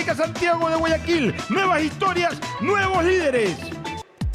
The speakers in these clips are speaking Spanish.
Santiago de Guayaquil. Nuevas historias, nuevos líderes.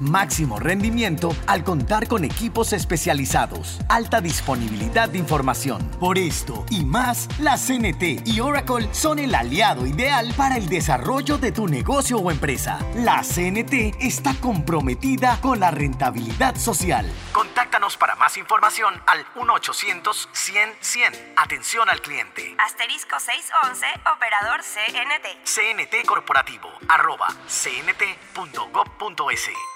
máximo rendimiento al contar con equipos especializados, alta disponibilidad de información. Por esto y más, la CNT y Oracle son el aliado ideal para el desarrollo de tu negocio o empresa. La CNT está comprometida con la rentabilidad social. Contáctanos para más información al 1-800-100-100. Atención al cliente. Asterisco 611, operador CNT. CNT Corporativo, arroba cnt.gov.es.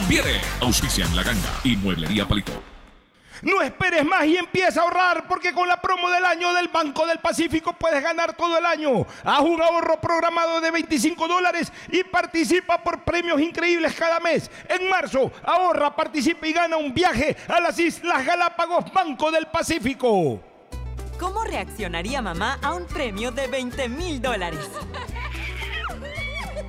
conviene. Auspician La Ganga y Mueblería Palito. No esperes más y empieza a ahorrar porque con la promo del año del Banco del Pacífico puedes ganar todo el año. Haz un ahorro programado de 25 dólares y participa por premios increíbles cada mes. En marzo, ahorra, participa y gana un viaje a las Islas Galápagos Banco del Pacífico. ¿Cómo reaccionaría mamá a un premio de 20 mil dólares?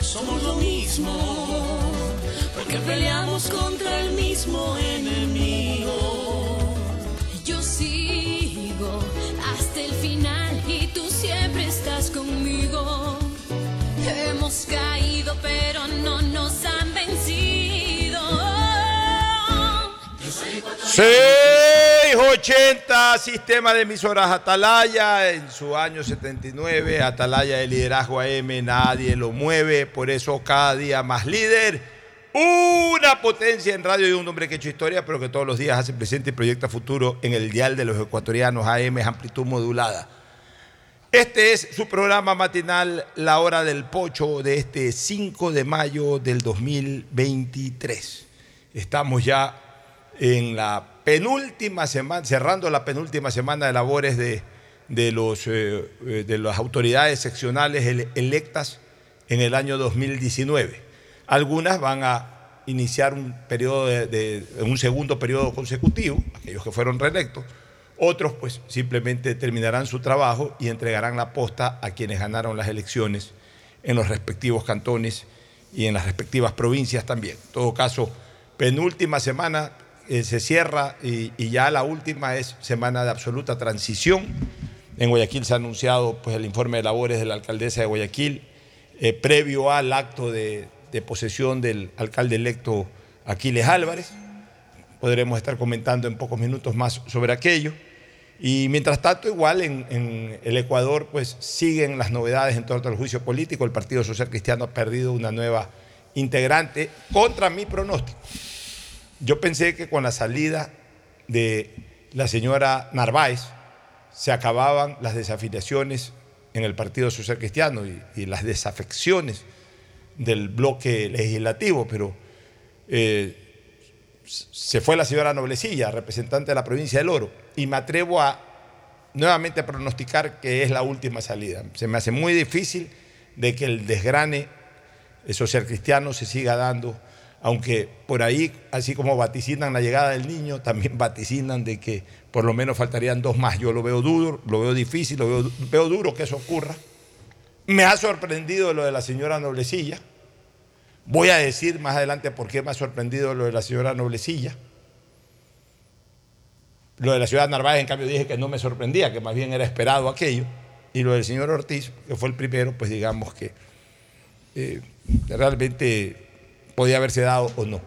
Somos lo mismo, porque peleamos contra el mismo enemigo. Yo sigo hasta el final y tú siempre estás conmigo. Hemos caído, pero no nos han 680 Sistema de emisoras Atalaya en su año 79. Atalaya de liderazgo AM, nadie lo mueve. Por eso cada día más líder. Una potencia en radio y un hombre que ha hecho historia, pero que todos los días hace presente y proyecta futuro en el dial de los ecuatorianos AM, amplitud modulada. Este es su programa matinal, La Hora del Pocho, de este 5 de mayo del 2023. Estamos ya en la penúltima semana, cerrando la penúltima semana de labores de, de los, eh, eh, de las autoridades seccionales ele- electas en el año 2019. Algunas van a iniciar un periodo de, de- un segundo periodo consecutivo, aquellos que fueron reelectos. Otros, pues, simplemente terminarán su trabajo y entregarán la posta a quienes ganaron las elecciones en los respectivos cantones y en las respectivas provincias también. En todo caso, penúltima semana eh, se cierra y, ya la última es semana de absoluta transición. En Guayaquil se ha anunciado pues, el informe de labores de la alcaldesa de Guayaquil, eh, previo al acto de, de posesión del alcalde electo Aquiles Álvarez. Podremos estar comentando en pocos minutos más sobre aquello. Y mientras tanto, igual en, en el Ecuador, pues siguen las novedades en torno al juicio político. El Partido Social Cristiano ha perdido una nueva integrante contra mi pronóstico. Yo pensé que con la salida de la señora Narváez se acababan las desafiliaciones en el Partido Social Cristiano y, las desafecciones del bloque legislativo, pero eh, se fue la señora Noblecilla, representante de la provincia del Oro, y me atrevo a nuevamente pronosticar que es la última salida. Se me hace muy difícil de que el desgrane social cristiano se siga dando, aunque por ahí, así como vaticinan la llegada del niño, también vaticinan de que por lo menos faltarían dos más. Yo lo veo duro, lo veo difícil, lo veo, duro que eso ocurra. Me ha sorprendido lo de la señora Noblecilla. Voy a decir más adelante por qué me ha sorprendido lo de la señora Noblecilla. Lo de la ciudad de Narváez, en cambio, dije que no me sorprendía, que más bien era esperado aquello. Y lo del señor Ortiz, que fue el primero, pues digamos que eh, realmente podía haberse dado o no.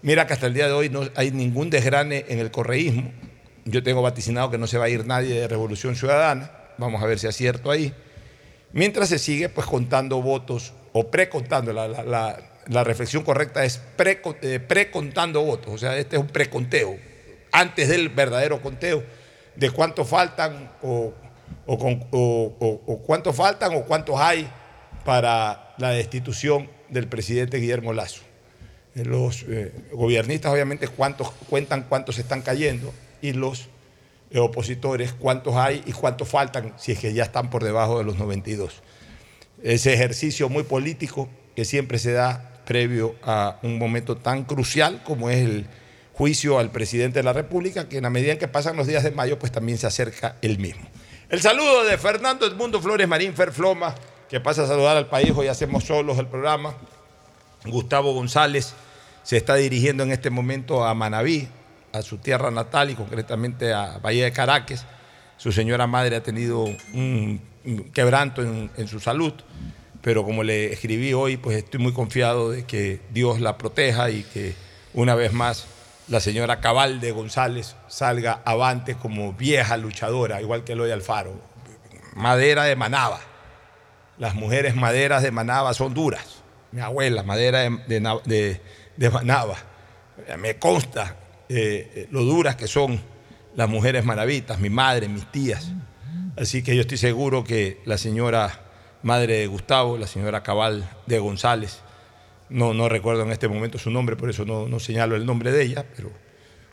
Mira que hasta el día de hoy no hay ningún desgrane en el correísmo. Yo tengo vaticinado que no se va a ir nadie de Revolución Ciudadana. Vamos a ver si es cierto ahí. Mientras se sigue pues contando votos o precontando, la, la, la, reflexión correcta es eh, precontando votos, o sea, este es un preconteo, antes del verdadero conteo de cuántos faltan o, o- o- o cuántos faltan o cuántos hay para la destitución del presidente Guillermo Lazo. Eh, Los eh, gobiernistas obviamente cuántos, cuentan cuántos están cayendo y los eh, opositores cuántos hay y cuántos faltan si es que ya están por debajo de los 92 ese ejercicio muy político que siempre se da previo a un momento tan crucial como es el juicio al presidente de la República, que en la medida en que pasan los días de mayo, pues también se acerca el mismo. El saludo de Fernando Edmundo Flores Marín Ferfloma, que pasa a saludar al país, hoy hacemos solos el programa, Gustavo González se está dirigiendo en este momento a Manabí, a su tierra natal y concretamente a Bahía de Caracas. Su señora madre ha tenido un, quebranto en, su salud, pero como le escribí hoy, pues estoy muy confiado de que Dios la proteja y que una vez más la señora Cabal de González salga avante como vieja luchadora, igual que Eloy Alfaro. Madera de Manaba. Las mujeres maderas de Manaba son duras. Mi abuela, madera de, de Na- de- de Manaba. Me consta eh, lo duras que son las mujeres manavitas, mi madre, mis tías. Así que yo estoy seguro que la señora madre de Gustavo, la señora Cabal de González, no, no recuerdo en este momento su nombre, por eso no, no señalo el nombre de ella, pero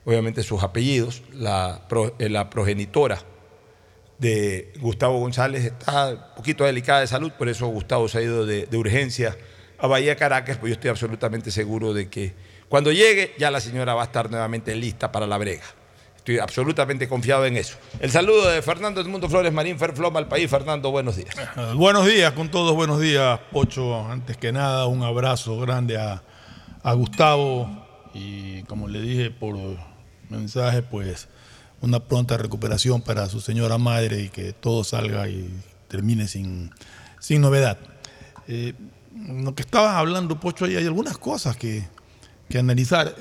obviamente sus apellidos, la, eh, la progenitora de Gustavo González está un poquito delicada de salud, por eso Gustavo se ha ido de, urgencia a Bahía Caracas, pues yo estoy absolutamente seguro de que cuando llegue ya la señora va a estar nuevamente lista para la brega. Estoy absolutamente confiado en eso. El saludo de Fernando Edmundo Flores Marín, Ferfloma al país. Fernando, buenos días. Buenos días con todos, buenos días, Pocho. Antes que nada, un abrazo grande a, a Gustavo y como le dije por mensaje, pues una pronta recuperación para su señora madre y que todo salga y termine sin, sin novedad. Eh, lo que estabas hablando, Pocho, hay algunas cosas que, que analizar.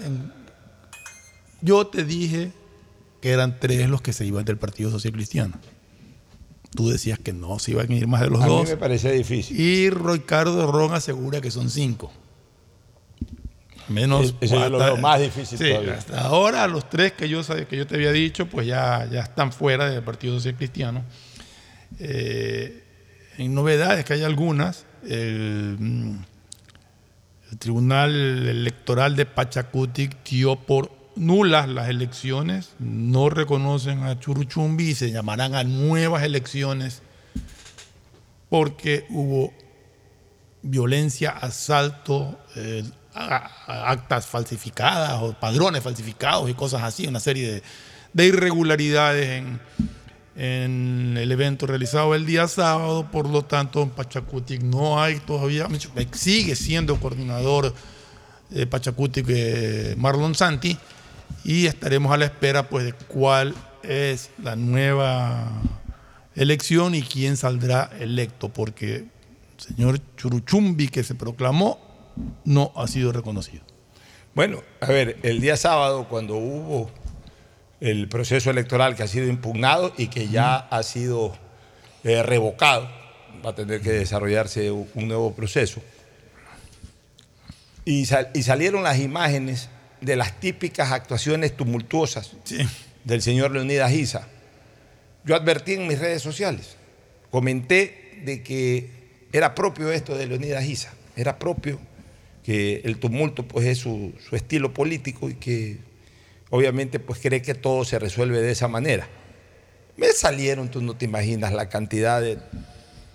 Yo te dije que eran tres los que se iban del Partido Social Cristiano. Tú decías que no, se iban a ir más de los A mí dos. me parece difícil. Y Ricardo Ron asegura que son cinco. Menos. Yo lo veo más difícil Sí, todavía. hasta ahora los tres que yo, que yo te había dicho, pues ya, ya están fuera del Partido Social Cristiano. Eh, en novedades, que hay algunas, el, mm, el Tribunal Electoral de Pachacutic dio por nulas las elecciones, no reconocen a Churuchumbi y se llamarán a nuevas elecciones porque hubo violencia, asalto, eh, actas falsificadas o padrones falsificados y cosas así, una serie de, de irregularidades en, en el evento realizado el día sábado, por lo tanto en Pachacutic no hay todavía, sigue siendo coordinador de Pachacutic eh, Marlon Santi y estaremos a la espera pues de cuál es la nueva elección y quién saldrá electo, porque el señor Churuchumbi que se proclamó no ha sido reconocido. Bueno, a ver, el día sábado cuando hubo el proceso electoral que ha sido impugnado y que ya ha sido eh, revocado, va a tener que desarrollarse un nuevo proceso. Y, sal- y salieron las imágenes de las típicas actuaciones tumultuosas del señor Leonidas Giza. Yo advertí en mis redes sociales, comenté de que era propio esto de Leonidas Giza, era propio que el tumulto pues es su, su estilo político y que obviamente pues cree que todo se resuelve de esa manera. Me salieron, tú no te imaginas la cantidad de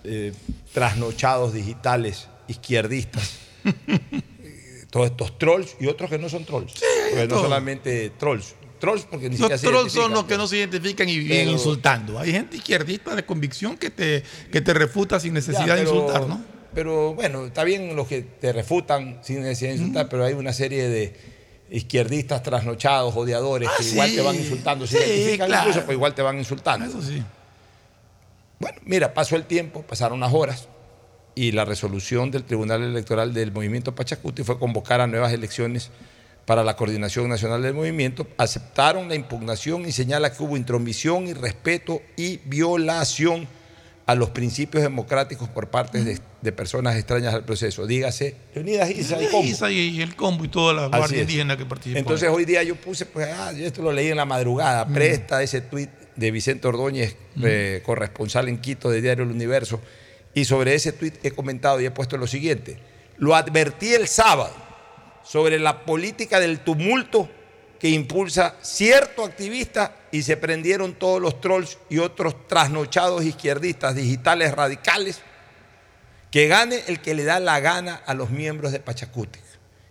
eh, trasnochados digitales izquierdistas, todos estos trolls y otros que no son trolls, porque no solamente trolls, trolls porque ni siquiera Los se trolls son los que no se identifican y viven Pero- insultando. Hay gente izquierdista de convicción que te, que te refuta sin necesidad Ya, de insultar, ¿no? Pero bueno, está bien los que te refutan sin necesidad de insultar, pero hay una serie de izquierdistas trasnochados, odiadores, Ah, que igual sí. te van insultando. Se Sí, identifican claro. incluso, pues igual te van insultando. Eso sí. Bueno, mira, pasó el tiempo, pasaron las horas y la resolución del Tribunal Electoral del Movimiento Pachacuti fue convocar a nuevas elecciones para la Coordinación Nacional del Movimiento. Aceptaron la impugnación y señala que hubo intromisión, irrespeto y violación a los principios democráticos por parte de, de personas extrañas al proceso. Dígase, Leonidas Giza y Combo. Isa y, el combo y toda la Así guardia es. indígena que participó. Entonces hoy día yo puse, pues, ah, yo esto lo leí en la madrugada, presta ese tuit de Vicente Ordóñez, eh, corresponsal en Quito de Diario El Universo, y sobre ese tuit he comentado y he puesto lo siguiente. Lo advertí el sábado sobre la política del tumulto que impulsa cierto activista y se prendieron todos los trolls y otros trasnochados izquierdistas digitales radicales. Que gane el que le da la gana a los miembros de Pachacuti.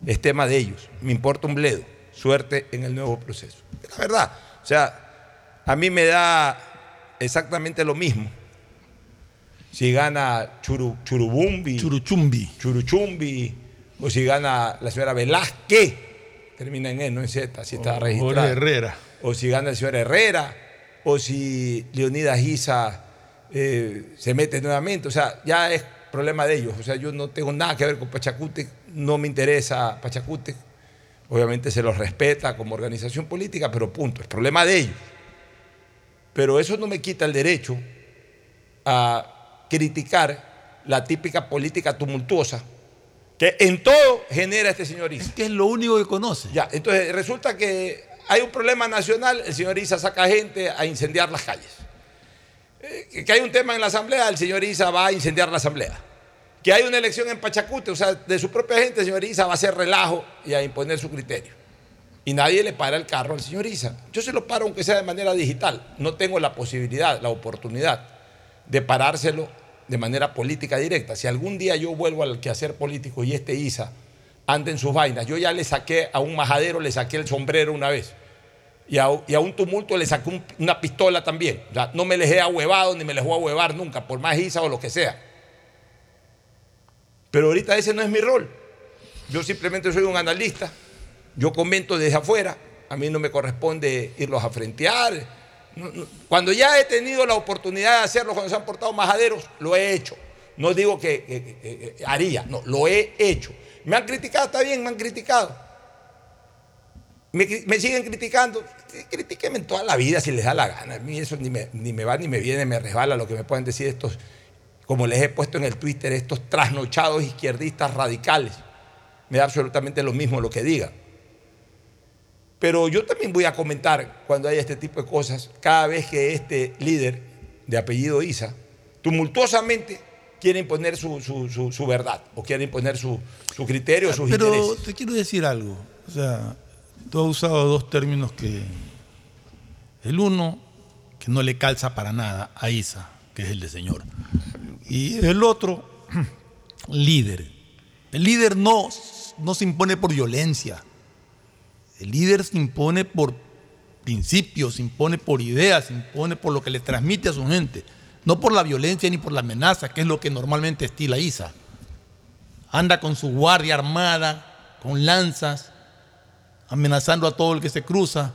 Es tema de ellos. Me importa un bledo. Suerte en el nuevo proceso. Es la verdad. O sea, a mí me da exactamente lo mismo. Si gana Churu- Churubumbi, Churuchumbi, Churuchumbi o si gana la señora Velázquez, termina en E, no en Z, si está O registrada. Herrera. O si gana el señor Herrera, o si Leonidas Giza eh, se mete nuevamente. O sea, ya es problema de ellos. O sea, yo no tengo nada que ver con Pachacútec, no me interesa Pachacútec. Obviamente se los respeta como organización política, pero punto, es problema de ellos. Pero eso no me quita el derecho a criticar la típica política tumultuosa que en todo genera este señor Isa. que es lo único que conoce. Ya, entonces resulta que hay un problema nacional, el señor Isa saca gente a incendiar las calles. Eh, que hay un tema en la asamblea, el señor Isa va a incendiar la asamblea. Que hay una elección en Pachacute, o sea, de su propia gente, el señor Isa va a hacer relajo y a imponer su criterio. Y nadie le para el carro al señor Isa. Yo se lo paro aunque sea de manera digital. No tengo la posibilidad, la oportunidad de parárselo de manera política directa. Si algún día yo vuelvo al quehacer político y este Isa anda en sus vainas, yo ya le saqué a un majadero, le saqué el sombrero una vez. Y a, un tumulto le un- una pistola también. No me les he ahuevado ni me les voy a huevar nunca, por más Isa o lo que sea. Pero ahorita ese no es mi rol. Yo simplemente soy un analista. Yo comento desde afuera. A mí no me corresponde irlos a frentear. Cuando ya he tenido la oportunidad de hacerlo, cuando se han portado majaderos, lo he hecho. No digo que- que haría, no, lo he hecho. Me han criticado, está bien, me han criticado. Me, siguen criticando. Critíquenme toda la vida si les da la gana. A mí eso ni me, ni me va ni me viene, me resbala lo que me pueden decir estos, como les he puesto en el Twitter, estos trasnochados izquierdistas radicales. Me da absolutamente lo mismo lo que digan. Pero yo también voy a comentar cuando haya este tipo de cosas, cada vez que este líder de apellido Isa tumultuosamente quiere imponer su, su- su- su verdad o quiere imponer su, su criterio, sus Pero intereses. te quiero decir algo. O sea, tú has usado dos términos que. El uno, que no le calza para nada a Isa, que es el de Señor. Y el otro, líder. El líder no, no se impone por violencia. El líder se impone por principios, se impone por ideas, se impone por lo que le transmite a su gente. No por la violencia ni por la amenaza, que es lo que normalmente estila Isa anda con su guardia armada, con lanzas, amenazando a todo el que se cruza,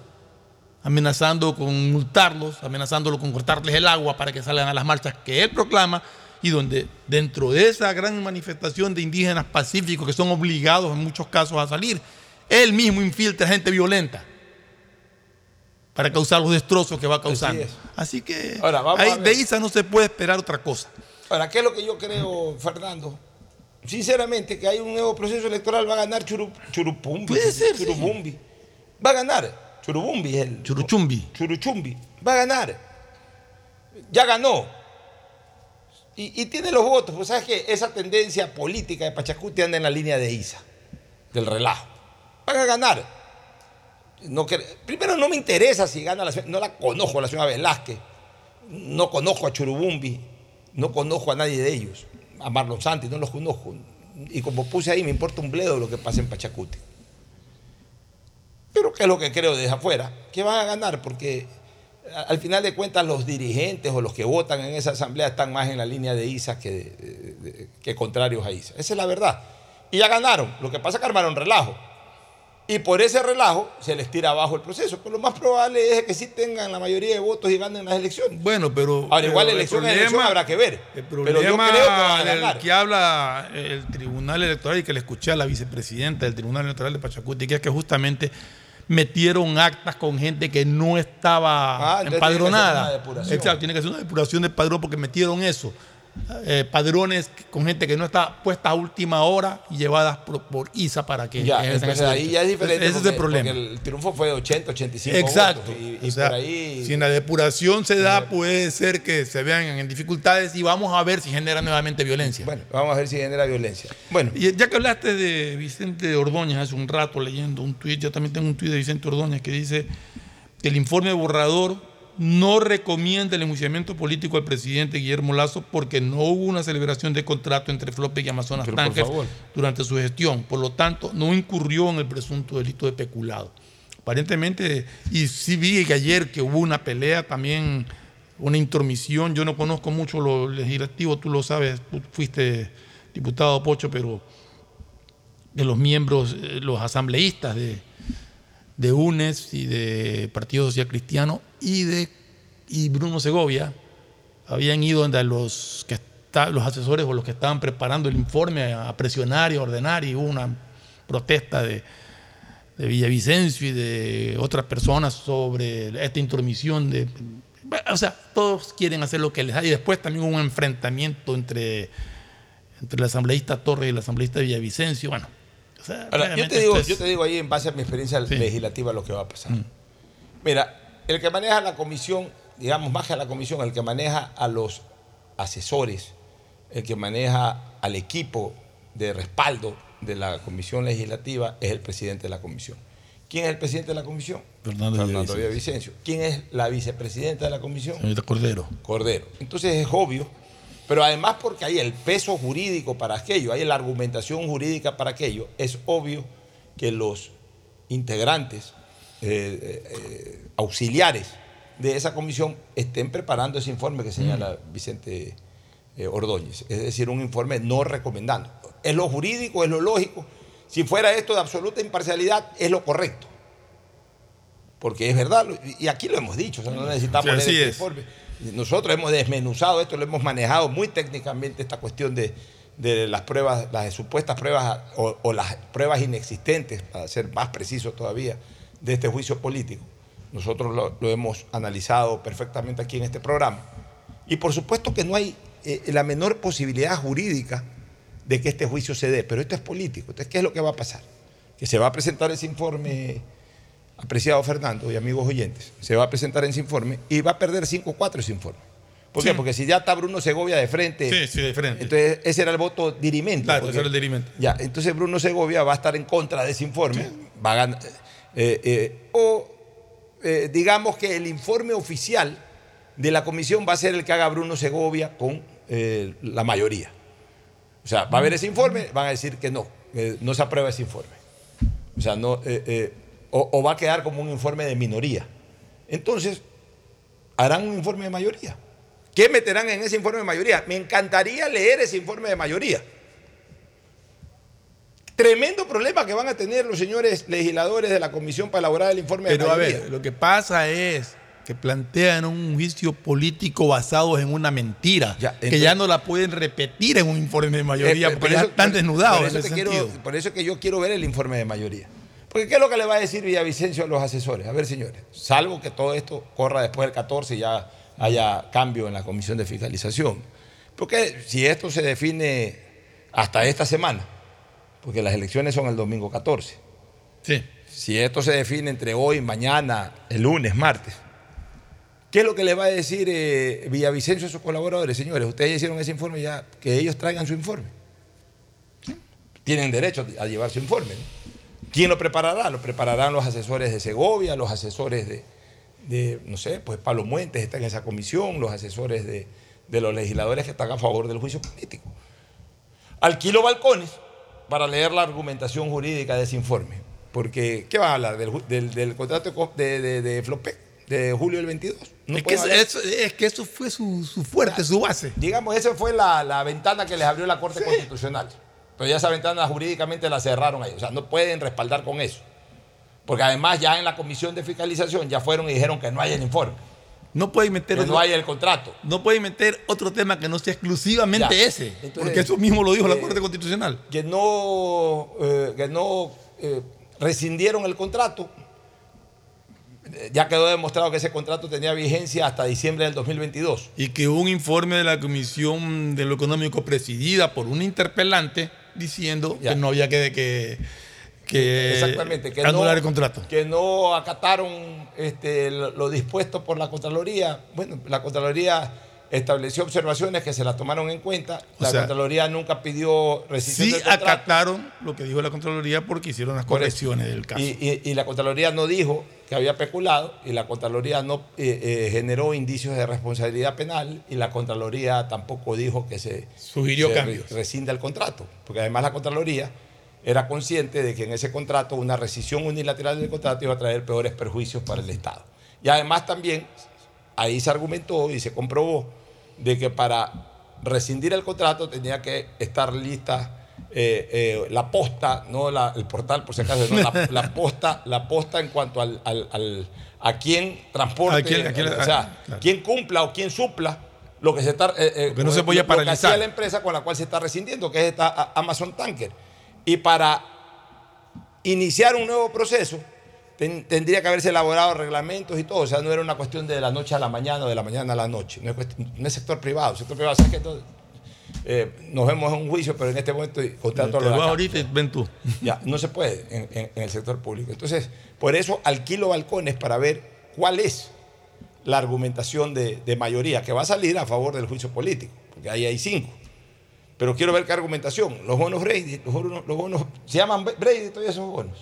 amenazando con multarlos, amenazándolo con cortarles el agua para que salgan a las marchas que él proclama y donde dentro de esa gran manifestación de indígenas pacíficos que son obligados en muchos casos a salir, él mismo infiltra gente violenta para causar los destrozos que va causando. Así, que Ahora, vamos ahí a ver. de Isa no se puede esperar otra cosa. Ahora, ¿qué es lo que yo creo, Fernando? Sinceramente, que hay un nuevo proceso electoral, va a ganar Churu, Churupumbi. Puede ser, sí. Churubumbi. Va a ganar. Churubumbi es el. Churuchumbi. Churuchumbi. Va a ganar. Ya ganó. Y, y tiene los votos. Pues sabes que esa tendencia política de Pachacuti anda en la línea de Isa, del relajo. Van a ganar. No Primero, no me interesa si gana la No la conozco, la señora Velázquez. No conozco a Churubumbi. No conozco a nadie de ellos. A Marlon no los conozco. Y como puse ahí, me importa un bledo lo que pasa en Pachacuti. Pero ¿qué es lo que creo desde afuera? Que van a ganar porque al final de cuentas los dirigentes o los que votan en esa asamblea están más en la línea de ISA que, que contrarios a ISA. Esa es la verdad. Y ya ganaron. Lo que pasa es que armaron relajo. Y por ese relajo se les tira abajo el proceso. Pero lo más probable es que sí tengan la mayoría de votos y ganen las elecciones. Bueno, pero. Ahora, igual pero el elección problema- habrá que ver. El Pero yo problema creo que van a ganar. que habla el Tribunal Electoral y que le escuché a la vicepresidenta del Tribunal Electoral de Pachacuti, que es que justamente metieron actas con gente que no estaba Ah, entonces tiene que empadronada. Exacto, tiene que hacer una depuración de padrón porque metieron eso. Eh, padrones con gente que no está puesta a última hora y llevadas por, por ISA para que Ya, entonces ese ahí derecho. ya es diferente. Ese es porque- el problema. el triunfo fue de 80, 85 Exacto. votos. Y, y O sea, por ahí. Si en la depuración se da, puede ser que se vean en dificultades y vamos a ver si genera nuevamente violencia. Bueno, vamos a ver si genera violencia. Bueno, Y ya que hablaste de Vicente Ordóñez hace un rato leyendo un tuit, yo también tengo un tuit de Vicente Ordóñez que dice que el informe borrador no recomienda el enjuiciamiento político al presidente Guillermo Lazo porque no hubo una celebración de contrato entre Flope y Amazonas favor. durante su gestión. Por lo tanto, no incurrió en el presunto delito de peculado. Aparentemente, y sí vi que ayer que hubo una pelea también, una intromisión. Yo no conozco mucho lo legislativo, tú lo sabes, tú fuiste diputado Pocho, pero de los miembros, eh, los asambleístas de, de UNES y de Partido Social Cristiano y de y Bruno Segovia habían ido donde los que está- los asesores o los que estaban preparando el informe a presionar y a ordenar y hubo una protesta de, de Villavicencio y de otras personas sobre esta intromisión de o sea, todos quieren hacer lo que les da y después también hubo un enfrentamiento entre entre el asambleísta Torres y el asambleísta Villavicencio, bueno, sea, Ahora, yo te, digo, es- yo te digo ahí en base a mi experiencia legislativa lo que va a pasar. Mm. Mira, el que maneja la comisión, digamos más que a la comisión, el que maneja a los asesores, el que maneja al equipo de respaldo de la comisión legislativa es el presidente de la comisión. ¿Quién es el presidente de la comisión? Fernando Villavicencio. Villavicencio. ¿Quién es la vicepresidenta de la comisión? Señorita Cordero. Cordero. Entonces es obvio, pero además porque hay el peso jurídico para aquello, hay la argumentación jurídica para aquello, es obvio que los integrantes eh, eh, auxiliares de esa comisión estén preparando ese informe que señala Vicente eh, Ordóñez, es decir, un informe no recomendando. Es lo jurídico, es lo lógico. Si fuera esto de absoluta imparcialidad, es lo correcto. Porque es verdad, y aquí lo hemos dicho, o sea, no necesitamos Sí, leer así este es. Nosotros hemos desmenuzado esto, lo hemos manejado muy técnicamente, esta cuestión de, de las pruebas, las supuestas pruebas o, las pruebas inexistentes, para ser más preciso todavía, de este juicio político. Nosotros lo, lo hemos analizado perfectamente aquí en este programa. Y por supuesto que no hay eh, la menor posibilidad jurídica de que este juicio se dé, pero esto es político. Entonces, ¿qué es lo que va a pasar? Que se va a presentar ese informe, apreciado Fernando y amigos oyentes, se va a presentar ese informe y va a perder 5-4 ese informe. ¿Por qué? Porque si ya está Bruno Segovia de frente, Sí, sí, de frente. entonces ese era el voto dirimente. Claro, porque- ese era el dirimente. Ya, entonces Bruno Segovia va a estar en contra de ese informe, va a ganar, eh, eh, o eh, digamos que el informe oficial de la comisión va a ser el que haga Bruno Segovia con la mayoría. O sea, va a haber ese informe, van a decir que no, no se aprueba ese informe. O sea, no, o, o va a quedar como un informe de minoría. Entonces, harán un informe de mayoría. ¿Qué meterán en ese informe de mayoría? Me encantaría leer ese informe de mayoría. Tremendo problema que van a tener los señores legisladores de la comisión para elaborar el informe Pero de a mayoría. ver, lo que pasa es que plantean un juicio político basado en una mentira, que entonces- ya no la pueden repetir en un informe de mayoría, Eh, porque por ya eso- están desnudados por en eso ese quiero- sentido. por eso que yo quiero ver el informe de mayoría. Porque ¿qué es lo que le va a decir Villavicencio a los asesores? A ver, señores, salvo que todo esto corra después del 14 y ya haya cambio en la comisión de fiscalización. Porque si esto se define hasta esta semana, porque las elecciones son el domingo 14. Sí. Si esto se define entre hoy, mañana, el lunes, martes, ¿qué es lo que le va a decir eh, Villavicencio a sus colaboradores? Señores, ustedes hicieron ese informe, ya que ellos traigan su informe. Tienen derecho a llevar su informe. ¿no? ¿Quién lo preparará? Lo prepararán los asesores de Segovia, los asesores de, de, no sé, pues Pablo Muentes está en esa comisión, los asesores de, de los legisladores que están a favor del juicio político. Alquilo balcones para leer la argumentación jurídica de ese informe. Porque, ¿qué van a hablar? ¿Del, ju- del- del contrato de, de, de, Flopec de julio del 22? No es, que eso, hablar. eso- es que eso fue su, su fuerte, su base. Digamos, esa fue la, la ventana que les abrió la Corte Constitucional. Pero ya esa ventana jurídicamente la cerraron ahí. O sea, no pueden respaldar con eso. Porque además ya en la comisión de fiscalización ya fueron y dijeron que no hay el informe. No pueden meter Que otro- no hay el contrato. no pueden meter otro tema que no sea exclusivamente Ya. ese. Entonces, porque eso mismo lo dijo la eh, Corte Constitucional. Que no, eh, que no eh, rescindieron el contrato. Ya quedó demostrado que ese contrato tenía vigencia hasta diciembre del 2022. Y que hubo un informe de la Comisión de lo Económico presidida por un interpelante diciendo que no había que, que, que Exactamente, que anular no, el contrato. Que no acataron este, lo, lo dispuesto por la Contraloría. Bueno, la Contraloría estableció observaciones que se las tomaron en cuenta. O La sea, Contraloría nunca pidió rescisión Sí acataron lo que dijo la Contraloría porque hicieron las correcciones del caso. Y, y- y la Contraloría no dijo que había peculado y la Contraloría no eh, eh, generó indicios de responsabilidad penal y la Contraloría tampoco dijo que se, Sugirió se cambios. re- rescinda el contrato. Porque además la Contraloría era consciente de que en ese contrato una rescisión unilateral del contrato iba a traer peores perjuicios para el Estado. Y además también ahí se argumentó y se comprobó de que para rescindir el contrato tenía que estar lista eh, eh, la posta, no la- el portal por si acaso, no, la, la posta, la posta en cuanto al, al- al- a quién transporte, A quién- a quién- o sea, claro. quién cumpla o quién supla lo que se está eh, eh, que no se lo- lo que hacía la empresa con la cual se está rescindiendo, que es esta Amazon Tanker. Y para iniciar un nuevo proceso, ten- tendría que haberse elaborado reglamentos y todo. O sea, no era una cuestión de la noche a la mañana o de la mañana a la noche. No es, cuestión- no es sector privado. sector privado, ¿sabes qué? Todo- eh, nos vemos en un juicio, pero en este momento contrato lo ahorita y ven tú. Ya, no se puede en, en- en el sector público. Entonces, por eso alquilo balcones para ver cuál es la argumentación de, de mayoría que va a salir a favor del juicio político, porque ahí hay cinco. Pero quiero ver qué argumentación. Los bonos Brady, los bonos, los bonos se llaman Brady todavía esos bonos.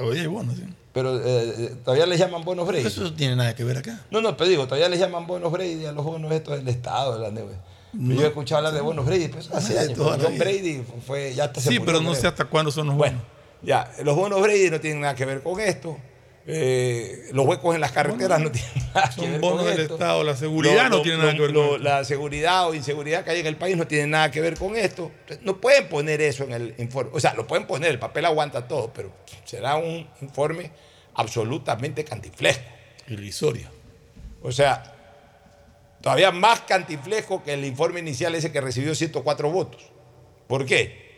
Todavía hay bonos, sí. Pero eh, eh, todavía les llaman bonos Brady. Eso no tiene nada que ver acá. No, no, pero digo, todavía les llaman bonos Brady a los bonos estos del Estado, de la neve. No. Yo he escuchado hablar de bonos Brady, pues hace años. John. Brady fue, ya hasta se Sí, murió, pero no sé hasta cuándo son los Bueno, ya, los bonos Brady no tienen nada que ver con esto. Eh, los huecos en las carreteras no tienen nada que Son ver bonos con del esto. Estado, la seguridad no tiene nada que ver con esto. La seguridad o inseguridad que hay en el país no tiene nada que ver con esto. No pueden poner eso en el informe. O sea, lo pueden poner, el papel aguanta todo, pero será un informe absolutamente cantiflesco. Irrisorio. O sea, todavía más cantiflesco que el informe inicial ese que recibió 104 votos. ¿Por qué?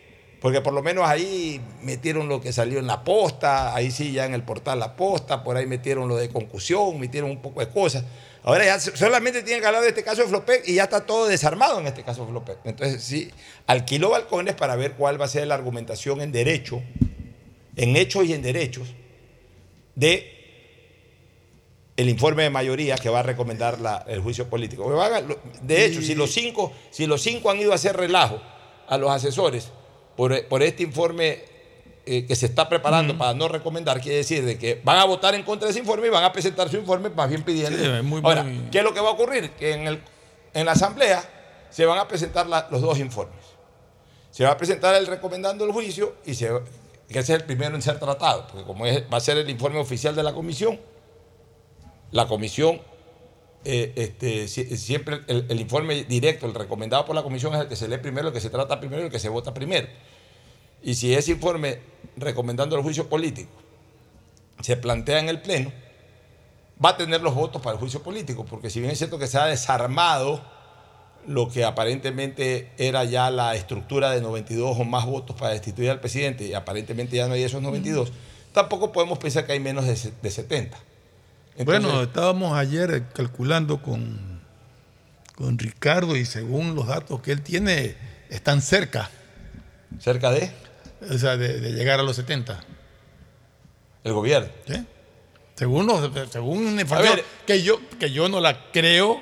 Porque por lo menos ahí metieron lo que salió en la posta, ahí sí ya en el portal La Posta, por ahí metieron lo de concusión, metieron un poco de cosas. Ahora ya solamente tienen que hablar de este caso de Flopec y ya está todo desarmado en este caso de Flopec. Entonces sí, alquiló balcones para ver cuál va a ser la argumentación en derecho, en hechos y en derechos, de el informe de mayoría que va a recomendar la- el juicio político. De hecho, si los cinco, si los cinco han ido a hacer relajo a los asesores por, por este informe eh, que se está preparando para no recomendar, quiere decir de que van a votar en contra de ese informe y van a presentar su informe más bien pidiendo. Sí, muy- Ahora, muy- ¿qué es lo que va a ocurrir? Que en, el- en la asamblea se van a presentar la- los dos informes. Se va a presentar el recomendando el juicio y se, que ese es el primero en ser tratado, porque como es- va a ser el informe oficial de la comisión, la comisión, eh, este, si- siempre el, el informe directo, el recomendado por la comisión es el que se lee primero, el que se trata primero y el que se vota primero. Y si ese informe recomendando el juicio político se plantea en el Pleno, va a tener los votos para el juicio político, porque si bien es cierto que se ha desarmado lo que aparentemente era ya la estructura de 92 o más votos para destituir al presidente, y aparentemente ya no hay esos 92, tampoco podemos pensar que hay menos de, de 70. Entonces- bueno, estábamos ayer eh, calculando con, con Ricardo y según los datos que él tiene, están cerca. ¿Cerca de? O sea, de, de llegar a los 70. El gobierno. ¿Sí? Según, los- según una información que yo, que yo no la creo,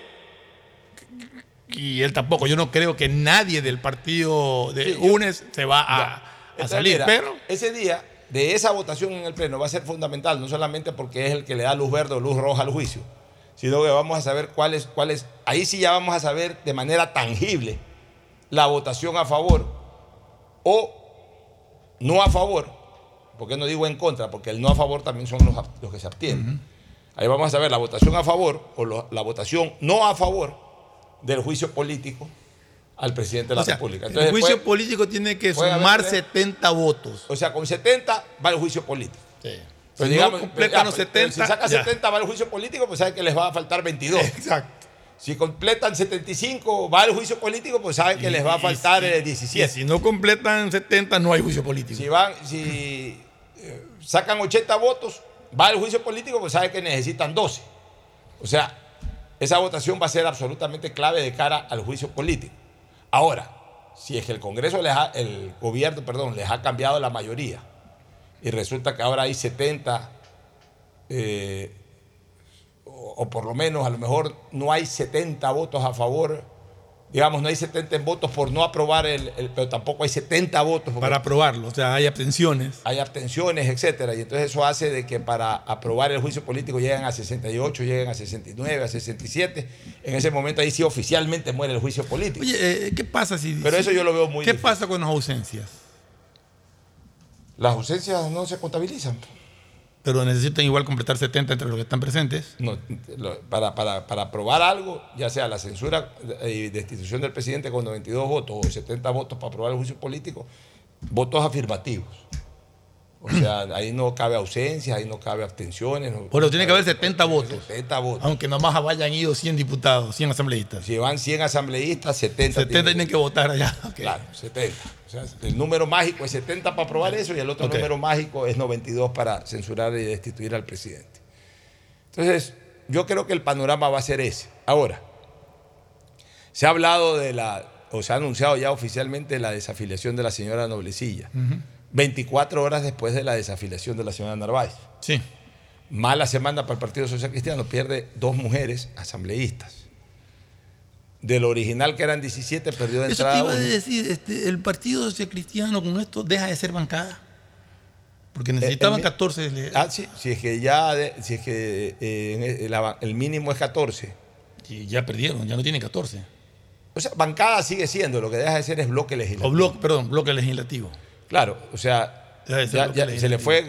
y él tampoco, yo no creo que nadie del partido de Sí, yo- UNES se va a, a salir, mira, pero ese día de esa votación en el Pleno va a ser fundamental, no solamente porque es el que le da luz verde o luz roja al juicio, sino que vamos a saber cuál es, cuál es, ahí sí ya vamos a saber de manera tangible la votación a favor o no a favor, porque no digo en contra, porque el no a favor también son los, los que se abstienen. Ahí vamos a saber la votación a favor o lo- la votación no a favor del juicio político al presidente de la o sea, República. el Entonces, juicio después- político tiene que sumar tres- 70 votos. o sea, con 70 va el juicio político. Si Pero no completan los pero 70, Si saca ya. 70 va el juicio político, pues saben que les va a faltar 22. Exacto. Si completan 75 va el juicio político, pues saben que les va a faltar eh, Y 17. si no completan 70, no hay juicio político. Si van, si eh, sacan 80 votos, va el juicio político, pues saben que necesitan 12. O sea, esa votación va a ser absolutamente clave de cara al juicio político. Ahora, si es que el Congreso les ha, el gobierno, perdón, les ha cambiado la mayoría y resulta que ahora hay 70 eh, o, o por lo menos a lo mejor no hay 70 votos a favor, digamos, no hay 70 votos por no aprobar el, el- pero tampoco hay 70 votos Para aprobarlo, o sea, hay abstenciones. hay abstenciones, etcétera, y entonces eso hace de que para aprobar el juicio político lleguen a 68, lleguen a 69, a 67. En ese momento ahí sí oficialmente muere el juicio político. Oye, eh, ¿qué pasa si... Pero eso yo lo veo muy ¿Qué difícil. pasa con las ausencias? Las ausencias no se contabilizan. Pero necesitan igual completar 70 entre los que están presentes. No, para, para- para aprobar algo, ya sea la censura y destitución del presidente con 92 votos o 70 votos para aprobar el juicio político, votos afirmativos. O sea, ahí no cabe ausencia, ahí no cabe abstenciones. no- Bueno, tiene que haber 70 votos. 70 votos. Aunque nomás hayan ido 100 diputados, 100 asambleístas. Si van 100 asambleístas, 70. 70 tienen que votar allá. Claro, 70. O sea, el número mágico es 70 para aprobar eso y el otro número mágico es 92 para censurar y destituir al presidente. Entonces, yo creo que el panorama va a ser ese. Ahora, se ha hablado de la, o se ha anunciado ya oficialmente la desafiliación de la señora Noblecilla, 24 horas después de la desafiliación de la señora Narváez. Sí. Mala semana para el Partido Social Cristiano, pierde dos mujeres asambleístas. Del original que eran 17, perdió de Eso te entrada iba a decir, este, el Partido Social Cristiano con esto deja de ser bancada. Porque necesitaban Eh, el mi- 14. le- Ah, sí, si es que ya, si es que eh, la- el mínimo es 14. Y ya perdieron, ya no tienen 14. O sea, bancada sigue siendo, lo que deja de ser es bloque legislativo. O bloque, perdón, bloque legislativo. Claro, o sea, ya- ya se le fue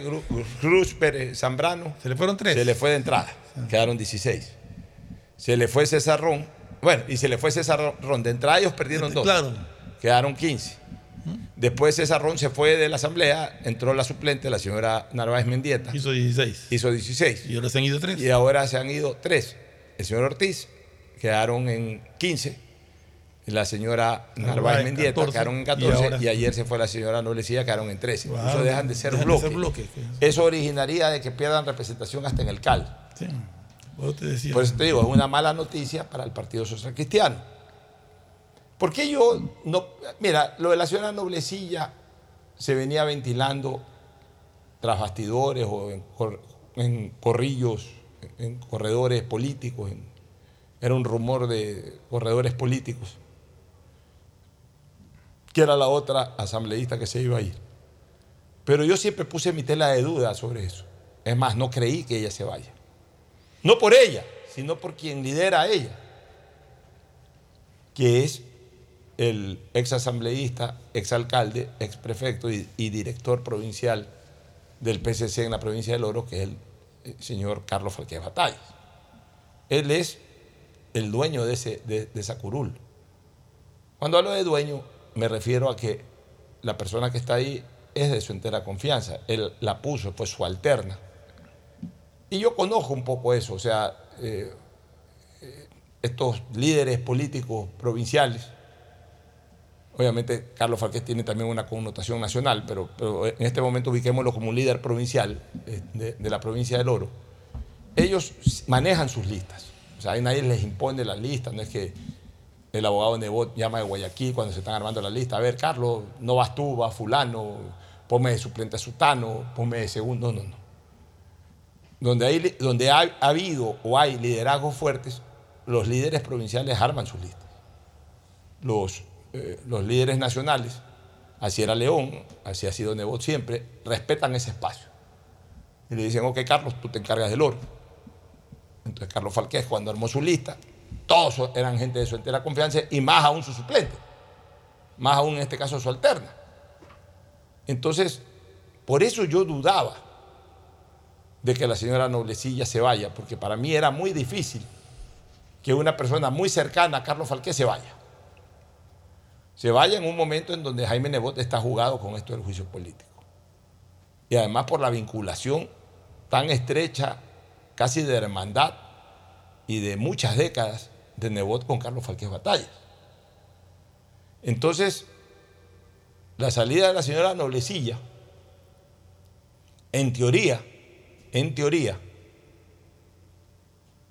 Cruz Pérez Zambrano. Se le fueron tres. Se le fue de entrada, quedaron 16. Se le fue César Ron, bueno, y se le fue César Ron, de entrada ellos perdieron dos. Claro. Quedaron 15. Después César Ron se fue de la asamblea, entró la suplente, la señora Narváez Mendieta. Hizo 16. Hizo 16. Y ahora se han ido tres. Y ahora se han ido tres. El señor Ortiz quedaron en 15. La señora Narváez Mendieta 14, quedaron en y 14. Y, ahora- ayer se fue la señora Nolecilla, quedaron en 13. Wow, Eso dejan de ser dejan de bloques. ser bloques, Eso originaría de que pierdan representación hasta en el CAL. Sí. Vos te decía. Por eso te digo, es una mala noticia para el Partido Social Cristiano. ¿Por qué yo no.? Mira, lo de la señora Noblecilla se venía ventilando tras bastidores o en, cor- en corrillos, en corredores políticos. en- era un rumor de corredores políticos. Que era la otra asambleísta que se iba a ir. Pero yo siempre puse mi tela de duda sobre eso. Es más, no creí que ella se vaya. No por ella, sino por quien lidera a ella, que es el ex asambleísta, ex alcalde, y, director provincial del PCC en la provincia del Oro, que es el, eh, señor Carlos Falquez Batallas. Él es el dueño de, de esa curul. Cuando hablo de dueño, me refiero a que la persona que está ahí es de su entera confianza. Él la puso, fue su alterna. Y yo conozco un poco eso, o sea, eh, eh, estos líderes políticos provinciales. Obviamente Carlos Falqués tiene también una connotación nacional, pero, en este momento ubiquémoslo como un líder provincial eh, de, la provincia del Oro. Ellos manejan sus listas, o sea, nadie les impone la lista, no es que el abogado Nebot llama de Guayaquil cuando se están armando la lista, a ver, Carlos, no vas tú, va fulano, ponme de suplente a Sutano, ponme de segundo, no, no, no donde, hay, donde ha, ha habido o hay liderazgos fuertes, los líderes provinciales arman sus listas. Los, eh, los líderes nacionales, así era León, así ha sido Nebot siempre, respetan ese espacio. Y le dicen, ok, Carlos, tú te encargas del oro. Entonces Carlos Falqués, cuando armó su lista, todos eran gente de su entera confianza y más aún su suplente, más aún en este caso su alterna. Entonces, por eso yo dudaba de que la señora Noblecilla se vaya, porque para mí era muy difícil que una persona muy cercana a Carlos Falqué se vaya. Se vaya en un momento en donde Jaime Nebot está jugado con esto del juicio político. Y además por la vinculación tan estrecha, casi de hermandad y de muchas décadas de Nebot con Carlos Falqués Batallas. Entonces, la salida de la señora Noblecilla, en teoría, en teoría,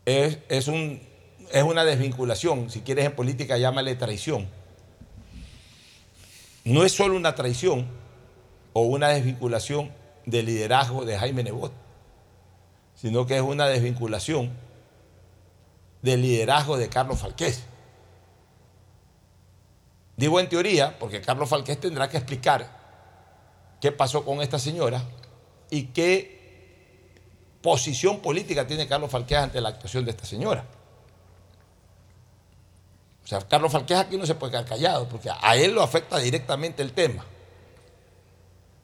es, es un, es una desvinculación, si quieres en política llámale traición. No es solo una traición o una desvinculación del liderazgo de Jaime Nebot, sino que es una desvinculación del liderazgo de Carlos Falqués. Digo en teoría porque Carlos Falqués tendrá que explicar qué pasó con esta señora y qué posición política tiene Carlos Falqués ante la actuación de esta señora. O sea, Carlos Falqués aquí no se puede quedar callado porque a él lo afecta directamente el tema.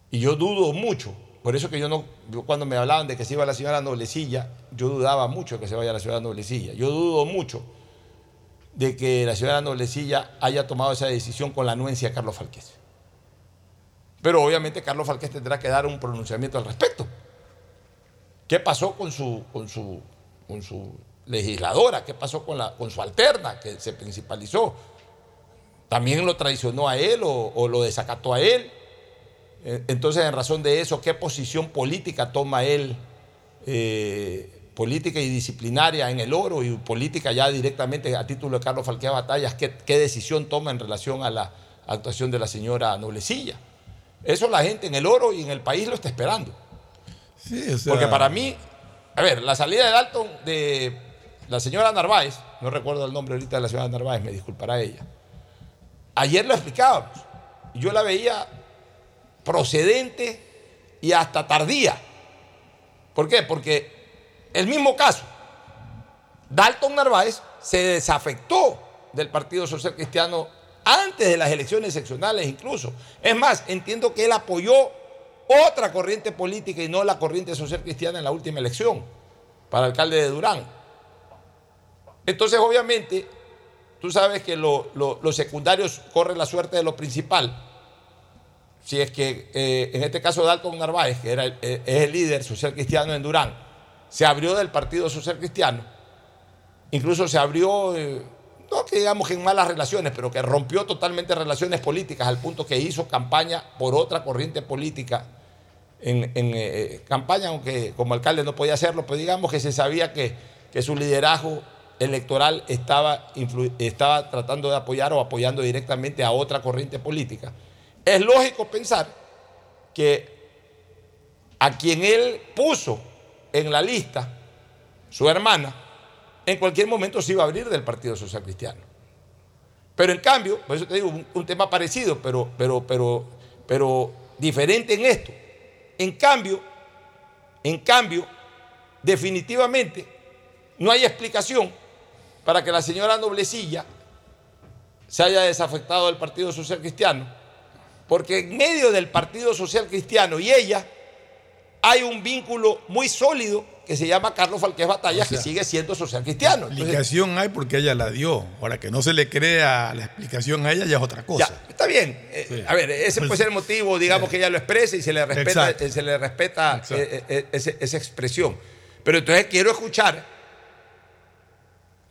Y yo dudo mucho, por eso que yo no, yo cuando me hablaban de que se iba la señora Noblecilla, yo dudaba mucho que se vaya la señora Noblecilla. Yo dudo mucho de que la señora Noblecilla haya tomado esa decisión con la anuencia de Carlos Falqués. Pero obviamente Carlos Falqués tendrá que dar un pronunciamiento al respecto. ¿Qué pasó con su, con su, con su legisladora? ¿Qué pasó con, la, con su alterna que se principalizó? ¿También lo traicionó a él o lo desacató a él? Eh, Entonces, en razón de eso, ¿qué posición política toma él? eh, política y disciplinaria en el oro y política ya directamente a título de Carlos Falquea Batallas, ¿qué, qué decisión toma en relación a la actuación de la señora Noblecilla? Eso la gente en el oro y en el país lo está esperando. Sí, o sea, Porque para mí, a ver, la salida de Dalton de la señora Narváez, no recuerdo el nombre ahorita de la señora Narváez, me disculpará ella. Ayer lo explicábamos. Yo la veía procedente y hasta tardía. ¿Por qué? Porque el mismo caso, Dalton Narváez se desafectó del Partido Social Cristiano antes de las elecciones seccionales incluso. Es más, entiendo que él apoyó otra corriente política y no la corriente social cristiana en la última elección para alcalde de Durán. Entonces, obviamente, tú sabes que lo- lo- los secundarios corren la suerte de lo principal. Si es que, eh, en este caso, Dalton Narváez, que era eh, es el líder social cristiano en Durán, se abrió del Partido Social Cristiano, incluso se abrió, eh, no que digamos que en malas relaciones, pero que rompió totalmente relaciones políticas al punto que hizo campaña por otra corriente política en, campaña, aunque como alcalde no podía hacerlo, pero digamos que se sabía que, que su liderazgo electoral estaba, estaba tratando de apoyar o apoyando directamente a otra corriente política. Es lógico pensar que a quien él puso en la lista, su hermana, en cualquier momento se iba a abrir del Partido Social Cristiano. Pero en cambio, por eso te digo, un, un tema parecido, pero, pero, pero, pero diferente en esto. En cambio, en cambio, definitivamente no hay explicación para que la señora Noblecilla se haya desafectado del Partido Social Cristiano, porque en medio del Partido Social Cristiano y ella hay un vínculo muy sólido que se llama Carlos Falqués O sea, que sigue siendo social cristiano. Entonces, explicación hay porque ella la dio. Ahora que no se le crea la explicación a ella ya es otra cosa. Ya, está bien. Eh, Sí. A ver, ese Pues- puede ser el motivo, digamos, que ella lo exprese y se le respeta, eh, se le respeta eh, ese- esa expresión. Pero entonces quiero escuchar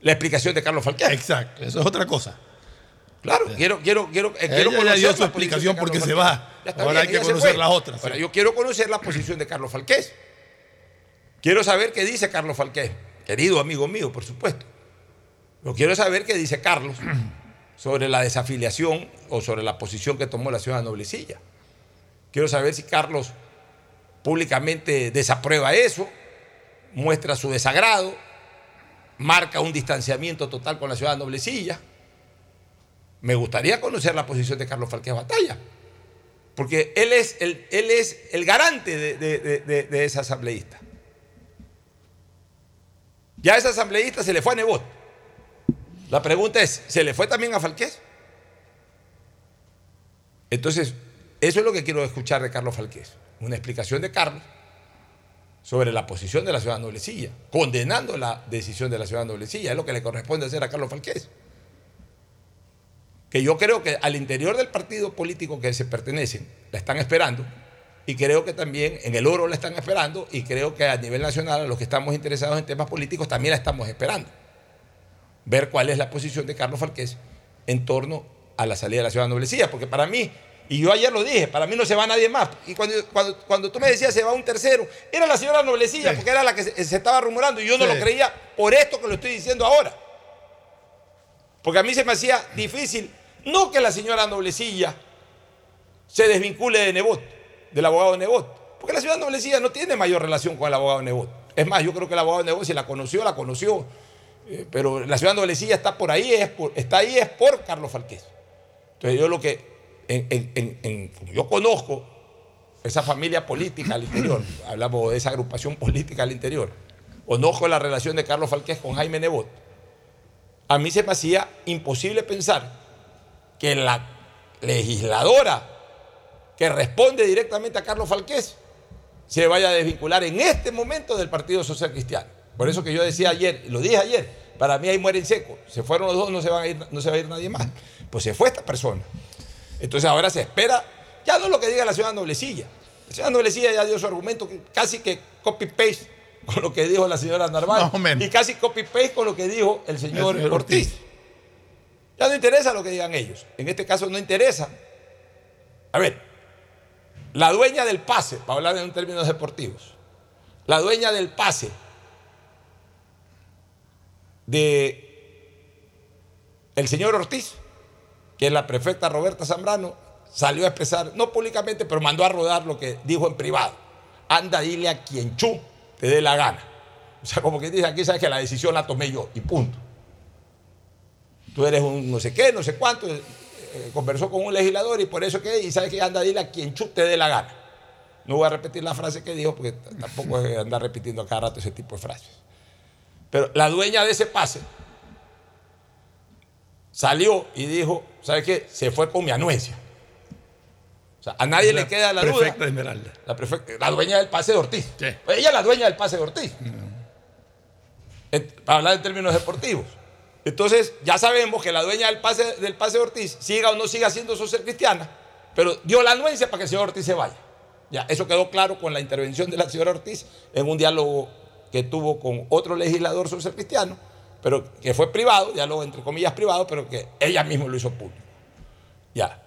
la explicación de Carlos Falqués. Exacto, eso es otra cosa. Claro, quiero, quiero, quiero, eh, quiero Ella ya conocer dio su explicación porque se va. Ahora hay que conocer las otras, Ahora, sí. yo quiero conocer la posición de Carlos Falqués. Quiero saber qué dice Carlos Falqués, querido amigo mío, por supuesto. Yo quiero saber qué dice Carlos sobre la desafiliación o sobre la posición que tomó la ciudad de Noblecilla. Quiero saber si Carlos públicamente desaprueba eso, muestra su desagrado, marca un distanciamiento total con la ciudad de Noblecilla. Me gustaría conocer la posición de Carlos Falqués Batalla, porque él es el, garante de, esa asambleísta. Ya esa asambleísta se le fue a Nebot. La pregunta es, ¿se le fue también a Falqués? Entonces, eso es lo que quiero escuchar de Carlos Falqués. Una explicación de Carlos sobre la posición de la ciudad Noblecilla, condenando la decisión de la ciudad Noblecilla. Es lo que le corresponde hacer a Carlos Falqués. Que yo creo que al interior del partido político que se pertenecen, la están esperando. Y creo que también en el oro la están esperando. Y creo que a nivel nacional, a los que estamos interesados en temas políticos, también la estamos esperando. Ver cuál es la posición de Carlos Falqués en torno a la salida de la ciudad de Noblecilla. Porque para mí, y yo ayer lo dije, para mí no se va nadie más. Y cuando, cuando, cuando tú me decías se va un tercero, era la señora Noblecilla, porque era la que se, se estaba rumorando. Y yo no Sí. lo creía por esto que lo estoy diciendo ahora. Porque a mí se me hacía difícil, no que la señora Noblecilla se desvincule de Nebot, del abogado de Nebot. Porque la señora Noblecilla no tiene mayor relación con el abogado de Nebot. Es más, yo creo que el abogado de Nebot, si la conoció, la conoció. Eh, pero la señora Noblecilla está por ahí, está ahí es por Carlos Falqués. Entonces yo lo que, yo conozco esa familia política al interior, hablamos de esa agrupación política al interior, conozco la relación de Carlos Falqués con Jaime Nebot, a mí se me hacía imposible pensar que la legisladora que responde directamente a Carlos Falqués se vaya a desvincular en este momento del Partido Social Cristiano. Por eso que yo decía ayer, lo dije ayer, para mí ahí muere en seco. Se fueron los dos, no se, van a ir, no se va a ir nadie más. Pues se fue esta persona. Entonces ahora se espera Ya no lo que diga la señora Noblecilla. La señora Noblecilla ya dio su argumento, casi que copy-paste con lo que dijo la señora Narváez. Y casi copy-paste con lo que dijo el señor, El señor Ortiz. Ortiz. Ya no interesa lo que digan ellos. En este caso no interesa. A ver, la dueña del pase, para hablar en términos deportivos, la dueña del pase de el señor Ortiz, que es la prefecta Roberta Zambrano, salió a expresar, no públicamente, pero mandó a rodar lo que dijo en privado. Anda, dile a quien chu te dé la gana. O sea, como que dice, aquí sabes que la decisión la tomé yo y punto. Tú eres un no sé qué, no sé cuánto. eh, eh, conversó con un legislador y por eso que, y sabes que anda, dile a quien te dé la gana. No voy a repetir la frase que dijo porque tampoco es andar repitiendo a cada rato ese tipo de frases. Pero la dueña de ese pase salió y dijo, ¿sabes qué? Se fue con mi anuencia. Sea, a nadie le queda la duda. Prefecta de Esmeralda. La, prefecta- la dueña del pase de Ortiz. Ella es la dueña del pase de Ortiz. Para hablar en términos deportivos. Entonces, ya sabemos que la dueña del pase, del pase de Ortiz, siga o no siga siendo social cristiana, pero dio la anuencia para que el señor Ortiz se vaya. Ya, eso quedó claro con la intervención de la señora Ortiz en un diálogo que tuvo con otro legislador social cristiano, pero que fue privado, diálogo entre comillas privado, pero que ella misma lo hizo público. Ya.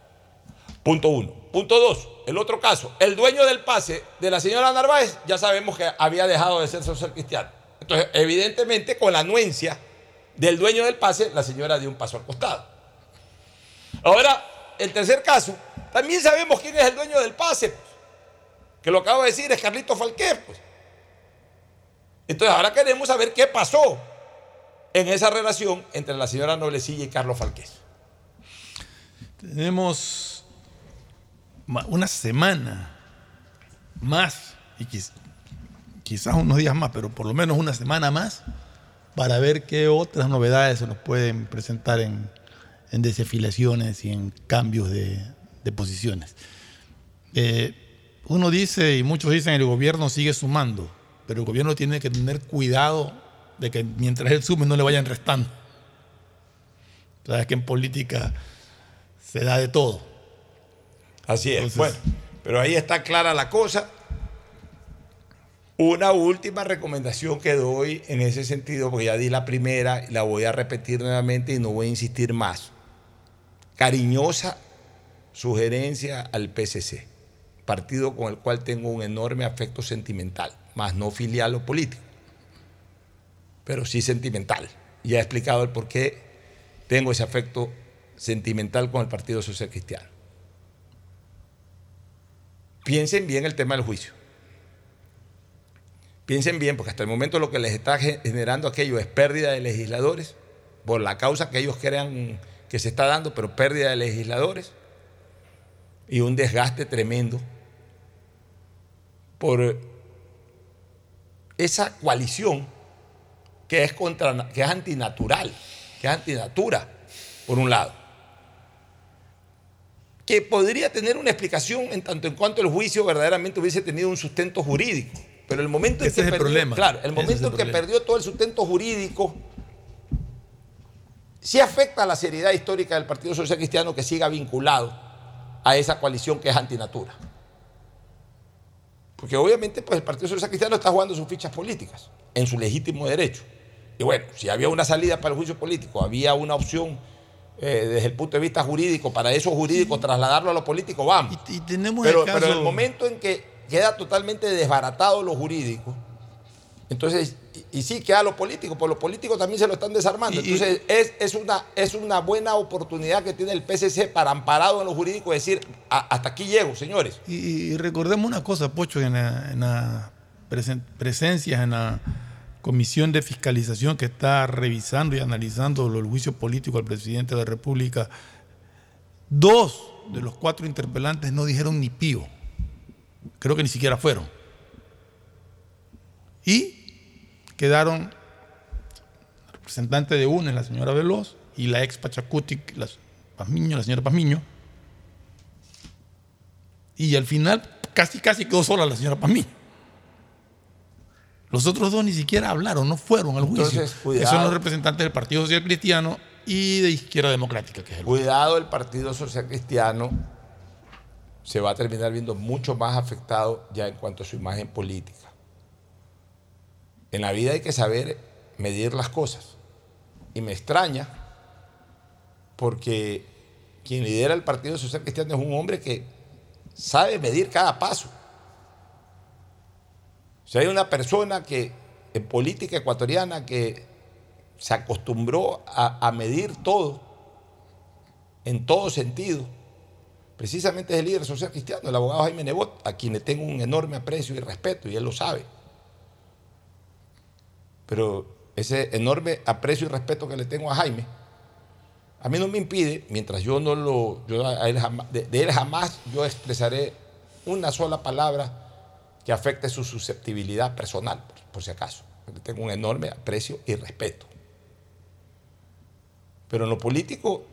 Punto uno. Punto dos, el otro caso, el dueño del pase de la señora Narváez, ya sabemos que había dejado de ser social cristiano. Entonces, evidentemente, con la anuencia del dueño del pase, la señora dio un paso al costado. Ahora, el tercer caso, también sabemos quién es el dueño del pase, pues, que lo acabo de decir, es Carlito Falquer. Pues. Entonces, ahora queremos saber qué pasó en esa relación entre la señora Noblecilla y Carlos Falqués. Tenemos una semana más, y quiz- quizás unos días más, pero por lo menos una semana más, para ver qué otras novedades se nos pueden presentar en, en desafiliaciones y en cambios de, de posiciones. Eh, uno dice, y muchos dicen, el gobierno sigue sumando, pero el gobierno tiene que tener cuidado de que mientras él sume no le vayan restando. Sabes que en política se da de todo. Así es. bueno, pero ahí está clara la cosa. Una última recomendación que doy en ese sentido, porque ya di la primera y la voy a repetir nuevamente y no voy a insistir más. Cariñosa sugerencia al PCC, partido con el cual tengo un enorme afecto sentimental, más no filial o político, pero sí sentimental. Ya he explicado el por qué tengo ese afecto sentimental con el Partido Social Cristiano. Piensen bien el tema del juicio. Piensen bien, porque hasta el momento lo que les está ge- generando aquello es pérdida de legisladores, por la causa que ellos crean que se está dando, pero pérdida de legisladores y un desgaste tremendo por esa coalición que es, contra, que es antinatural, que es antinatura, por un lado que podría tener una explicación en tanto en cuanto el juicio verdaderamente hubiese tenido un sustento jurídico. Pero el momento en que es el perdió, problema. claro, el momento es el en que problema. perdió todo el sustento jurídico, sí afecta a la seriedad histórica del Partido Social Cristiano que siga vinculado a esa coalición que es antinatura. Porque obviamente pues, el Partido Social Cristiano está jugando sus fichas políticas en su legítimo derecho. Y bueno, si había una salida para el juicio político, había una opción eh, desde el punto de vista jurídico, para eso jurídico, trasladarlo a lo político, vamos. Y tenemos pero, el caso... pero el momento en que queda totalmente desbaratado lo jurídico, entonces, y, y sí queda lo político, pues lo político también se lo están desarmando. Y- entonces, es, es, una, es una buena oportunidad que tiene el PCC para, amparado en lo jurídico, decir, "A- hasta aquí llego, señores. Y, y recordemos una cosa, Pocho, en la, en la presen- presencia, en la comisión de fiscalización que está revisando y analizando el juicio político al presidente de la República, dos de los cuatro interpelantes no dijeron ni pío. Creo que ni siquiera fueron. Y quedaron la representante de UNE, la señora Veloz, y la ex Pachacuti, la, Pazmiño, la señora Pazmiño, y al final casi casi quedó sola la señora Pazmiño. Los otros dos ni siquiera hablaron, no fueron al juicio. Entonces, cuidado. son los representantes del Partido Social Cristiano y de Izquierda Democrática, que es el Cuidado el Partido Social Cristiano se va a terminar viendo mucho más afectado ya en cuanto a su imagen política. En la vida hay que saber medir las cosas. Y me extraña porque quien lidera el Partido Social Cristiano es un hombre que sabe medir cada paso. Si hay una persona que en política ecuatoriana que se acostumbró a, medir todo, en todo sentido, precisamente es el líder social cristiano, el abogado Jaime Nebot, a quien le tengo un enorme aprecio y respeto, y él lo sabe. Pero ese enorme aprecio y respeto que le tengo a Jaime, a mí no me impide, mientras yo no lo, yo de él jamás yo expresaré una sola palabra que afecte su susceptibilidad personal, por, si acaso. Le tengo un enorme aprecio y respeto. Pero en lo político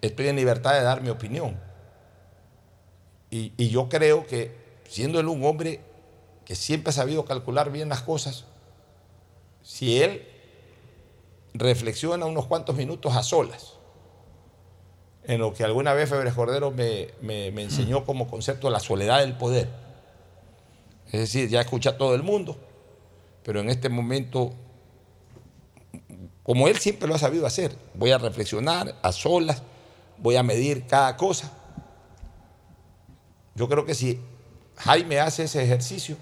estoy en libertad de dar mi opinión. Y, yo creo que siendo él un hombre que siempre ha sabido calcular bien las cosas, si él reflexiona unos cuantos minutos a solas, en lo que alguna vez Febres Cordero me, me- me enseñó como concepto la soledad del poder. Es decir, ya escucha a todo el mundo, pero en este momento, como él siempre lo ha sabido hacer, voy a reflexionar a solas, voy a medir cada cosa. Yo creo que si Jaime hace ese ejercicio,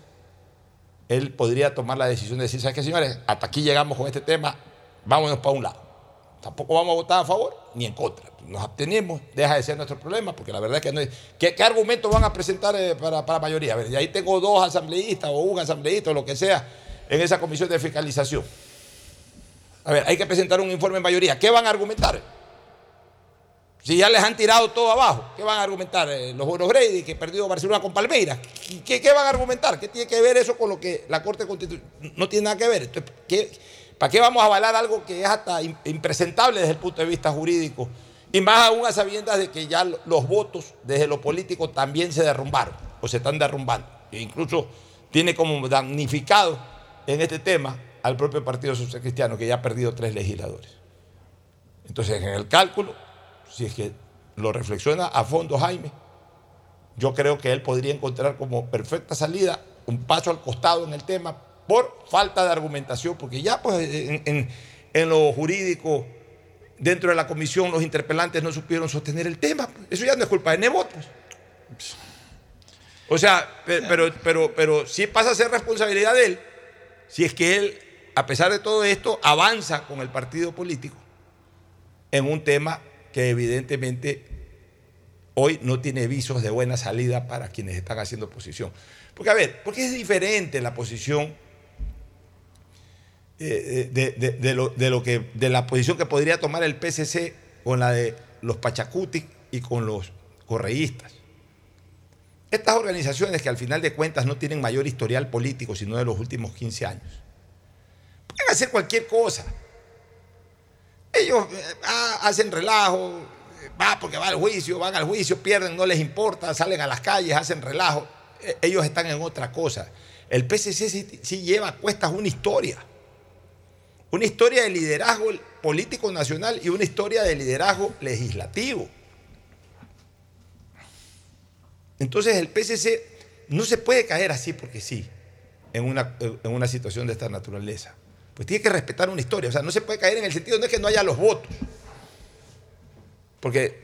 él podría tomar la decisión de decir, ¿sabes qué, señores? Hasta aquí llegamos con este tema, vámonos para un lado. Tampoco vamos a votar a favor ni en contra. Nos abstenemos, deja de ser nuestro problema, porque la verdad es que no hay- ¿Qué, argumentos van a presentar eh, para, para mayoría? A ver, y ahí tengo dos asambleístas o un asambleísta o lo que sea en esa comisión de fiscalización. A ver, hay que presentar un informe en mayoría. ¿Qué van a argumentar? Si ya les han tirado todo abajo, ¿qué van a argumentar? Eh, los buenos Brady, que perdió Barcelona con Palmeiras. ¿Qué, qué van a argumentar? ¿Qué tiene que ver eso con lo que la Corte Constitucional no tiene nada que ver? Entonces, ¿qué- ¿Para qué vamos a avalar algo que es hasta im- impresentable desde el punto de vista jurídico? Y más aún a sabiendas de que ya lo- los votos desde lo político también se derrumbaron o se están derrumbando. E incluso tiene como damnificado en este tema al propio Partido Social Cristiano, que ya ha perdido tres legisladores. Entonces, en el cálculo, si es que lo reflexiona a fondo Jaime, yo creo que él podría encontrar como perfecta salida un paso al costado en el tema por falta de argumentación, porque ya pues en, lo jurídico, dentro de la comisión, los interpelantes no supieron sostener el tema. pues. Eso ya no es culpa de Nebot. pues. O sea, pe- pero, pero, pero sí pasa a ser responsabilidad de él, si es que él, a pesar de todo esto, avanza con el partido político en un tema que evidentemente hoy no tiene visos de buena salida para quienes están haciendo oposición. Porque a ver, porque es diferente la posición eh, de, de- lo, de lo que, de la posición que podría tomar el PCC con la de los Pachacuti y con los correístas. Estas organizaciones que al final de cuentas no tienen mayor historial político sino de los últimos 15 años, pueden hacer cualquier cosa. Ellos eh, ah, hacen relajo, eh, va porque va al juicio, van al juicio, pierden, no les importa, salen a las calles, hacen relajo. Ellos están en otra cosa. El PCC sí, sí lleva a cuestas una historia. Una historia de liderazgo político nacional y una historia de liderazgo legislativo. Entonces el PCC no se puede caer así porque sí en una, en una situación de esta naturaleza. Pues tiene que respetar una historia. O sea, no se puede caer en el sentido no es que no haya los votos. Porque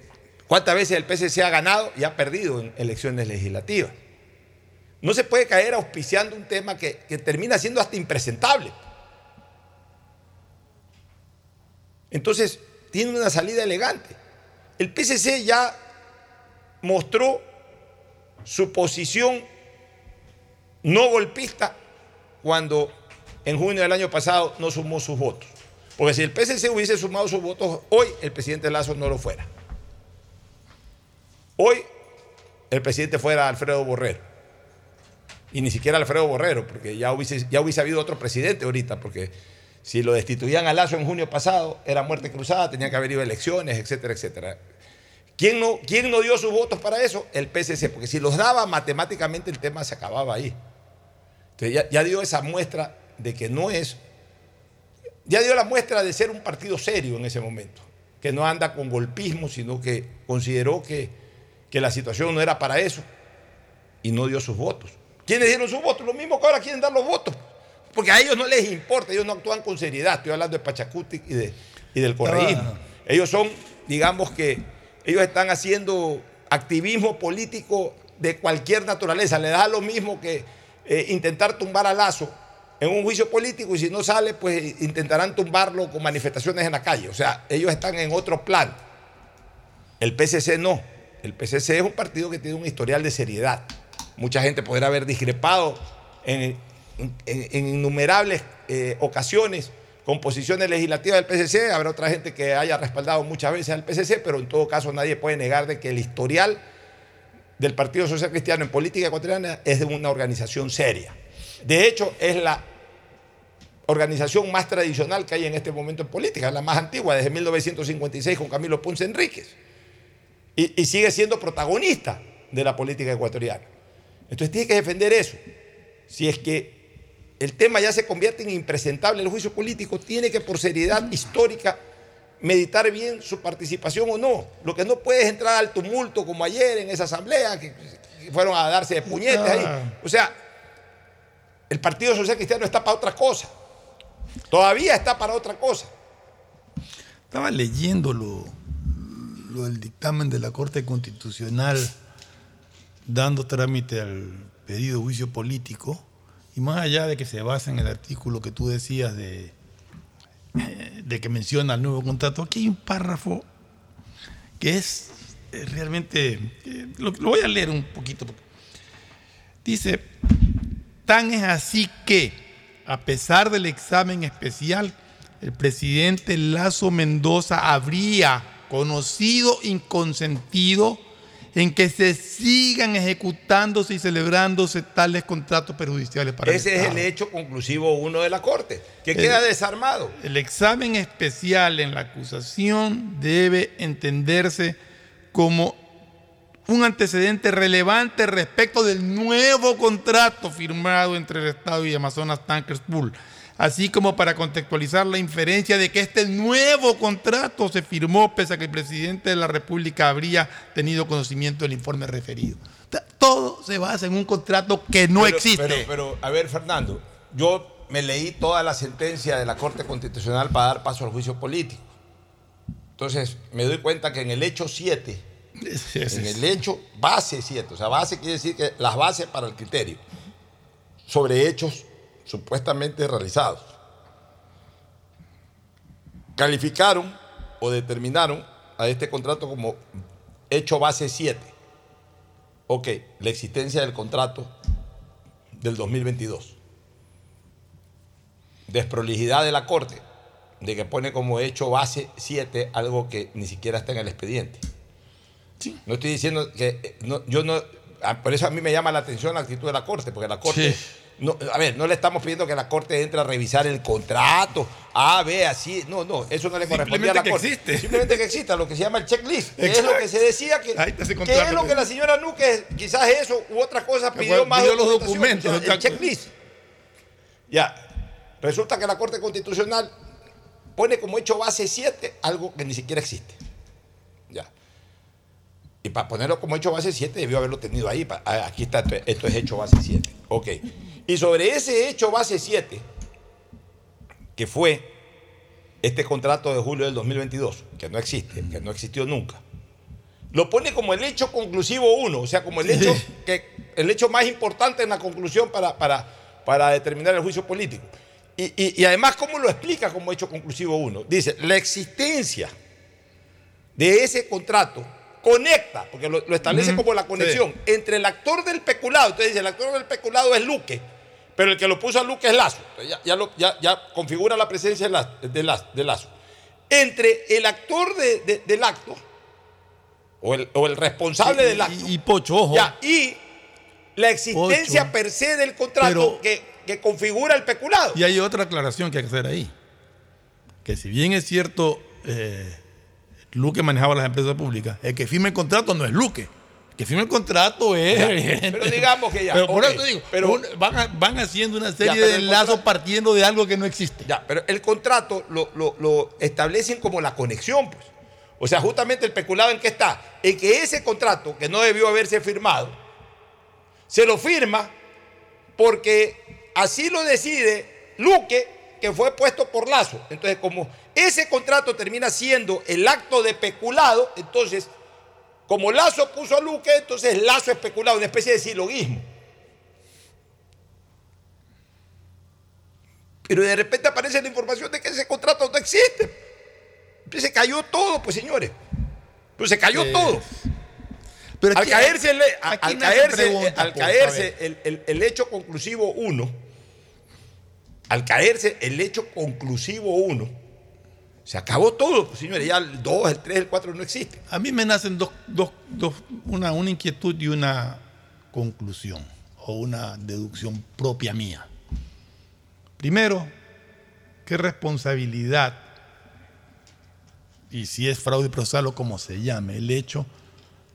cuántas veces el PCC ha ganado y ha perdido en elecciones legislativas. No se puede caer auspiciando un tema que, que termina siendo hasta impresentable. Entonces, tiene una salida elegante. El PCC ya mostró su posición no golpista cuando en junio del año pasado no sumó sus votos. Porque si el PCC hubiese sumado sus votos, hoy el presidente Lazo no lo fuera. Hoy el presidente fuera Alfredo Borrero. Y ni siquiera Alfredo Borrero, porque ya hubiese, ya hubiese habido otro presidente ahorita, porque si lo destituían a Lazo en junio pasado, era muerte cruzada, tenía que haber ido a elecciones, etcétera, etcétera. ¿Quién no, ¿Quién no dio sus votos para eso? El PCC, porque si los daba matemáticamente el tema se acababa ahí. Entonces ya, ya dio esa muestra de que no es, ya dio la muestra de ser un partido serio en ese momento, que no anda con golpismo, sino que consideró que que la situación no era para eso y no dio sus votos. ¿Quiénes dieron sus votos? Lo mismo que ahora quieren dar los votos. Porque a ellos no les importa, ellos no actúan con seriedad. Estoy hablando de Pachacuti y, de, y del correísmo. Ellos son, digamos que, ellos están haciendo activismo político de cualquier naturaleza. Le da lo mismo que eh, intentar tumbar a Lazo en un juicio político y si no sale, pues intentarán tumbarlo con manifestaciones en la calle. O sea, ellos están en otro plan. El PCC no. El PCC es un partido que tiene un historial de seriedad. Mucha gente podrá haber discrepado en, en- innumerables eh, ocasiones con posiciones legislativas del PCC. Habrá otra gente que haya respaldado muchas veces al PCC, pero en todo caso nadie puede negar de que el historial del Partido Social Cristiano en política ecuatoriana es de una organización seria. De hecho, es la organización más tradicional que hay en este momento en política, la más antigua, desde 1956 con Camilo Ponce Enríquez. Y, y sigue siendo protagonista de la política ecuatoriana. Entonces tiene que defender eso. Si es que el tema ya se convierte en impresentable el juicio político, tiene que por seriedad histórica meditar bien su participación o no. Lo que no puede es entrar al tumulto como ayer en esa asamblea, que, que fueron a darse de puñetes ahí. O sea, el Partido Social Cristiano está para otra cosa. Todavía está para otra cosa. Estaba leyendo lo, lo del dictamen de la Corte Constitucional dando trámite al pedido de juicio político y más allá de que se basa en el artículo que tú decías de, eh, de que menciona el nuevo contrato, aquí hay un párrafo que es eh, realmente, eh, lo, lo voy a leer un poquito. Dice, tan es así que, a pesar del examen especial, el presidente Lazo Mendoza habría conocido y consentido en que se sigan ejecutándose y celebrándose tales contratos perjudiciales para Ese el es Estado. el hecho conclusivo uno de la Corte, que El- queda desarmado. El examen especial en la acusación debe entenderse como un antecedente relevante respecto del nuevo contrato firmado entre el Estado y Amazonas Tankers Pool, así como para contextualizar la inferencia de que este nuevo contrato se firmó pese a que el presidente de la República habría tenido conocimiento del informe referido. Todo se basa en un contrato que no Pero- existe. Pero, pero, a ver, Fernando, yo me leí toda la sentencia de la Corte Constitucional para dar paso al juicio político. Entonces, me doy cuenta que en el hecho 7, en el hecho base 7, o sea, base quiere decir que las bases para el criterio, sobre hechos supuestamente realizados, calificaron o determinaron a este contrato como hecho base 7. Ok, la existencia del contrato del 2022. Desprolijidad de la Corte, de que pone como hecho base 7 algo que ni siquiera está en el expediente. No estoy diciendo que eh, no, yo no. ah, Por eso a mí me llama la atención la actitud de la Corte, porque la Corte. Sí. No, a ver, no le estamos pidiendo que la Corte entre a revisar el contrato, A, B, así. No, no, eso no le correspondía a la que Corte. existe. Simplemente que exista, lo que se llama el checklist, que es lo que se decía que, Ahí está ese que es lo que- la señora Núñez, quizás eso u otra cosa, Que pidió fue- más pidió los documentos, o sea, el checklist. Ya, resulta que la Corte Constitucional pone como hecho base 7 algo que ni siquiera existe. Y para ponerlo como hecho base 7 debió haberlo tenido ahí. Ah, Aquí está, esto- esto es hecho base 7. Ok. Y sobre ese hecho base 7, que fue este contrato de julio del 2022, que no existe, que no existió nunca, lo pone como el hecho conclusivo 1, o sea, como el hecho, que, el hecho más importante en la conclusión para, para, para determinar el juicio político. Y, y- y además, ¿cómo lo explica como hecho conclusivo 1? Dice, la existencia de ese contrato conecta, porque lo, lo establece como la conexión entre el actor del peculado, entonces dice, el actor del peculado es Luque, pero el que lo puso a Luque es Lazo, ya, ya lo- ya- ya configura la presencia de, La- de La- de Lazo. Entre el actor de- de- del acto, o el, o el responsable del acto, y, y Pocho, ojo. y la existencia Ocho. per se del contrato Pero- que, que configura el peculado. Y hay otra aclaración que hay que hacer ahí. Que si bien es cierto, eh, Luque manejaba las empresas públicas, el que firma el contrato no es Luque. El que firma el contrato es. Ya, pero digamos que ya, Pero por ok, eso te digo, pero- un- van, a- van haciendo una serie de contrato- partiendo de algo que no existe. Ya, pero el contrato lo, lo- lo establecen como la conexión, pues. O sea, justamente el peculado en qué está? En que ese contrato, que no debió haberse firmado, se lo firma porque así lo decide Luque, que fue puesto por Lazo. Entonces, como ese contrato termina siendo el acto de peculado, entonces, como Lazo puso a Luque, entonces Lazo es peculado, una especie de silogismo. Pero de repente aparece la información de que ese contrato no existe. Entonces se cayó todo, pues señores. Pues se cayó todo. Pero al caerse, al al pues, el- el hecho conclusivo 1, al caerse el hecho conclusivo 1, se acabó todo, pues, señores. Ya el 2, el 3, el 4 no existe. A mí me nacen dos, dos, dos una, una inquietud y una conclusión o una deducción propia mía. Primero, ¿qué responsabilidad, y si es fraude procesal o como se llame, el hecho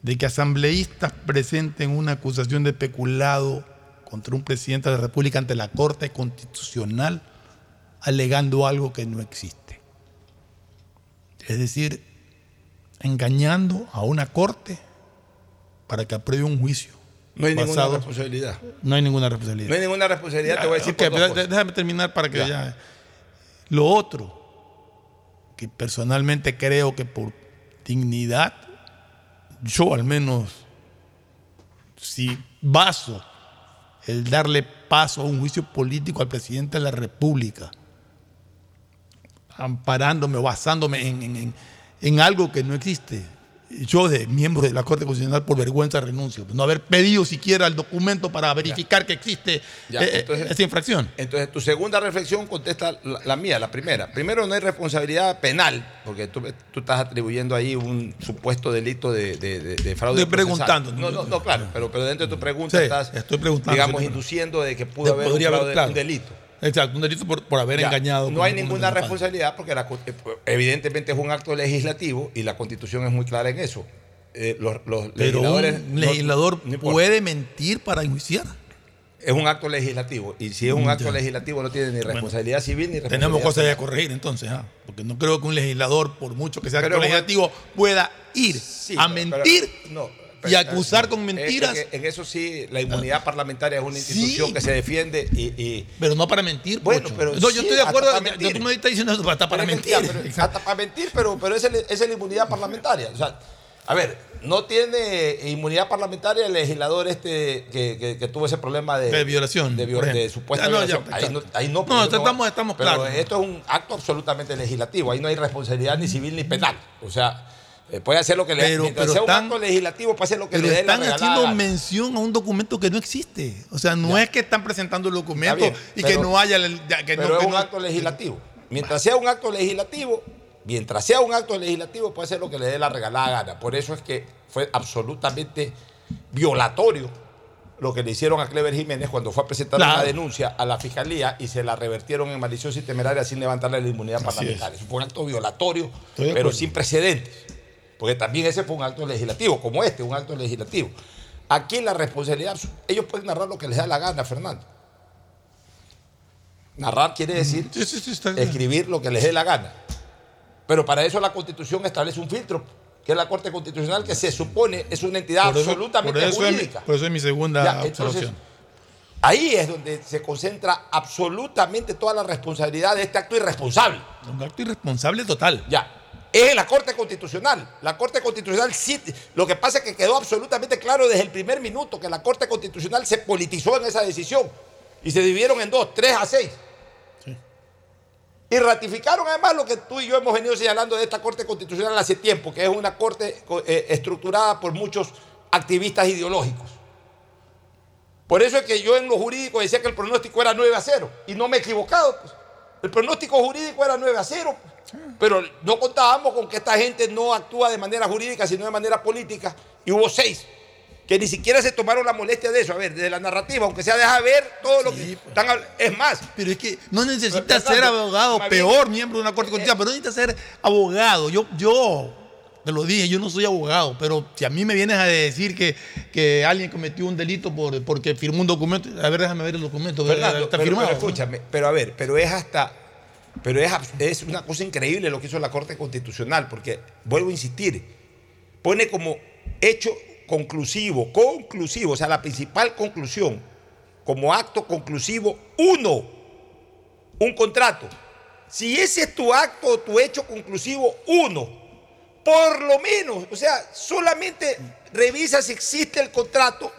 de que asambleístas presenten una acusación de peculado contra un presidente de la República ante la Corte Constitucional alegando algo que no existe? Es decir, engañando a una corte para que apruebe un juicio. No hay ninguna responsabilidad. No hay ninguna responsabilidad. No hay ninguna responsabilidad, te voy a decir Ok, por pero déjame terminar para que Ya. ya. Lo otro, que personalmente creo que por dignidad, yo al menos, si baso el darle paso a un juicio político al presidente de la República, amparándome o basándome en, en- en- en algo que no existe. Yo, de miembro de la Corte Constitucional, por vergüenza renuncio. No haber pedido siquiera el documento para verificar que existe Ya, eh, entonces- esa infracción. Entonces, tu segunda reflexión contesta la, la mía, la primera. Primero, no hay responsabilidad penal, porque tú, tú estás atribuyendo ahí un supuesto delito de, de- de- de fraude. Estoy procesal. preguntando. No, no, no, claro, pero, pero dentro de tu pregunta Sí, estás, estoy preguntando, digamos, induciendo de que pudo haber, un, fraude- claro. un delito. Exacto, un delito por, por haber Ya, engañado. No hay un ninguna responsabilidad porque la evidentemente es un acto legislativo y la constitución es muy clara en eso. Eh, los, los Pero legisladores un legislador no puede mentir para enjuiciar. Es un acto legislativo y si es un acto legislativo no tiene ni responsabilidad civil ni responsabilidad Tenemos cosas penal. que corregir entonces, ¿ah? porque no creo que un legislador, por mucho que sea Pero acto legislativo, pueda ir Sí, a pero- mentir pero- no, y acusar con en- mentiras. En, en eso sí, la inmunidad parlamentaria es una institución Sí. que se defiende y. y- Pero no para mentir. Bueno, Pocho. pero No, sí, yo estoy de acuerdo. yo- tú me estás diciendo eso, hasta para mentir. pero- hasta para mentir, pero, pero esa, es- la inmunidad parlamentaria. O sea, a ver, no tiene inmunidad parlamentaria el legislador este que, que- que tuvo ese problema de, De violación, de, vio- por ejemplo. de supuesta Ah, no, ya, violación. ahí, no, ahí no, No, estamos- estamos pero claros. Esto es un acto absolutamente legislativo. Ahí no hay responsabilidad ni civil ni penal. O sea, puede hacer lo que le Pero- pero sea están- un acto legislativo, puede hacer lo que le dé la están haciendo mención a un documento que no existe. O sea, no es que están presentando el documento bien, y pero- que no haya. que pero no, es que un no- acto legislativo. Mientras sea un acto legislativo, mientras sea un acto legislativo, puede hacer lo que le dé la regalada gana. Por eso es que fue absolutamente violatorio lo que le hicieron a Clever Jiménez cuando fue a presentar Claro. una denuncia a la fiscalía y se la revertieron en maliciosa y temeraria sin levantarle la inmunidad parlamentaria. Eso fue un acto violatorio, Estoy pero sin precedentes. Porque también ese fue un acto legislativo, como este, un acto legislativo. Aquí la responsabilidad, ellos pueden narrar lo que les da la gana, Fernando. Narrar quiere decir escribir lo que les dé la gana. Pero para eso la Constitución establece un filtro, que es la Corte Constitucional, que se supone es una entidad Por eso- absolutamente por eso es mi- jurídica. por eso es mi segunda Ya, entonces, observación. ahí es donde se concentra absolutamente toda la responsabilidad de este acto irresponsable. Un acto irresponsable total. Ya. Es en la Corte Constitucional. La Corte Constitucional sí. Lo que pasa es que quedó absolutamente claro desde el primer minuto que la Corte Constitucional se politizó en esa decisión. Y se dividieron en dos, tres a seis. Y ratificaron además lo que tú y yo hemos venido señalando de esta Corte Constitucional hace tiempo, que es una Corte eh, estructurada por muchos activistas ideológicos. Por eso es que yo en lo jurídico decía que el pronóstico era 9 a 0. Y no me he equivocado. pues. El pronóstico jurídico era 9 a 0. pues. Pero no contábamos con que esta gente no actúa de manera jurídica, sino de manera política. Y hubo seis que ni siquiera se tomaron la molestia de eso. A ver, de la narrativa, aunque sea, deja ver todo lo que están habl- Es más. Pero es que no necesita ser abogado, bien- peor miembro de una corte constitucional, pero no necesita ser abogado. Yo, yo te lo dije, yo no soy abogado, pero si a mí me vienes a decir que, que alguien cometió un delito por, porque firmó un documento, a ver, déjame ver el documento. Fernando, está pero, firmado. pero escúchame, pero a ver, pero es hasta Pero es, una cosa increíble lo que hizo la Corte Constitucional, porque, vuelvo a insistir, pone como hecho conclusivo, conclusivo, o sea, la principal conclusión, como acto conclusivo, uno, un contrato. Si ese es tu acto o tu hecho conclusivo, uno, por lo menos, o sea, solamente revisa si existe el contrato.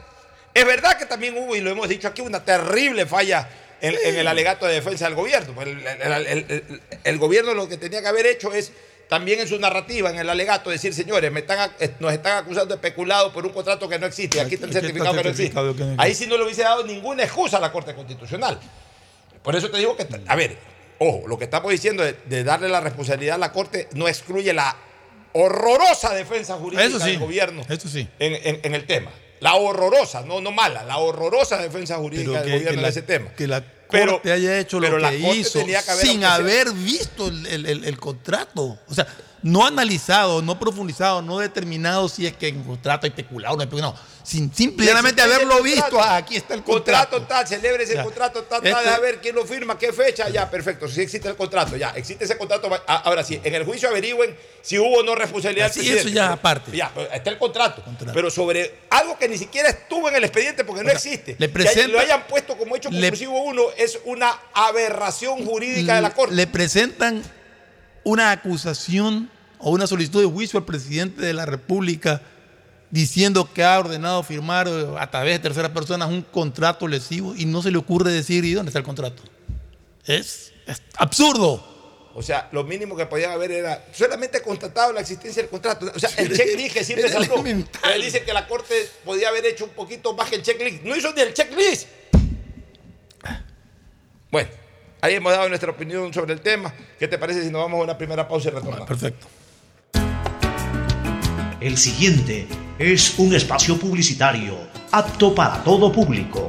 Es verdad que también hubo, y lo hemos dicho aquí, una terrible falla en, en el alegato de defensa del gobierno. El, el- el- el- el gobierno lo que tenía que haber hecho es también en su narrativa, en el alegato, decir, señores, me están, eh, nos están acusando de peculado por un contrato que no existe. Aquí está el está certificado que no existe. certificado que no existe. Ahí sí no le hubiese dado ninguna excusa a la Corte Constitucional. Por eso te digo que, a ver, ojo, lo que estamos diciendo de, de darle la responsabilidad a la Corte no excluye la horrorosa defensa jurídica sí, del gobierno eso sí. en, en- en el tema. La horrorosa, no, no mala, la horrorosa defensa jurídica Pero del gobierno que en la, ese tema. que la Pero- Corte haya hecho pero lo la que Corte hizo que sin haber visto el, el- el- el contrato. O sea, no analizado, no profundizado, no determinado si es que en contrato hay peculado o no hay peculado. Sin, simplemente haberlo contrato. visto, ah, aquí está el contrato. Contrato tal, celebre ese Ya. contrato tal, tal, a ver quién lo firma, qué fecha, ya, perfecto. Si existe el contrato, ya, existe ese contrato. ah, Ahora sí, en el juicio averigüen si hubo o no responsabilidad Sí, eso ya aparte. Ya, está el contrato. Pero sobre algo que ni siquiera estuvo en el expediente porque no sea, existe. le que lo hayan puesto como hecho le- conclusivo uno es una aberración jurídica de la Corte. Le presentan una acusación o una solicitud de juicio al presidente de la República diciendo que ha ordenado firmar eh, a través de terceras personas un contrato lesivo y no se le ocurre decir ¿y dónde está el contrato? Es, es absurdo. O sea, lo mínimo que podían haber era solamente constatado la existencia del contrato. O sea, el checklist que siempre salió. Él dice que la Corte podía haber hecho un poquito más que el checklist. No hizo ni el checklist. Bueno, ahí hemos dado nuestra opinión sobre el tema. ¿Qué te parece si nos vamos a una primera pausa y retornamos? Perfecto. El siguiente es un espacio publicitario apto para todo público.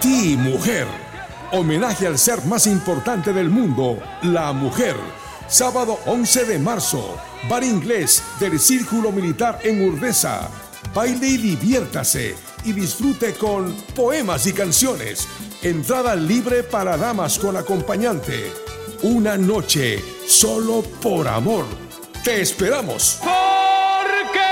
Ti, mujer. Homenaje al ser más importante del mundo, la mujer. Sábado 11 de marzo, bar inglés del Círculo Militar en Urdesa. Baile y diviértase y disfrute con poemas y canciones. Entrada libre para damas con acompañante. Una noche solo por amor. Te esperamos. Porque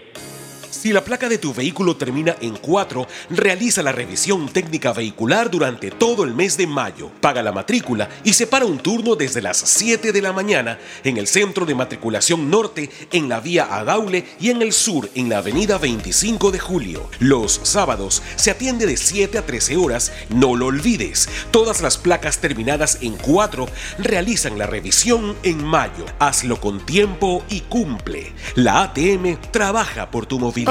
Si la placa de tu vehículo termina en 4, realiza la revisión técnica vehicular durante todo el mes de mayo. Paga la matrícula y separa un turno desde las 7 de la mañana en el Centro de Matriculación Norte, en la vía Adaule y en el sur, en la avenida 25 de Julio. Los sábados se atiende de 7 a 13 horas. No lo olvides, todas las placas terminadas en 4 realizan la revisión en mayo. Hazlo con tiempo y cumple. La ATM trabaja por tu movilidad.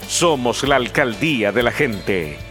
Somos la alcaldía de la gente.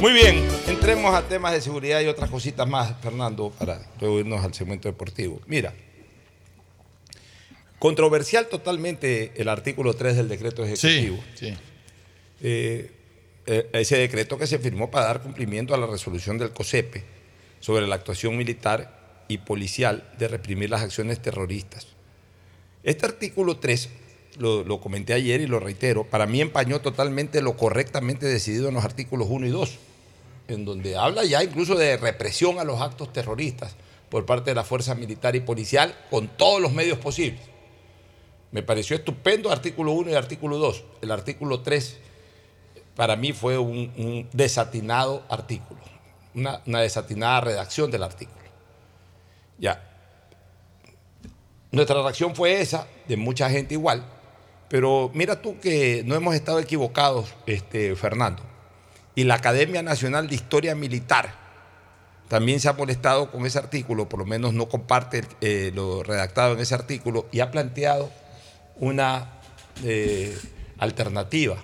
Muy bien, entremos a temas de seguridad y otras cositas más, Fernando, para luego irnos al segmento deportivo. Mira, controversial totalmente el artículo 3 del decreto ejecutivo. Sí, sí. Eh, eh, ese decreto que se firmó para dar cumplimiento a la resolución del COSEPE sobre la actuación militar y policial de reprimir las acciones terroristas. Este artículo 3, lo, lo comenté ayer y lo reitero, para mí empañó totalmente lo correctamente decidido en los artículos 1 y 2, en donde habla ya incluso de represión a los actos terroristas por parte de la fuerza militar y policial con todos los medios posibles. Me pareció estupendo artículo 1 y artículo 2. El artículo 3 para mí fue un, desatinado artículo, una, una desatinada redacción del artículo. Ya. Nuestra reacción fue esa, de mucha gente igual, pero mira tú que no hemos estado equivocados, este, Fernando. Y la Academia Nacional de Historia Militar también se ha molestado con ese artículo, por lo menos no comparte eh, lo redactado en ese artículo, y ha planteado una eh, alternativa,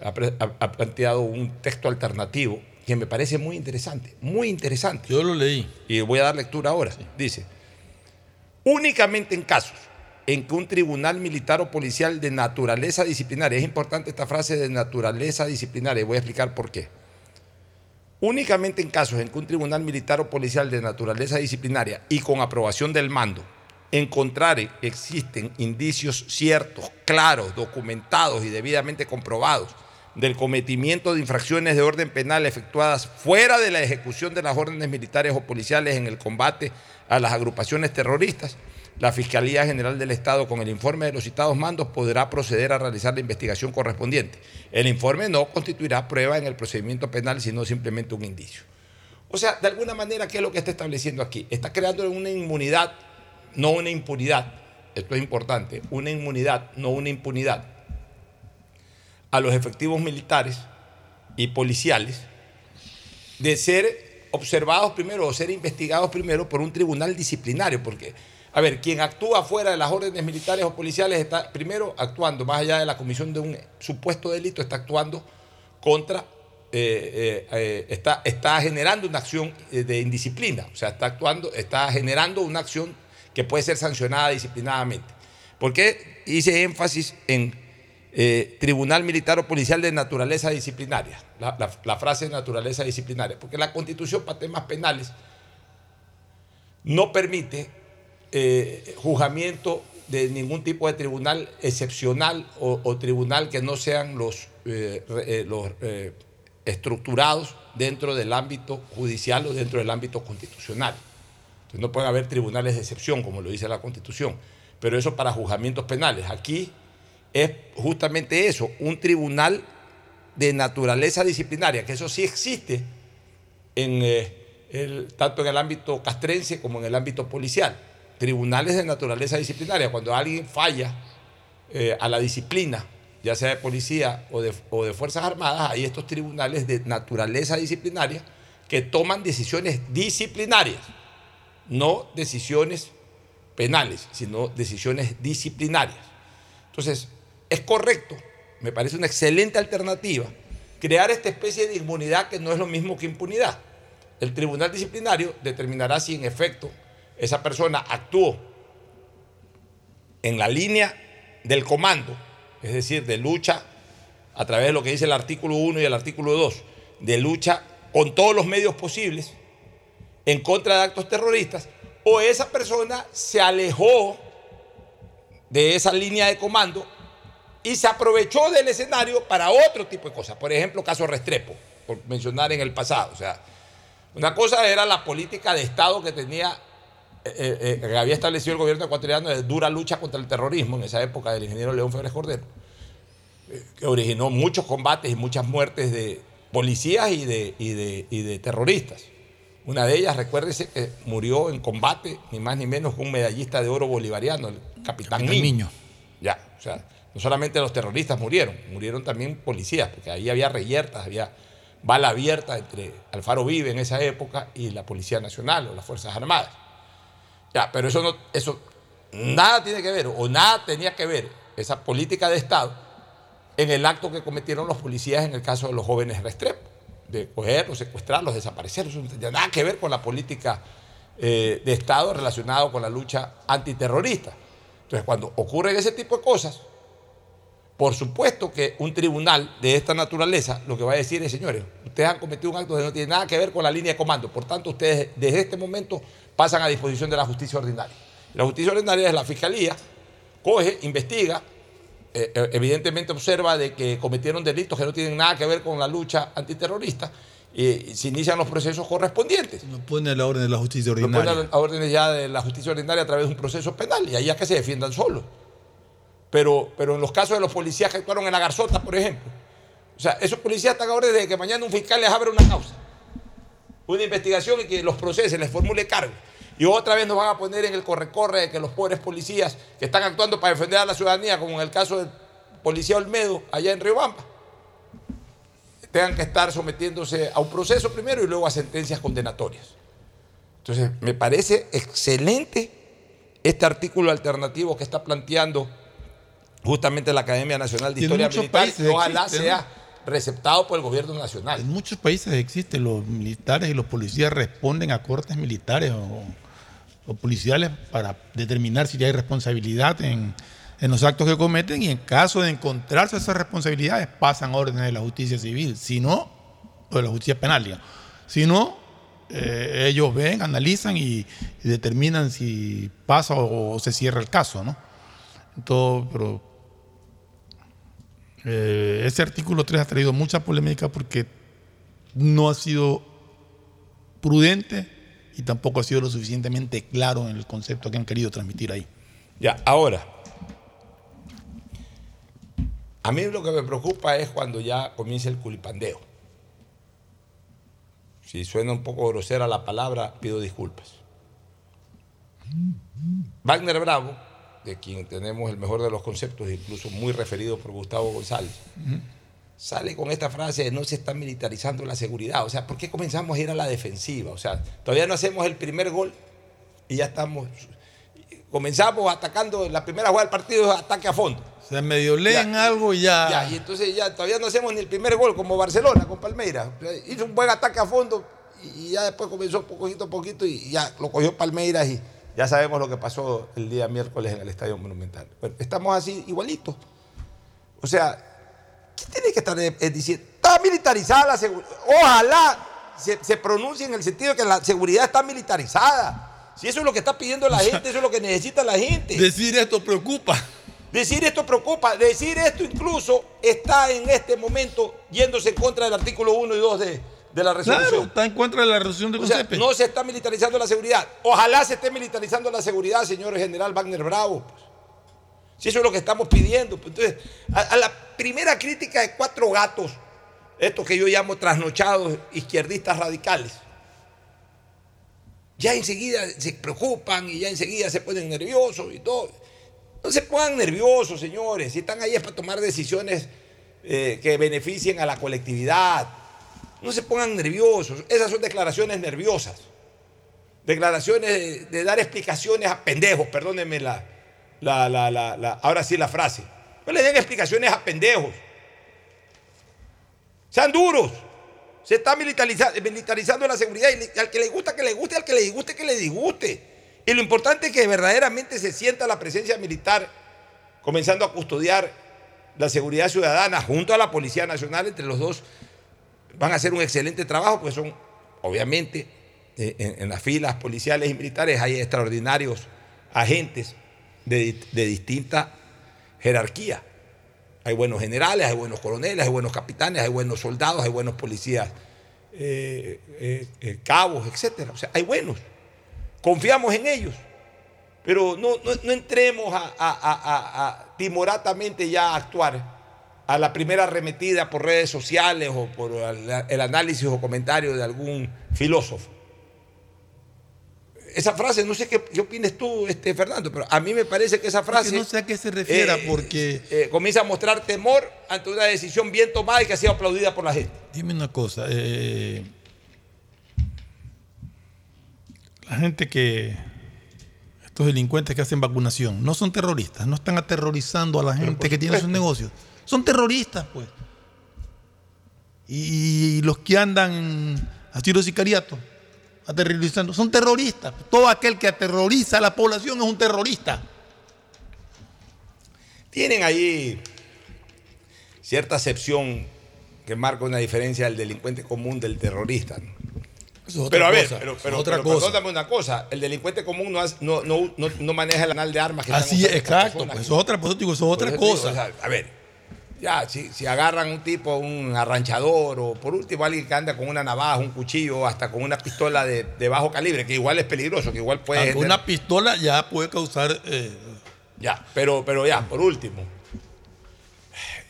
ha, pre- ha- ha planteado un texto alternativo que me parece muy interesante, muy interesante. Yo lo leí. Y voy a dar lectura ahora. Dice, únicamente en casos en que un tribunal militar o policial de naturaleza disciplinaria, es importante esta frase de naturaleza disciplinaria, voy a explicar por qué. Únicamente en casos en que un tribunal militar o policial de naturaleza disciplinaria y con aprobación del mando encontrare existen indicios ciertos, claros, documentados y debidamente comprobados del cometimiento de infracciones de orden penal efectuadas fuera de la ejecución de las órdenes militares o policiales en el combate a las agrupaciones terroristas, la Fiscalía General del Estado, con el informe de los citados mandos, podrá proceder a realizar la investigación correspondiente. El informe no constituirá prueba en el procedimiento penal, sino simplemente un indicio. O sea, de alguna manera, ¿qué es lo que está estableciendo aquí? Está creando una inmunidad, no una impunidad. Esto es importante, una inmunidad, no una impunidad a los efectivos militares y policiales de ser observados primero o ser investigados primero por un tribunal disciplinario, porque, a ver, quien actúa fuera de las órdenes militares o policiales está primero actuando, más allá de la comisión de un supuesto delito, está actuando contra, eh, eh, eh, está, está generando una acción de indisciplina, o sea, está actuando, está generando una acción que puede ser sancionada disciplinadamente. ¿Por qué hice énfasis en tribunal militar o policial de naturaleza disciplinaria? La, la- frase naturaleza disciplinaria. Porque la constitución para temas penales no permite eh, juzgamiento de ningún tipo de tribunal excepcional o, tribunal que no sean los, eh, eh, estructurados dentro del ámbito judicial o dentro del ámbito constitucional. Entonces no puede haber tribunales de excepción, como lo dice la Constitución, pero eso para juzgamientos penales. Aquí es justamente eso, un tribunal de naturaleza disciplinaria, que eso sí existe en, tanto en el ámbito castrense como en el ámbito policial. Tribunales de naturaleza disciplinaria, cuando alguien falla eh, a la disciplina, ya sea de policía o de, o de Fuerzas Armadas, hay estos tribunales de naturaleza disciplinaria que toman decisiones disciplinarias, no decisiones penales, sino decisiones disciplinarias. Entonces, es correcto, me parece una excelente alternativa, crear esta especie de inmunidad que no es lo mismo que impunidad. El tribunal disciplinario determinará si en efecto esa persona actuó en la línea del comando, es decir, de lucha a través de lo que dice el artículo 1 y el artículo 2, de lucha con todos los medios posibles en contra de actos terroristas, o esa persona se alejó de esa línea de comando y se aprovechó del escenario para otro tipo de cosas. Por ejemplo, caso Restrepo, por mencionar en el pasado. O sea, una cosa era la política de Estado que tenía, eh, eh, que había establecido el gobierno ecuatoriano de dura lucha contra el terrorismo en esa época del ingeniero León Febres Cordero, eh, que originó muchos combates y muchas muertes de policías y de, y de, y de terroristas. Una de ellas, recuérdese que murió en combate, ni más ni menos que un medallista de oro bolivariano, el capitán, Capitán Niño. Niño. Ya, o sea, no solamente los terroristas murieron, murieron también policías, porque ahí había reyertas, había bala abierta entre Alfaro Vive en esa época y la Policía Nacional o las Fuerzas Armadas. Ya, pero eso no, eso nada tiene que ver, o nada tenía que ver, esa política de Estado, en el acto que cometieron los policías en el caso de los jóvenes Restrepo, de cogerlos, secuestrarlos, desaparecerlos. Eso no tenía nada que ver con la política eh, de Estado relacionado con la lucha antiterrorista. Entonces, cuando ocurren ese tipo de cosas, por supuesto que un tribunal de esta naturaleza lo que va a decir es, señores, ustedes han cometido un acto que no tiene nada que ver con la línea de comando, por tanto ustedes desde este momento pasan a disposición de la justicia ordinaria. La justicia ordinaria es la fiscalía, coge, investiga, eh, eh, evidentemente observa de que cometieron delitos que no tienen nada que ver con la lucha antiterrorista y se inician los procesos correspondientes. No pone la orden de la justicia ordinaria. ponen a órdenes ya de la justicia ordinaria a través de un proceso penal y ahí ya que se defiendan solos. Pero, pero en los casos de los policías que actuaron en la Garzota, por ejemplo, o sea, esos policías están a orden de que mañana un fiscal les abra una causa, una investigación y que los procese, les formule cargo. Y otra vez nos van a poner en el corre-corre de que los pobres policías que están actuando para defender a la ciudadanía, como en el caso del policía Olmedo allá en Riobamba, tengan que estar sometiéndose a un proceso primero y luego a sentencias condenatorias. Entonces, me parece excelente este artículo alternativo que está planteando justamente la Academia Nacional de Historia Militar ojalá existe, ¿no? sea receptado por el gobierno nacional. En muchos países existe, los militares y los policías responden a cortes militares o, o policiales para determinar si hay responsabilidad en, en los actos que cometen y en caso de encontrarse esas responsabilidades pasan órdenes de la justicia civil, si no, o de la justicia penal, digamos. si no, eh, ellos ven, analizan y, y determinan si pasa o, o se cierra el caso, ¿no? Todo, pero eh, ese artículo 3 ha traído mucha polémica porque no ha sido prudente y tampoco ha sido lo suficientemente claro en el concepto que han querido transmitir ahí. Ya, ahora, a mí lo que me preocupa es cuando ya comienza el culipandeo. Si suena un poco grosera la palabra, pido disculpas. Wagner Bravo, de quien tenemos el mejor de los conceptos, incluso muy referido por Gustavo González, sale con esta frase de no se está militarizando la seguridad. O sea, ¿por qué comenzamos a ir a la defensiva? O sea, todavía no hacemos el primer gol y ya estamos. Comenzamos atacando, la primera jugada del partido es ataque a fondo. O sea, medio leen algo y ya. Ya, y entonces ya todavía no hacemos ni el primer gol como Barcelona con Palmeiras. Hizo un buen ataque a fondo y ya después comenzó poquito a poquito y ya lo cogió Palmeiras y Ya sabemos lo que pasó el día miércoles en el Estadio Monumental. Bueno, estamos así igualitos. O sea, ¿qué tiene que estar diciendo? Está militarizada la seguridad. Ojalá se, se pronuncie en el sentido de que la seguridad está militarizada. Si eso es lo que está pidiendo la gente, eso es lo que necesita la gente. Decir esto preocupa. Decir esto preocupa. Decir esto incluso está en este momento yéndose en contra del artículo 1 y 2 de, de la resolución. Claro, está en contra de la resolución de O sea, CONCEPE. no se está militarizando la seguridad. Ojalá se esté militarizando la seguridad, señor general Wagner Bravo. pues. Si eso es lo que estamos pidiendo. pues, Entonces, a, a la primera crítica de cuatro gatos, estos que yo llamo trasnochados izquierdistas radicales, ya enseguida se preocupan y ya enseguida se ponen nerviosos y todo. No se pongan nerviosos, señores. Si están ahí es para tomar decisiones eh, que beneficien a la colectividad. No se pongan nerviosos. Esas son declaraciones nerviosas. Declaraciones de, dar explicaciones a pendejos, perdónenme la, la, la, la, ahora sí la frase. No le den explicaciones a pendejos. Sean duros. Se está militariza- militarizando la seguridad y al que le gusta que le guste, al que le disguste que le disguste. Y lo importante es que verdaderamente se sienta la presencia militar comenzando a custodiar la seguridad ciudadana junto a la Policía Nacional. Entre los dos van a hacer un excelente trabajo, porque son, obviamente, eh, en, las filas policiales y militares hay extraordinarios agentes de, de distinta jerarquía. Hay buenos generales, hay buenos coroneles, hay buenos capitanes, hay buenos soldados, hay buenos policías, eh, eh, cabos, etc. O sea, hay buenos. Confiamos en ellos. Pero no, no- entremos a- a- a- a timoratamente ya a actuar a la primera arremetida por redes sociales o por el, análisis o comentario de algún filósofo. Esa frase, no sé qué, qué opinas tú, este, Fernando, pero a mí me parece que esa frase... no sé a qué se refiera, eh, porque... eh, comienza a mostrar temor ante una decisión bien tomada y que ha sido aplaudida por la gente. Dime una cosa. eh, la gente que. Estos delincuentes que hacen vacunación no son terroristas, no están aterrorizando a la gente que tiene sus negocios. Son terroristas, pues. Y, los que andan haciendo sicariato, aterrorizando, son terroristas. Todo aquel que aterroriza a la población es un terrorista. Tienen ahí cierta acepción que marca una diferencia del delincuente común del terrorista. ¿no? Eso es otra pero a ver, cosa, pero, pero, otra pero cosa. perdóname una cosa, el delincuente común no, no, no, maneja el anal de armas que Así es, exacto. pues eso es otra, por eso digo, eso es otra digo, cosa. o sea, a ver, ya, si, si agarran un tipo, un arranchador, o por último alguien que anda con una navaja, un cuchillo, hasta con una pistola de, de bajo calibre, que igual es peligroso, que igual puede. Generar- una pistola ya puede causar. eh, Ya, pero, pero ya, por último.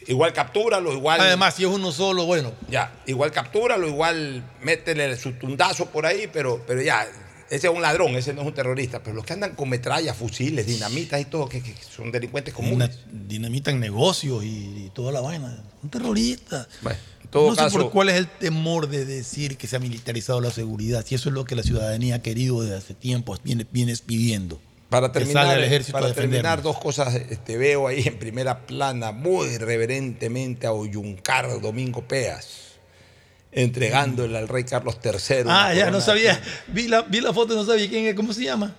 Igual captúralo, igual. Además, si es uno solo, bueno. Ya, igual captúralo, igual métele su tundazo por ahí, pero, pero ya, ese es un ladrón, ese no es un terrorista. Pero los que andan con metrallas, fusiles, dinamitas y todo, que, que son delincuentes comunes. Dina- dinamitan negocios y, y toda la vaina. Son terroristas. todo no sé por cuál es el temor de decir que se ha militarizado la seguridad, si eso es lo que la ciudadanía ha querido desde hace tiempo, viene, vienes pidiendo. Para terminar, salga el ejército para terminar dos cosas, este, veo ahí en primera plana muy reverentemente a Oyuncar Domingo Peas, entregándole al rey Carlos III. Ah, ya, no sabía. Vi la, vi la foto y no sabía quién es, ¿cómo se llama?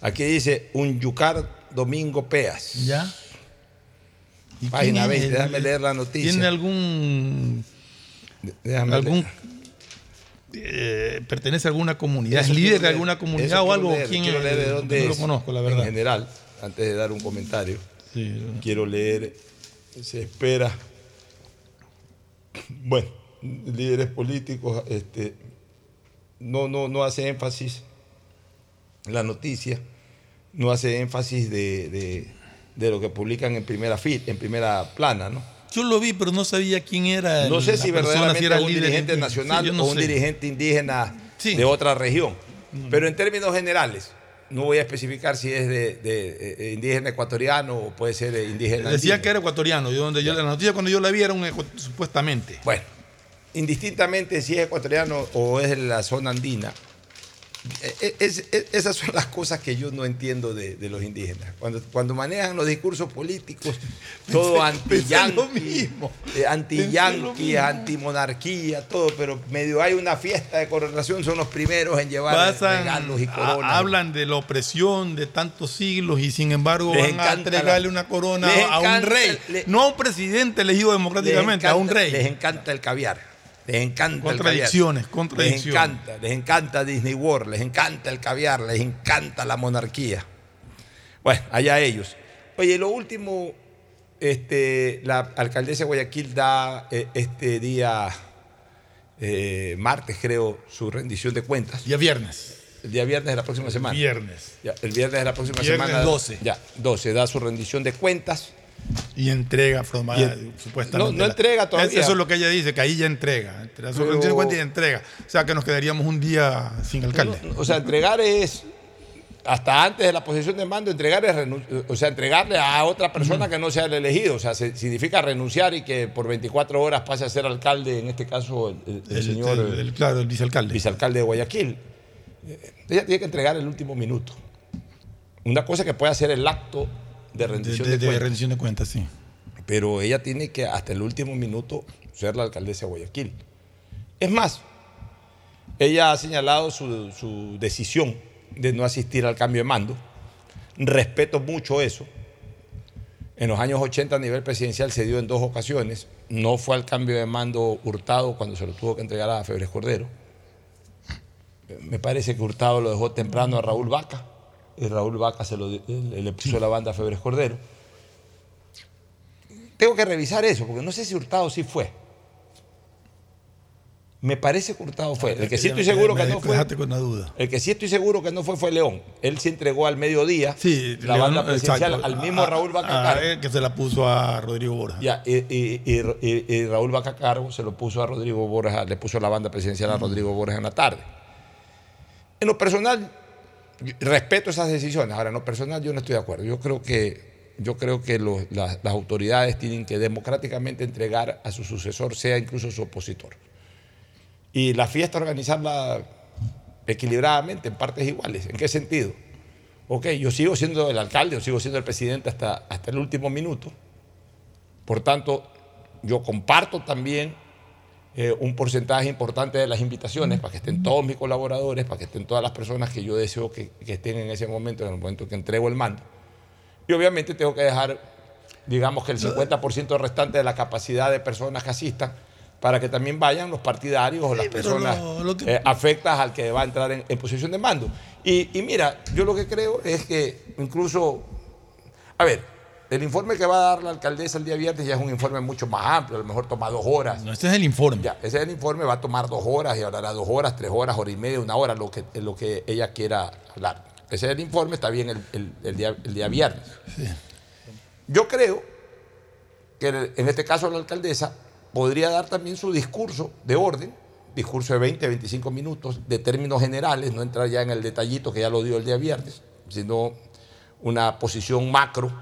Aquí dice Unyucar Domingo Peas. Ya. ¿Y Página quién es 20, el- déjame leer la noticia. ¿Tiene algún. Déjame algún leer. eh, pertenece a alguna comunidad? ¿Es líder de alguna comunidad o algo? leer, ¿Quién quiero leer de dónde no lo conozco, la verdad. En general, antes de dar un comentario, quiero leer, se espera, bueno, líderes políticos, este, no, no, no hace énfasis, la noticia, no hace énfasis de, de- de lo que publican en primera fila, en primera plana, ¿no? Yo lo vi, pero no sabía quién era. No sé si verdaderamente era un dirigente nacional Sí, yo no o un sé. dirigente indígena de otra región. Pero en términos generales, no voy a especificar si es de, de, eh, indígena ecuatoriano o puede ser de indígena Decía andino. que era ecuatoriano. Yo, donde yo, la noticia cuando yo la vi era un supuestamente. Bueno, indistintamente si es ecuatoriano o es de la zona andina, eh, es- es- esas son las cosas que yo no entiendo de, de los indígenas. Cuando, cuando manejan los discursos políticos, todo anti-yanqui, anti-yanqui, anti-monarquía, todo, pero medio hay una fiesta de coronación, son los primeros en llevar Pasan, regalos y coronas. hablan de la opresión de tantos siglos y sin embargo Les van a encanta entregarle la- una corona a un rey, le- no a un presidente elegido democráticamente, a un rey. Les encanta el caviar. Les encanta Contradicciones, el caviar. contradicciones. Les encanta, les encanta Disney World, les encanta el caviar, les encanta la monarquía. Bueno, allá ellos. Oye, lo último, este, la alcaldesa de Guayaquil da eh, este día, eh, martes creo, su rendición de cuentas. Día viernes. El día viernes de la próxima semana. Viernes. Ya, el viernes de la próxima Viernes semana. 12. Ya, 12, da su rendición de cuentas. Y entrega formal, Y en- supuestamente. No, no entrega todavía. Eso es lo que ella dice, que ahí ya entrega. Entrega Pero- y. O sea, que nos quedaríamos un día sin alcalde. O sea, entregar es, hasta antes de la posición de mando, entregar es o sea, entregarle a otra persona que no sea el elegido. O sea, se- significa renunciar y que por 24 horas pase a ser alcalde, en este caso el, el- el El- señor el- el- claro, el vicealcalde. vicealcalde de Guayaquil. Ella tiene que entregar el último minuto. Una cosa que puede hacer el acto de rendición de, de, de cuentas. rendición de cuentas, sí. Pero ella tiene que hasta el último minuto ser la alcaldesa de Guayaquil. Es más, ella ha señalado su, su decisión de no asistir al cambio de mando. Respeto mucho eso. En los años 80 a nivel presidencial se dio en dos ocasiones. No fue al cambio de mando Hurtado cuando se lo tuvo que entregar a Febres Cordero. Me parece que Hurtado lo dejó temprano a Raúl Vaca y Raúl Vaca se lo, le, puso la banda a Febres Cordero. Tengo que revisar eso, porque no sé si Hurtado sí fue. Me parece que Hurtado fue. El que sí estoy seguro que no fue. dejaste con la duda. El que sí estoy seguro que no fue fue León. Él se entregó al mediodía Sí, la León, banda presidencial exacto. al mismo A- Raúl a- Bacacar. a él que se la puso a Rodrigo Borja. Ya, y, y- y- y- Raúl Bacacargo se lo puso a Rodrigo Borja, le puso la banda presidencial a Rodrigo Borja en la tarde. En lo personal, respeto esas decisiones. Ahora, en personal, yo no estoy de acuerdo. Yo creo que, yo creo que las autoridades tienen que democráticamente entregar a su sucesor, sea incluso su opositor. Y la fiesta organizarla equilibradamente, en partes iguales. ¿En qué sentido? Ok, yo sigo siendo el alcalde, yo sigo siendo el presidente hasta, hasta el último minuto. Por tanto, yo comparto también eh, un porcentaje importante de las invitaciones para que estén todos mis colaboradores, para que estén todas las personas que yo deseo que, que estén en ese momento, en el momento que entrego el mando. Y obviamente tengo que dejar, digamos que el 50% restante de la capacidad de personas que asistan para que también vayan los partidarios o las personas lo- lo que- eh, afectas al que va a entrar en, en posición de mando. Y, y mira, yo lo que creo es que incluso, a ver, el informe que va a dar la alcaldesa el día viernes ya es un informe mucho más amplio, a lo mejor toma dos horas. No, este es el informe. Ya, ese es el informe, va a tomar dos horas y hablará dos horas, tres horas, hora y media, una hora, lo que, lo que ella quiera hablar. Ese es el informe, está bien el, el- el día, el día viernes. Yo creo que en este caso la alcaldesa podría dar también su discurso de orden, discurso de 20, 25 minutos, de términos generales, no entrar ya en el detallito que ya lo dio el día viernes, sino una posición macro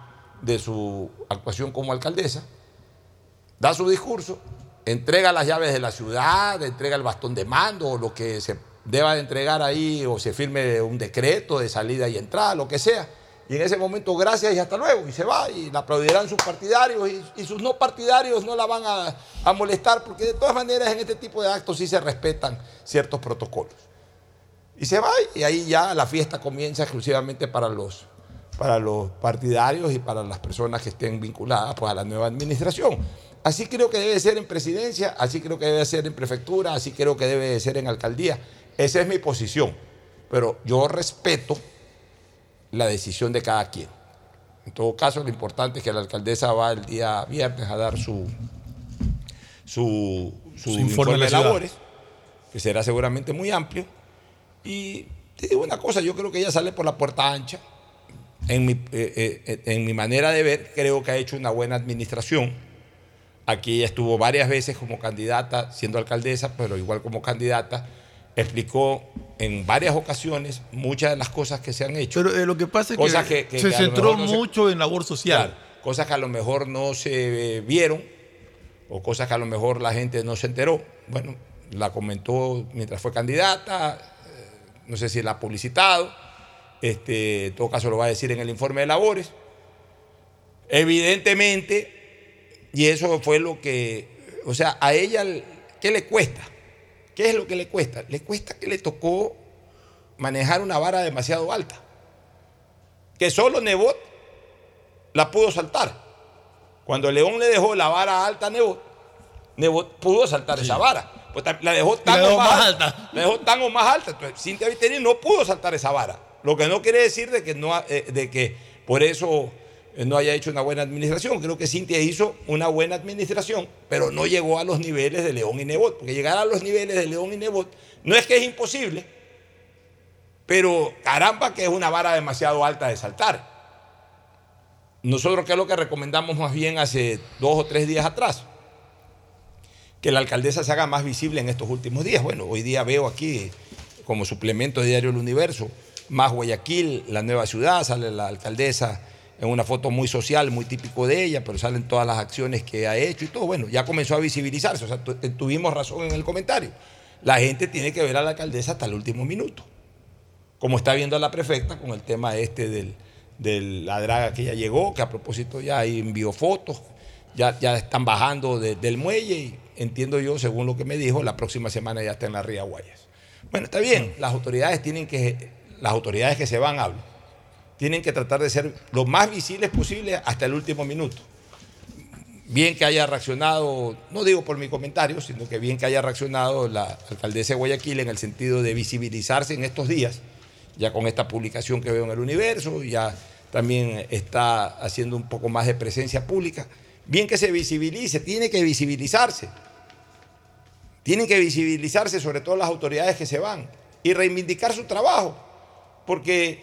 de su actuación como alcaldesa, da su discurso, entrega las llaves de la ciudad, entrega el bastón de mando o lo que se deba de entregar ahí o se firme un decreto de salida y entrada, lo que sea. Y en ese momento, gracias y hasta luego. Y se va y la aplaudirán sus partidarios y, sus no partidarios no la van a, a molestar porque de todas maneras en este tipo de actos sí se respetan ciertos protocolos. Y se va y ahí ya la fiesta comienza exclusivamente para los, para los partidarios y para las personas que estén vinculadas pues, a la nueva administración. Así creo que debe ser en presidencia, así creo que debe ser en prefectura, así creo que debe ser en alcaldía. Esa es mi posición. Pero yo respeto la decisión de cada quien. En todo caso, lo importante es que la alcaldesa va el día viernes a dar su, su, su Su informe de labores, que será seguramente muy amplio. Y te digo una cosa, yo creo que ella sale por la puerta ancha. En mi, eh, eh, en mi manera de ver, creo que ha hecho una buena administración. Aquí ella estuvo varias veces como candidata, siendo alcaldesa, pero igual como candidata, explicó en varias ocasiones muchas de las cosas que se han hecho. Pero eh, lo que pasa es que, Cosas que- que- se que centró se- mucho en labor social. Claro, cosas que a lo mejor no se eh, vieron o cosas que a lo mejor la gente no se enteró. Bueno, la comentó mientras fue candidata, eh, no sé si la ha publicitado, este, en todo caso lo va a decir en el informe de labores. Evidentemente, y eso fue lo que, o sea, a ella, ¿qué le cuesta? ¿Qué es lo que le cuesta? Le cuesta que le tocó manejar una vara demasiado alta, que solo Nebot la pudo saltar. Cuando León le dejó la vara alta a Nebot, Nebot pudo saltar esa vara. Pues la dejó tan, La dejó o más, más alta. alta. La dejó tan o más alta. Entonces, Cintia Viteri no pudo saltar esa vara. Lo que no quiere decir de que, no, eh, de que por eso eh, no haya hecho una buena administración. Creo que Cintia hizo una buena administración, pero no llegó a los niveles de León y Nebot. Porque llegar a los niveles de León y Nebot no es que es imposible, pero caramba que es una vara demasiado alta de saltar. Nosotros, ¿qué es lo que recomendamos más bien hace dos o tres días atrás? Que la alcaldesa se haga más visible en estos últimos días. Bueno, hoy día veo aquí como suplemento de Diario El Universo, más Guayaquil, la nueva ciudad, sale la alcaldesa en una foto muy social, muy típico de ella, pero salen todas las acciones que ha hecho y todo. Bueno, ya comenzó a visibilizarse, o sea, tu- tuvimos razón en el comentario. La gente tiene que ver a la alcaldesa hasta el último minuto como está viendo a la prefecta con el tema este del, de la draga que ya llegó, que a propósito ya envió fotos, ya, ya están bajando de- del muelle y entiendo yo, según lo que me dijo, la próxima semana ya está en la Ría Guayas. Bueno, está bien, las autoridades tienen que, las autoridades que se van, hablo, tienen que tratar de ser lo más visibles posible hasta el último minuto. Bien que haya reaccionado, no digo por mi comentario, sino que bien que haya reaccionado la alcaldesa de Guayaquil en el sentido de visibilizarse en estos días, ya con esta publicación que veo en el universo, ya también está haciendo un poco más de presencia pública. Bien que se visibilice, tiene que visibilizarse. Tienen que visibilizarse sobre todo las autoridades que se van y reivindicar su trabajo, porque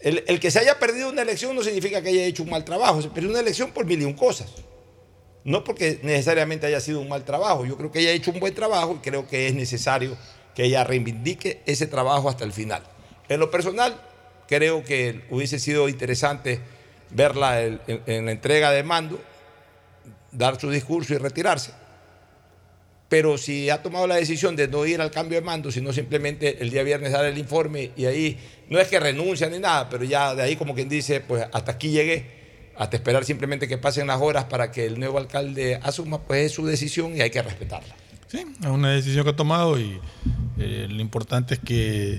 el, el que se haya perdido una elección no significa que haya hecho un mal trabajo, se perdió una elección por mil y un cosas. No porque necesariamente haya sido un mal trabajo, yo creo que ella ha hecho un buen trabajo y creo que es necesario que ella reivindique ese trabajo hasta el final. En lo personal, creo que hubiese sido interesante verla en la entrega de mando, dar su discurso y retirarse. Pero si ha tomado la decisión de no ir al cambio de mando, sino simplemente el día viernes dar el informe y ahí no es que renuncia ni nada, pero ya de ahí como quien dice, pues hasta aquí llegué, hasta esperar simplemente que pasen las horas para que el nuevo alcalde asuma, pues es su decisión y hay que respetarla. Sí, es una decisión que ha tomado y eh, lo importante es que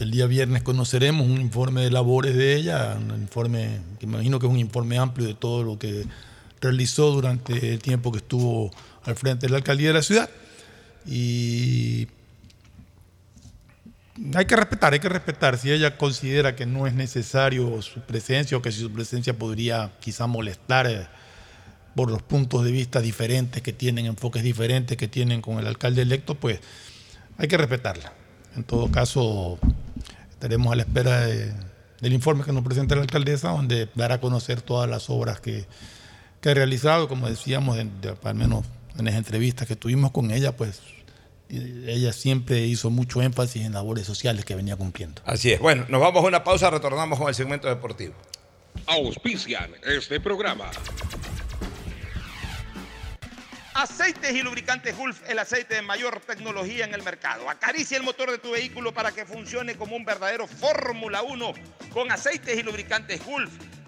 el día viernes conoceremos un informe de labores de ella, un informe que imagino que es un informe amplio de todo lo que realizó durante el tiempo que estuvo al frente de la alcaldía de la ciudad. Y hay que respetar, hay que respetar. Si ella considera que no es necesario su presencia o que si su presencia podría quizá molestar eh, por los puntos de vista diferentes que tienen, enfoques diferentes que tienen con el alcalde electo, pues hay que respetarla. En todo caso, estaremos a la espera de- del informe que nos presente la alcaldesa, donde dará a conocer todas las obras que, que ha realizado. Como decíamos, al menos en las entrevistas que tuvimos con ella, pues ella siempre hizo mucho énfasis en labores sociales que venía cumpliendo. Así es. Bueno, nos vamos a una pausa, retornamos con el segmento deportivo. Auspician este programa. Aceites y lubricantes Gulf, el aceite de mayor tecnología en el mercado. Acaricia el motor de tu vehículo para que funcione como un verdadero Fórmula 1 con aceites y lubricantes Gulf.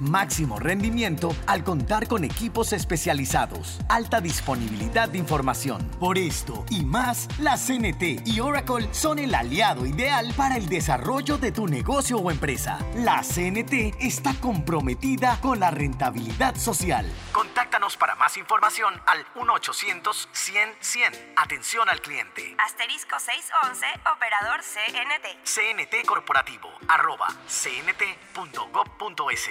máximo rendimiento al contar con equipos especializados, alta disponibilidad de información. Por esto y más, la CNT y Oracle son el aliado ideal para el desarrollo de tu negocio o empresa. La CNT está comprometida con la rentabilidad social. Contáctanos para más información al 1-800-100-100. Atención al cliente. Asterisco 611, operador CNT. CNT Corporativo, arroba cnt.gov.es.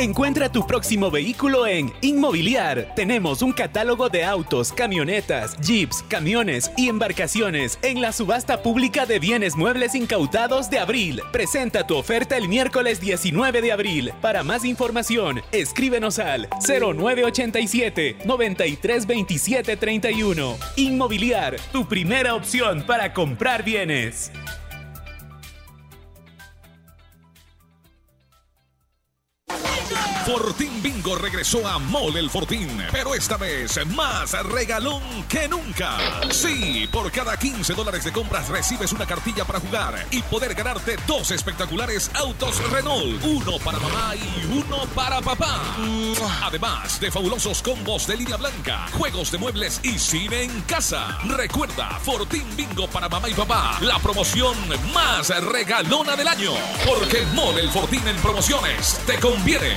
Encuentra tu próximo vehículo en Inmobiliar. Tenemos un catálogo de autos, camionetas, jeeps, camiones y embarcaciones en la subasta pública de bienes muebles incautados de abril. Presenta tu oferta el miércoles 19 de abril. Para más información, escríbenos al 0987 932731. Inmobiliar, tu primera opción para comprar bienes. Fortín Bingo regresó a Mole el Fortín, pero esta vez más regalón que nunca. Sí, por cada 15 dólares de compras recibes una cartilla para jugar y poder ganarte dos espectaculares autos Renault, uno para mamá y uno para papá. Además de fabulosos combos de línea blanca, juegos de muebles y cine en casa. Recuerda, Fortín Bingo para mamá y papá, la promoción más regalona del año. Porque Mole el Fortín en promociones te conviene.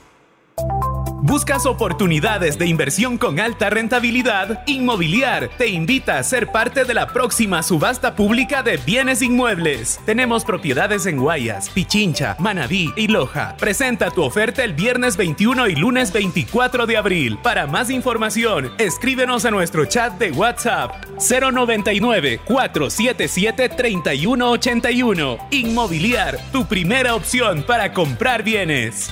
¿Buscas oportunidades de inversión con alta rentabilidad? Inmobiliar te invita a ser parte de la próxima subasta pública de bienes inmuebles. Tenemos propiedades en Guayas, Pichincha, Manabí y Loja. Presenta tu oferta el viernes 21 y lunes 24 de abril. Para más información, escríbenos a nuestro chat de WhatsApp 099 477 3181. Inmobiliar, tu primera opción para comprar bienes.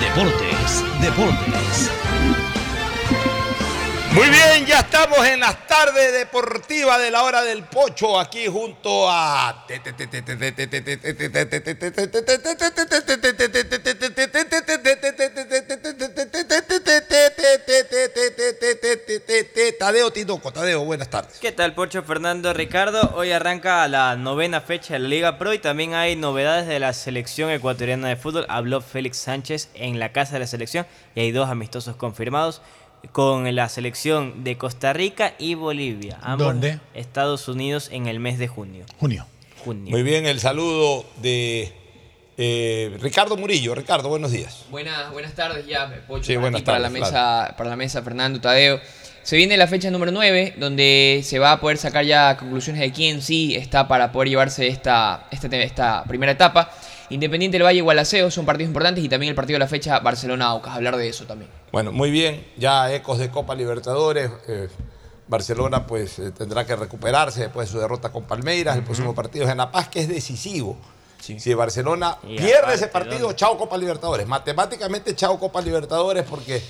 Deportes, Deportes. Muy bien, ya estamos en las tardes deportivas de la hora del pocho aquí junto a Tadeo Tinoco. Tadeo, buenas tardes. ¿Qué tal, Pocho Fernando Ricardo? Hoy arranca la novena fecha de la Liga Pro y también hay novedades de la selección ecuatoriana de fútbol. Habló Félix Sánchez en la casa de la selección y hay dos amistosos confirmados con la selección de Costa Rica y Bolivia. Ambos ¿Dónde? Estados Unidos en el mes de junio. Junio. Junio. Muy bien, el saludo de eh, Ricardo Murillo. Ricardo, buenos días. Buenas, buenas tardes ya, Pocho, Sí, para buenas ti, para la tardes, mesa, para la mesa, Fernando Tadeo. Se viene la fecha número 9, donde se va a poder sacar ya conclusiones de quién sí está para poder llevarse esta, esta, esta primera etapa. Independiente del Valle y Gualaceo son partidos importantes y también el partido de la fecha Barcelona-Aucas. Hablar de eso también. Bueno, muy bien, ya ecos de Copa Libertadores. eh, Barcelona pues eh, tendrá que recuperarse después de su derrota con Palmeiras. El próximo partido es en La Paz, que es decisivo. Si Barcelona Y pierde aparte, ese partido, ¿dónde? chao Copa Libertadores. Matemáticamente, chao Copa Libertadores, porque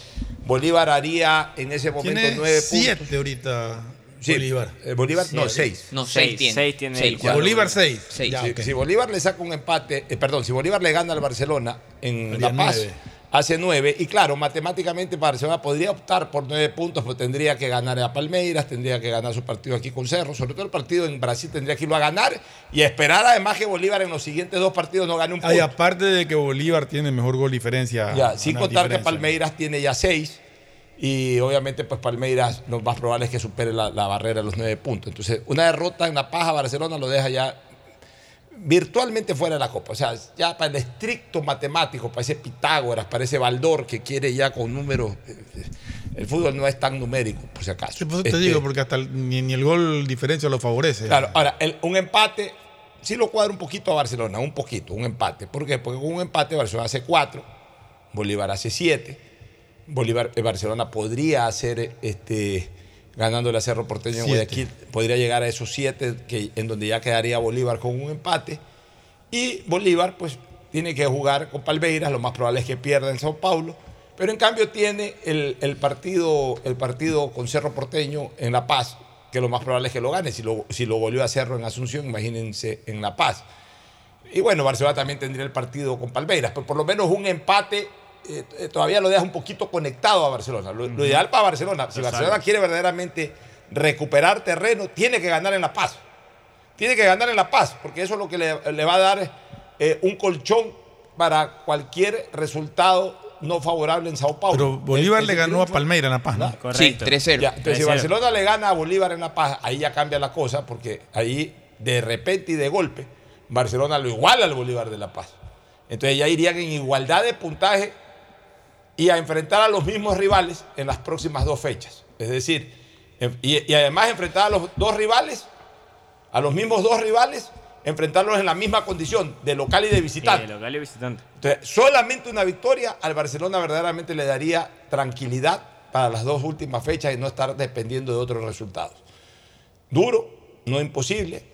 Bolívar haría en ese momento nueve siete puntos. ahorita Sí, Bolívar. eh, Bolívar, no, seis. No, seis tiene. Seis tiene Seis, cuatro. Bolívar seis. Seis. Ya, Si, ok. si Bolívar le saca un empate, eh, perdón, si Bolívar le gana al Barcelona en Haría La Paz, nueve. hace nueve. Y claro, matemáticamente Barcelona podría optar por nueve puntos, pero tendría que ganar a Palmeiras, tendría que ganar su partido aquí con Cerro. Sobre todo el partido en Brasil tendría que irlo a ganar y esperar además que Bolívar en los siguientes dos partidos no gane un punto. Ay, aparte de que Bolívar tiene mejor gol diferencia. Ya, sin contar que. Palmeiras tiene ya seis y obviamente pues Palmeiras lo más probable es que supere la, la barrera de los nueve puntos. Entonces, una derrota en La Paz a Barcelona lo deja ya virtualmente fuera de la Copa. O sea, ya para el estricto matemático, para ese Pitágoras, para ese Baldor que quiere ya con números... eh, El fútbol no es tan numérico, por si acaso. Sí, por eso te Este, digo, porque hasta el- ni, ni el gol diferencia lo favorece. Claro, ahora, el- un empate sí lo cuadra un poquito a Barcelona, un poquito, un empate. ¿Por qué? Porque con un empate Barcelona hace cuatro, Bolívar hace siete. Bolívar, eh, Barcelona podría hacer, este, ganándole a Cerro Porteño en. Guayaquil, podría llegar a esos siete, que, en donde ya quedaría Bolívar con un empate. Y Bolívar, pues, tiene que jugar con Palmeiras, lo más probable es que pierda en Sao Paulo. Pero en cambio tiene el, el partido, el partido con Cerro Porteño en La Paz, que lo más probable es que lo gane. Si lo, si lo volvió a Cerro en Asunción, imagínense en La Paz. Y bueno, Barcelona también tendría el partido con Palmeiras, pero por lo menos un empate eh, eh, todavía lo deja un poquito conectado a Barcelona. Lo, lo ideal para Barcelona, si Exacto. Barcelona quiere verdaderamente recuperar terreno, tiene que ganar en La Paz. Tiene que ganar en La Paz, porque eso es lo que le, le va a dar eh, un colchón para cualquier resultado no favorable en Sao Paulo. Pero Bolívar le ganó a Palmeiras en La Paz, ¿no? Sí, 3-0. ya, entonces, si 3-0. Barcelona le gana a Bolívar en La Paz, ahí ya cambia la cosa, porque ahí de repente y de golpe, Barcelona lo iguala al Bolívar de La Paz. Entonces ya irían en igualdad de puntaje y a enfrentar a los mismos rivales en las próximas dos fechas. Es decir, y, y además enfrentar a los dos rivales, a los mismos dos rivales, enfrentarlos en la misma condición, de local y de Sí, visitante. local y visitante. Entonces, solamente una victoria al Barcelona verdaderamente le daría tranquilidad para las dos últimas fechas y no estar dependiendo de otros resultados. Duro, no imposible.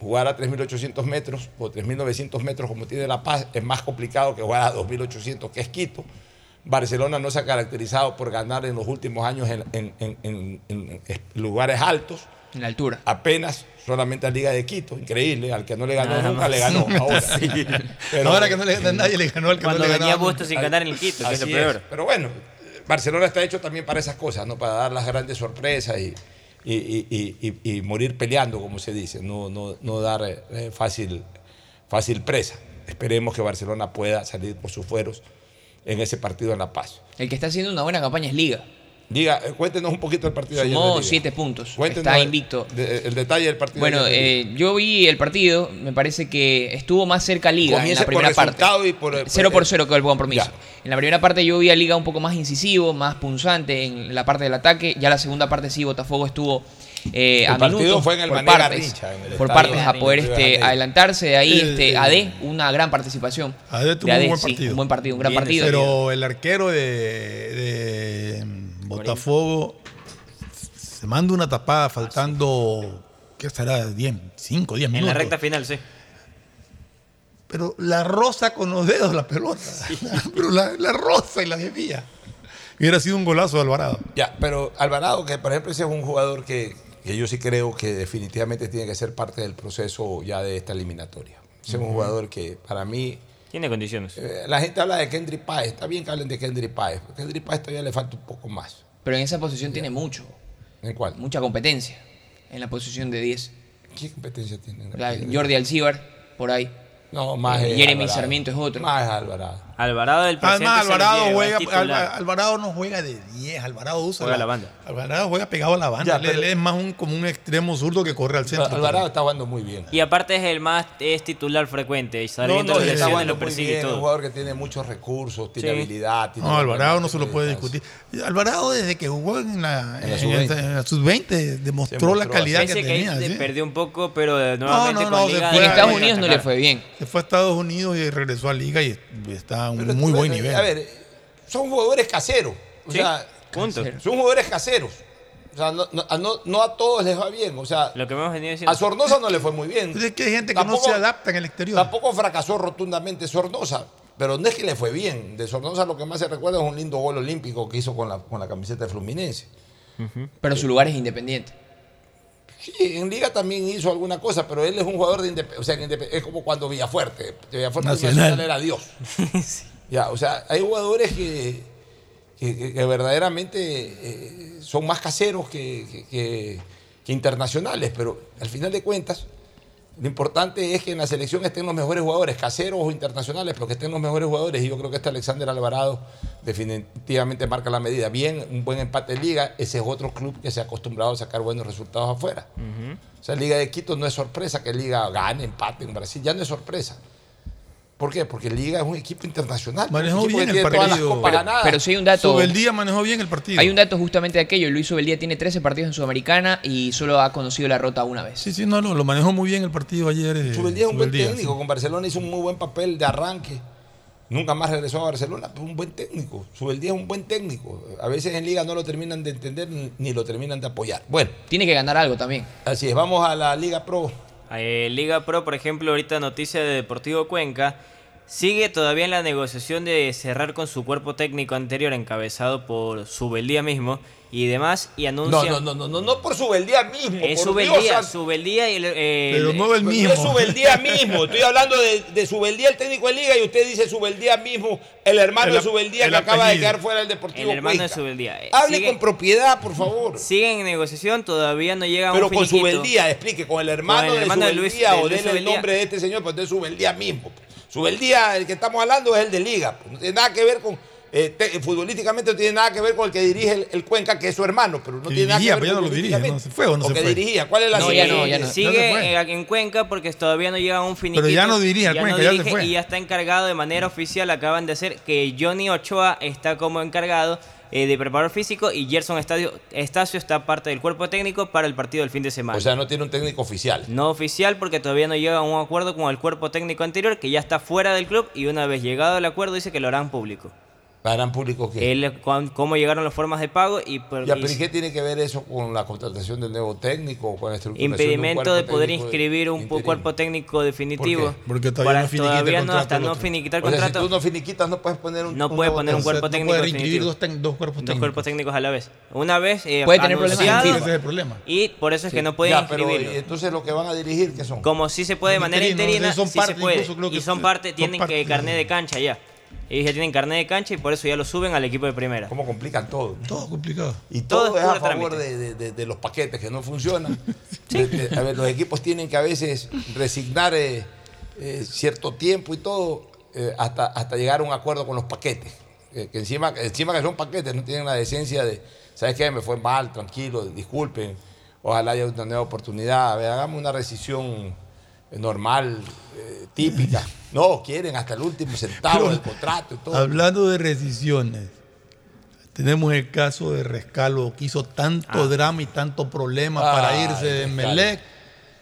Jugar a 3.800 metros o 3.900 metros como tiene La Paz es más complicado que jugar a 2.800 que es Quito. Barcelona no se ha caracterizado por ganar en los últimos años en, en- en- en- en lugares altos. En la altura. Apenas solamente a Liga de Quito, increíble, al que no le ganó Nada nunca más. le ganó. Ahora, Sí. Ahora que no le gana a nadie, le ganó al que Cuando no le venía Bustos nunca. sin ganar en el Quito, que es lo peor. Pero bueno, Barcelona está hecho también para esas cosas, ¿no? Para dar las grandes sorpresas y, y- y- y- y- y morir peleando, como se dice, no, no, no dar eh, fácil, fácil presa. Esperemos que Barcelona pueda salir por sus fueros en ese partido en La Paz. El que está haciendo una buena campaña es Liga. Diga, eh, cuéntenos un poquito del partido de ayer. Sumó Liga. siete puntos. Cuéntenos Está el- invicto. de- el detalle del partido. Bueno, de Liga. eh, yo vi el partido, me parece que estuvo más cerca Liga en la por primera parte. y por- 0 por eh, 0 quedó el compromiso. ya. En la primera parte yo vi a Liga un poco más incisivo, más punzante en la parte del ataque. Ya la segunda parte sí, Botafogo estuvo eh, El a partido minutos fue en el por partes, en el por partes a poder este, adelantarse. De ahí El- este, AD, una gran participación. AD tuvo un buen sí, partido. un buen partido, un gran Bien, partido. Pero el arquero de, de Botafogo se manda una tapada faltando, ¿qué será? 10, 5, 10 En minutos. la recta final, sí. Pero la rosa con los dedos la pelota. Pero la, la rosa y la desvía. Hubiera sido un golazo de Alvarado. Ya, pero Alvarado, que por ejemplo ese es un jugador que, que yo sí creo que definitivamente tiene que ser parte del proceso ya de esta eliminatoria. Es un jugador que para mí, Tiene condiciones. eh, la gente habla de Kendry Páez, está bien que hablen de Kendry Páez, pero Kendry Páez todavía le falta un poco más. Pero en esa posición tiene mucho. ¿En cuál? Mucha competencia. En la posición de 10. ¿Qué competencia tiene? La- Jordi Alcíbar, por ahí. No, más Eh, es Jeremy Alvarado. Sarmiento es otro. Más es Alvarado. Alvarado del presente. Además, se Alvarado juega, Alvarado no juega de 10, Alvarado usa Juega la banda. Alvarado juega pegado a la banda. Ya, pero- es más un, como un extremo zurdo que corre al centro. Alvarado está jugando muy bien. Y aparte es el más es titular frecuente. Y No, no, está lesiones jugando lo muy persigue bien, y un jugador que tiene muchos recursos, tiene Sí. habilidad. tiene No, Alvarado no se lo puede discutir. Alvarado desde que jugó en la, En la en sub-20. esta- en la sub-20 demostró, Demostró la calidad que que tenía. perdió un poco, pero No, nuevamente no, con Liga. Y en Estados Unidos no le fue bien. Se fue a Estados Unidos y regresó a Liga y está a un Pero, muy buen bueno, nivel. A ver, son jugadores caseros. O Sí, sea, punto. son jugadores caseros. O sea, no, no- a no- no a todos les va bien. O sea, Lo que hemos venido diciendo. a Sornosa no le fue muy bien. Es que hay gente que Tampoco- no se adapta en el exterior. Tampoco fracasó rotundamente Sornosa. Pero no es que le fue bien. De Sornosa lo que más se recuerda es un lindo gol olímpico que hizo con la, con la camiseta de Fluminense. Pero su lugar es independiente. Sí, en Liga también hizo alguna cosa, pero él es un jugador de independencia. O sea, es como cuando Villafuerte. Villafuerte Nacional. Nacional era Dios. Ya, o sea, hay jugadores que, que- verdaderamente eh, son más caseros que- que internacionales, pero al final de cuentas, lo importante es que en la selección estén los mejores jugadores, caseros o internacionales, pero que estén los mejores jugadores. Y yo creo que este Alexander Alvarado definitivamente marca la medida. Bien, un buen empate en Liga, ese es otro club que se ha acostumbrado a sacar buenos resultados afuera. O sea, Liga de Quito no es sorpresa que Liga gane, empate en Brasil, ya no es sorpresa. ¿Por qué? Porque Liga es un equipo internacional. Manejó equipo bien el partido. Pero, pero sí hay un dato. Subeldía manejó bien el partido. Hay un dato justamente de aquello. Luis Subeldía tiene 13 partidos en Sudamericana y solo ha conocido la rota una vez. Sí, sí, no, no, lo manejó muy bien el partido ayer. eh, Subeldía es un buen técnico. sí. Con Barcelona hizo un muy buen papel de arranque. Nunca más regresó a Barcelona, pero un buen técnico. Subeldía es un buen técnico. A veces en Liga no lo terminan de entender ni, ni lo terminan de apoyar. Bueno, Tiene que ganar algo también. así es. Vamos a la Liga Pro. Eh, Liga Pro, por ejemplo, ahorita noticia de Deportivo Cuenca. Sigue todavía en la negociación de cerrar con su cuerpo técnico anterior, encabezado por Subeldía mismo y demás, y No, anuncia. no, no, no, no, no por Subeldía mismo. Es por Dios Subeldía. Subeldía y el, eh, Pero no el Pues mismo. No es Subeldía mismo. Estoy hablando de, de Subeldía, el técnico de Liga, y usted dice Subeldía mismo, el hermano El- de Subeldía el que acaba de quedar fuera del Deportivo el hermano de Subeldía. Eh, Hable sigue- con propiedad, por favor. Siguen en negociación, todavía no llega a Pero con. Subeldía, explique, con el hermano, Con el hermano de Subeldía de o denle el nombre de este señor, pues de Subeldía mismo. Subeldía, el que estamos hablando es el de Liga. pues, No tiene nada que ver con, eh, te- futbolísticamente no tiene nada que ver con el que dirige el, el Cuenca, que es su hermano, pero no tiene nada que ver pero ya no lo dirige. ¿no? ¿Se fue o no se que fue? dirigía? ¿Cuál es la No, ya siguiente? no, ya no. Sigue eh, en Cuenca porque todavía no llega a un finiquito. Pero ya no dirige al Ya Cuenca, no ya se dirige fue. Y ya está encargado de manera oficial, acaban de hacer que Johnny Ochoa está como encargado eh, de preparador físico y Gerson Estadio, Estacio está parte del cuerpo técnico para el partido del fin de semana. O sea, no tiene un técnico oficial. no oficial porque todavía no llega a un acuerdo con el cuerpo técnico anterior que ya está fuera del club y una vez llegado el acuerdo dice que lo harán público. ¿Harán público qué? El, cómo llegaron las formas de pago y, por- Ya, y pero ¿y qué tiene que ver eso con la contratación del nuevo técnico, con la estructuración impedimento de un cuerpo poder inscribir un interino? cuerpo técnico definitivo. ¿Por qué? Porque todavía Para- no finiquita el todavía no, contrato hasta no finiquitar el O sea, si contrato. tú no finiquitas, no puedes poner un No puede poner un O sea, cuerpo no técnico inscribir definitivo. dos, dos cuerpos Dos técnicos. cuerpos técnicos a la vez. Una vez eh, Puede tener problemas Ese es el problema. y por eso es que Sí. no pueden Ya, pero, inscribirlo. ¿y entonces lo que van a dirigir, ¿qué son? Como si se puede de manera interina, sí se puede. que Y son parte, tienen que carnet de cancha ya. Ellos ya tienen carnet de cancha y por eso ya lo suben al equipo de primera. ¿Cómo complican todo? Todo complicado. Y Todo todo, es es, a favor de, de- de- de los paquetes que no funcionan. De- de- a ver, los equipos tienen que a veces resignar eh, eh, cierto tiempo y todo eh, hasta, hasta llegar a un acuerdo con los paquetes. Eh, que encima, encima que son paquetes, no tienen la decencia de, ¿sabes qué? Me fue mal, tranquilo, disculpen. Ojalá haya una nueva oportunidad. A ver, hagamos una rescisión normal, eh, típica. No, quieren hasta el último centavo del contrato y todo. Hablando de rescisiones, tenemos el caso de Rescalo, que hizo tanto drama y tanto problema para irse de. Melec.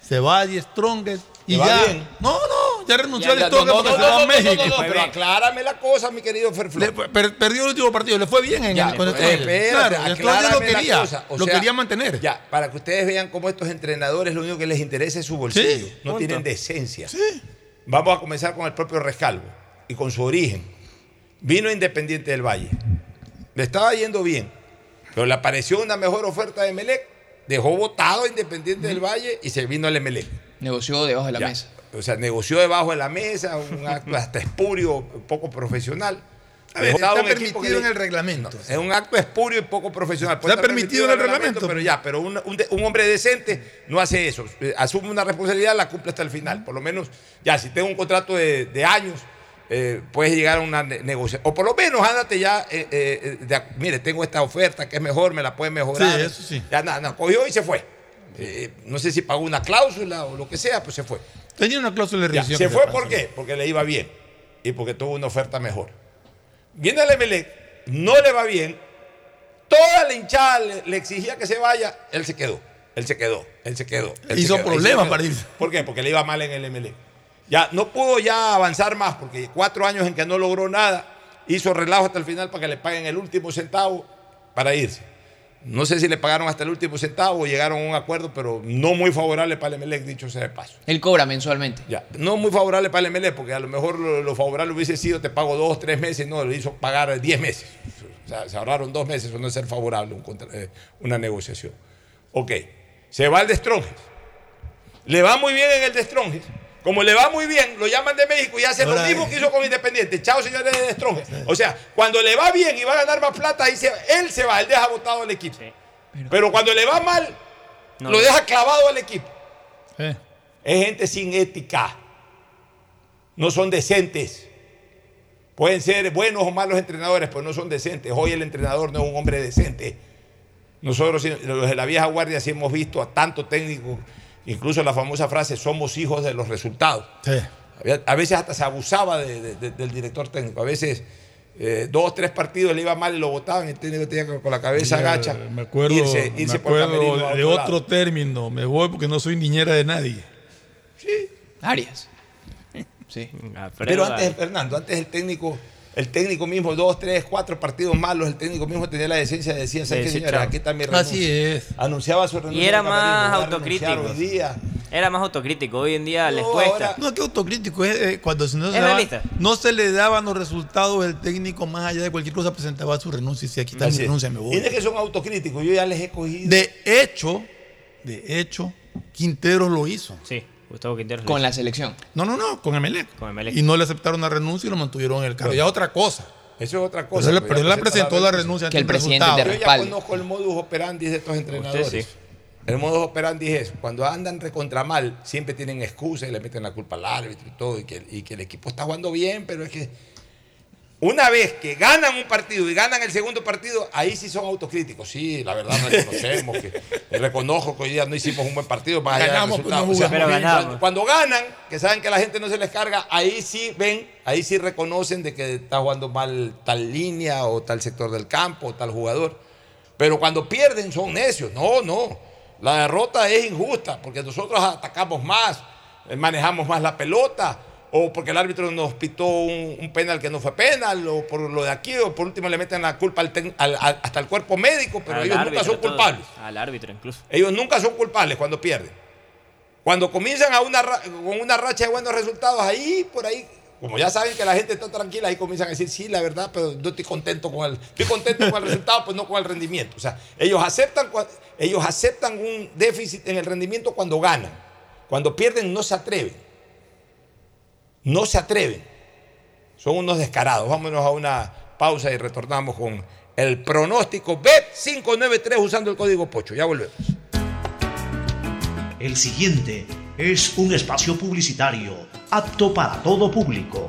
Se va a Die Strongest y ¿Le va ya. bien? No, no, ya renunció al porque se va a México. pero aclárame la cosa, mi querido Ferflor. Perdió el último partido, le fue bien en Ya, el, con el eh, Claro, lo quería, lo mantener. Ya, para que ustedes vean cómo estos entrenadores lo único que les interesa es su bolsillo. Sí, no tienen decencia. Vamos a comenzar con el propio Rescalvo y con su origen. Vino Independiente del Valle. Le estaba yendo bien, pero le apareció una mejor oferta de Melec. Dejó votado a Independiente del Valle y se vino al Emelec. Negoció debajo de la Ya. mesa. O sea, negoció debajo de la mesa, un acto hasta espurio, poco profesional. A ver, Dejó está permitido le- en el reglamento. es un acto espurio y poco profesional. Puede Está permitido en el reglamento. Pero ya, pero un, un de- un hombre decente no hace eso. Eh, Asume una responsabilidad, la cumple hasta el final. Por lo menos, ya, si tengo un contrato de, de años, eh, puedes llegar a una ne- negociación. O por lo menos, ándate ya, eh, eh, de ac- mire, tengo esta oferta que es mejor, me la pueden mejorar. Sí, eso sí. Ya nada, cogió y se fue. Eh, no sé si pagó una cláusula o lo que sea, pues se fue. Tenía una cláusula de rescisión. ¿Se fue qué? Porque le iba bien y porque tuvo una oferta mejor. Viene el Emelec, no le va bien, toda la hinchada le, le exigía que se vaya, él se quedó, él se quedó, él se quedó. él Hizo se quedó, problemas quedó. para irse. ¿Por qué? Porque le iba mal en el Emelec. Ya no pudo ya avanzar más porque cuatro años en que no logró nada, hizo relajo hasta el final para que le paguen el último centavo para irse. No sé si le pagaron hasta el último centavo o llegaron a un acuerdo, pero no muy favorable para el Emelec, dicho sea de paso. Él cobra mensualmente. Ya, no muy favorable para el MLE, porque a lo mejor lo, lo favorable hubiese sido te pago dos, tres meses, no, le hizo pagar diez meses. O sea, se ahorraron dos meses, eso no es ser favorable un contra- eh, una negociación. Ok, se va el de Stronges. Le va muy bien en el de Stronges. Como le va muy bien, lo llaman de México y hace lo mismo eh. que hizo con Independiente. Chao, señores de Stronges. O sea, cuando le va bien y va a ganar más plata, ahí se- él se va, él deja votado al equipo. Pero cuando le va mal, No. lo deja clavado al equipo. Eh. Es gente sin ética. No son decentes. Pueden ser buenos o malos entrenadores, pero no son decentes. Hoy el entrenador no es un hombre decente. Nosotros, los de la vieja guardia, sí hemos visto a tanto técnico, incluso la famosa frase, somos hijos de los resultados. Sí. A veces hasta se abusaba de- de- de- del director técnico. A veces eh, dos, tres partidos le iba mal y lo votaban y el técnico tenía que con la cabeza Mira, agacha. Me acuerdo, irse, irse me por acuerdo de otro lado. término. Me voy porque no soy niñera de nadie. Arias. Sí. Pero antes de Fernando, antes el técnico, el técnico mismo, dos, tres, cuatro partidos malos, el técnico mismo tenía la decencia de decir, ¿sabes qué, señora? Aquí está mi renuncia. Así es. Anunciaba su renuncia. Y era el más autocrítico. Hoy día. Era más autocrítico. Hoy en día les No, cuesta. ahora- No, que autocrítico es eh, cuando si no, se daba- no se le daban los resultados del técnico más allá de cualquier cosa, presentaba su renuncia y si aquí está mi Así es. renuncia, me voy. Y no es que son autocríticos, yo ya les he cogido. De hecho, de hecho, Quintero lo hizo. Sí, Gustavo Quintero. Con la selección. No, no, no, con Emelec. Con Emelec. Y no le aceptaron la renuncia y lo mantuvieron en el cargo. Ya otra cosa. Eso es otra cosa. pero él la presentó la renuncia Que el presidente Yo ya conozco el modus operandi de estos entrenadores. Usted sí. El modus operandi es, cuando andan recontra mal, siempre tienen excusas y le meten la culpa al árbitro y todo, y que, y que el equipo está jugando bien, pero es que una vez que ganan un partido y ganan el segundo partido, ahí sí son autocríticos. Sí, la verdad reconocemos que reconozco que hoy día no hicimos un buen partido, más allá del Ganamos, pues, resultado. no O sea, jugamos bien. Pero cuando, ganamos. cuando ganan, que saben que la gente no se les carga, ahí sí ven, ahí sí reconocen de que está jugando mal tal línea o tal sector del campo o tal jugador. Pero cuando pierden son necios. No, no. La derrota es injusta porque nosotros atacamos más, eh, manejamos más la pelota, o porque el árbitro nos pitó un, penal que no fue penal, o por lo de aquí, o por último le meten la culpa al hasta el cuerpo médico, pero ellos nunca son culpables. Al árbitro incluso. Ellos nunca son culpables cuando pierden. Cuando comienzan a una, con una racha de buenos resultados, ahí, por ahí, como ya saben que la gente está tranquila, ahí comienzan a decir, sí, la verdad, pero yo estoy contento con el, estoy contento con el resultado, pues no con el rendimiento. O sea, ellos aceptan, ellos aceptan un déficit en el rendimiento cuando ganan. Cuando pierden no se atreven no se atreven. Son unos descarados. Vámonos a una pausa y retornamos con el pronóstico B593 usando el código POCHO. Ya volvemos. El siguiente es un espacio publicitario apto para todo público.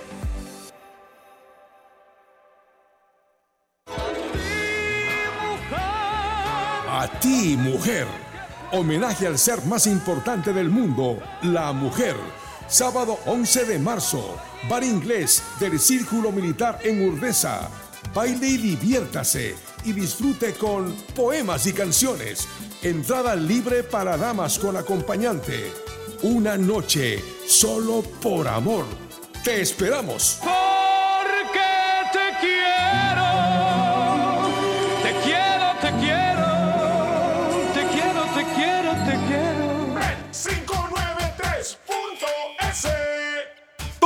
Ti, mujer. Homenaje al ser más importante del mundo, la mujer. Sábado 11 de marzo, bar inglés del Círculo Militar en Urdesa. Baile y diviértase y disfrute con poemas y canciones. Entrada libre para damas con acompañante. Una noche solo por amor. Te esperamos.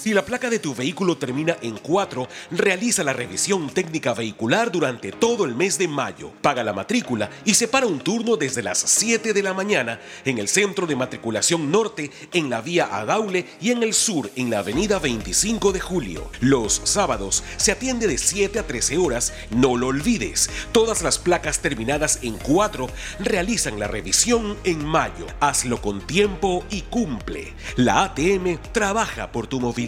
Si la placa de tu vehículo termina en 4, realiza la revisión técnica vehicular durante todo el mes de mayo. Paga la matrícula y separa un turno desde las 7 de la mañana en el Centro de Matriculación Norte, en la vía Adaule y en el sur, en la avenida 25 de Julio. Los sábados se atiende de 7 a 13 horas. No lo olvides, todas las placas terminadas en 4 realizan la revisión en mayo. Hazlo con tiempo y cumple. La ATM trabaja por tu movilidad.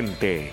gente.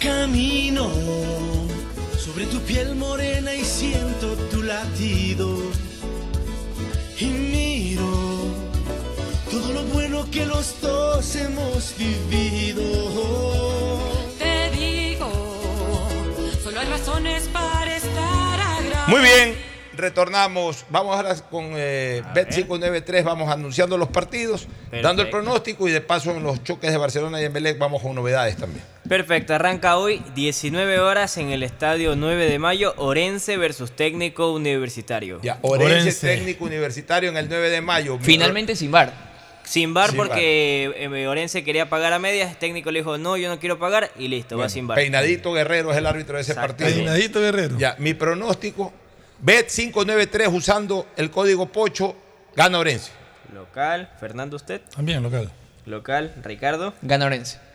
Camino sobre tu piel morena y siento tu latido. Y miro todo lo bueno que los dos hemos vivido. Te digo, solo hay razones para estar agraciado. Muy bien, retornamos. Vamos ahora con eh, Bet593, vamos anunciando los partidos, dando el Perfecto. pronóstico y de paso en los choques de Barcelona y Emelec vamos con novedades también. Perfecto, arranca hoy 19 horas en el estadio 9 de mayo, Orense versus técnico universitario. Ya, Orense, técnico universitario en el 9 de mayo. Finalmente sin bar. Sin bar Sin porque eh, Orense quería pagar a medias, el técnico le dijo, no, yo no quiero pagar y listo, va sin bar. Peinadito Guerrero es el árbitro de ese partido. Peinadito Guerrero. Ya, mi pronóstico, Bet593 usando el código POCHO, gana Orense. Local, Fernando usted. También local. Local, Ricardo. Gana Orense.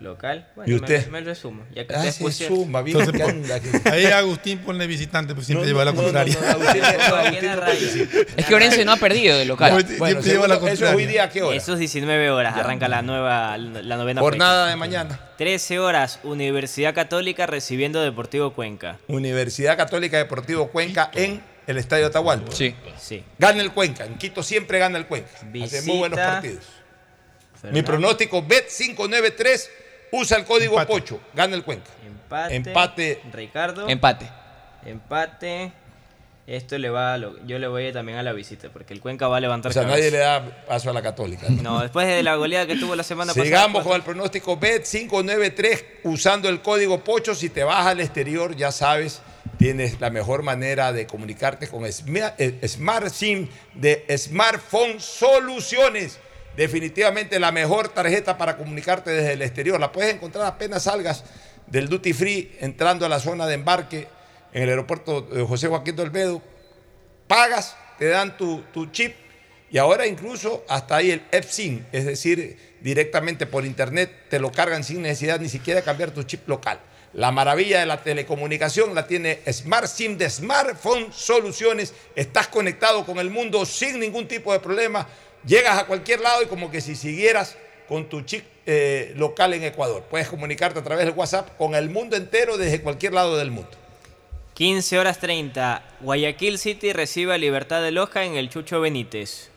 Local. Bueno, ¿Y usted? Me, resumo. Ya que Ah, pusieron- suma, bien Entonces, que anda ahí Agustín ponle visitante, pues siempre No, lleva la no, contraria. no, Agustín, Agustín. Es que Orense no ha perdido de local. Bueno, segundo, eso es hoy día a qué hora? Eso es 19 horas, arranca la nueva, la novena Jornada fecha. de mañana. 13 horas, Universidad Católica recibiendo Deportivo Cuenca. Universidad Católica Deportivo Cuenca en el Estadio Atahualpa. Sí. Sí. Gana el Cuenca. En Quito siempre gana el Cuenca. Hace muy buenos Visita. partidos. Mi pronóstico Bet593 usa el código POCHO. Gana el Cuenca. Empate. Empate. Ricardo. Empate. Empate. Esto le va a lo- yo le voy también a la visita porque el Cuenca va a levantar O sea, cabeza. nadie le da paso a la Católica. No, después de la goleada que tuvo la semana pasada. Sigamos con el pronóstico Bet593 usando el código POCHO. Si te vas al exterior, ya sabes, tienes la mejor manera de comunicarte con Sma- eh, Smart SIM de Smartphone Soluciones. Definitivamente la mejor tarjeta para comunicarte desde el exterior. La puedes encontrar apenas salgas del Duty Free entrando a la zona de embarque en el aeropuerto de José Joaquín de Olmedo. Pagas, te dan tu, chip y ahora incluso hasta ahí el F-SIM, es decir, directamente por internet te lo cargan sin necesidad ni siquiera cambiar tu chip local. La maravilla de la telecomunicación la tiene Smart SIM de Smartphone Soluciones. Estás conectado con el mundo sin ningún tipo de problema. Llegas a cualquier lado y como que si siguieras con tu chip eh, local en Ecuador. Puedes comunicarte a través del WhatsApp con el mundo entero desde cualquier lado del mundo. 15 horas 30. Guayaquil City recibe a Libertad de Loja en el Chucho Benítez.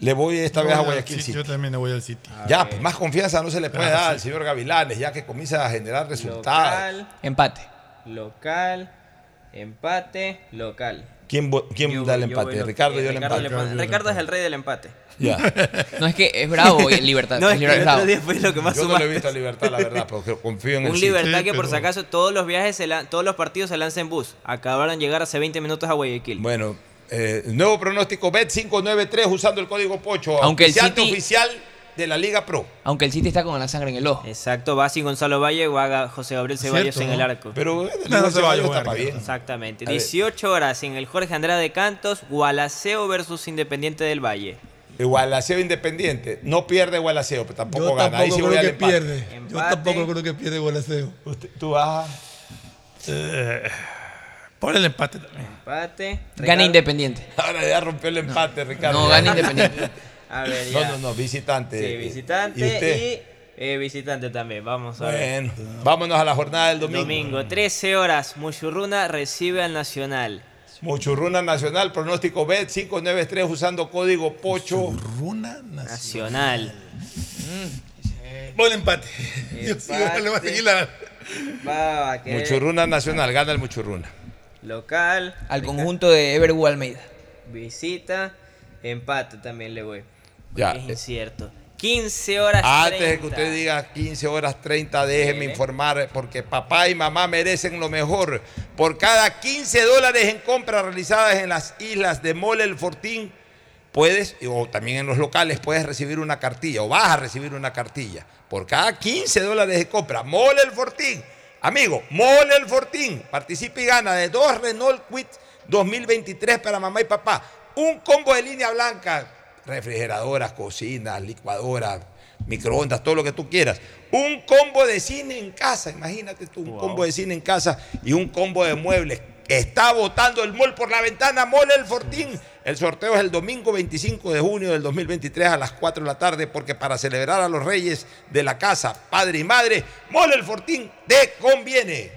Le voy esta vez a Guayaquil City, City. Yo también le voy al City. Ya, pues, más confianza no se le puede Claro, dar sí. al señor Gavilanes, ya que comienza a generar resultados. Local, Empate. local, empate, local. ¿Quién, quién Yo da el yo empate? Ricardo eh, dio el empate. Ricardo es el rey del empate. Ya. No es que es bravo el Libertad. No, es el que Libertad el es bravo. otro día fue lo que más Yo no le he visto a Libertad, la verdad, porque confío en el Un. Libertad que por pero- si acaso todos los viajes, se la- todos los partidos se lanzan en bus. Acabaron de llegar hace 20 minutos a Guayaquil. Bueno, eh, nuevo pronóstico Bet593 usando el código POCHO. Aunque el City- oficial de la Liga Pro. Aunque el City está con la sangre en el ojo. Exacto, va sin Gonzalo Valle, va José Gabriel Cierto, Ceballos en ¿no? el arco. Pero eh, No, Ceballos está pa' bien. Exactamente. A ver. 18 horas en el Jorge Andrade Cantos, Gualaceo versus Independiente del Valle. Gualaceo Independiente. No pierde Gualaceo, pero tampoco Yo gana. Ahí sí voy al empate. pierde. Yo tampoco creo que pierde Gualaceo. Tú vas Eh, Por el empate también. Empate. Gana Independiente. Ahora ya rompió el empate, Ricardo. No, gana Independiente. A ver, No, ya. no, no, visitante. Sí, visitante ¿Y usted? y, eh, visitante también. Vamos a ver. Bueno, vámonos a la jornada del domingo. Domingo, 13 horas, Muchurruna recibe al Nacional. Muchurruna Nacional, pronóstico Bet 593 usando código POCHO. Runa Nacional. Voy al empate. Sí, a Va Muchurruna Nacional, gana el Muchurruna. local. Al conjunto de Evergu Almeida. Visita. Empate también le voy. Ya. Es incierto. 15 horas Antes de que 30. usted diga 15 horas 30, déjeme informar, porque papá y mamá merecen lo mejor. Por cada 15 dólares en compras realizadas en las islas de Mole el Fortín, puedes, o también en los locales, puedes recibir una cartilla, o vas a recibir una cartilla. Por cada 15 dólares de compra, Mole el Fortín. Amigo, Mole el Fortín. Participa y gana de dos Renault Quit 2023 para mamá y papá. Un combo de línea blanca, refrigeradoras, cocinas, licuadoras, microondas, todo lo que tú quieras. Un combo de cine en casa, imagínate tú, un combo de cine en casa y un combo de muebles. Está botando el mall por la ventana, Mole el Fortín. El sorteo es el domingo 25 de junio del 2023 a las 4 de la tarde, porque para celebrar a los reyes de la casa, padre y madre, Mole el Fortín te conviene.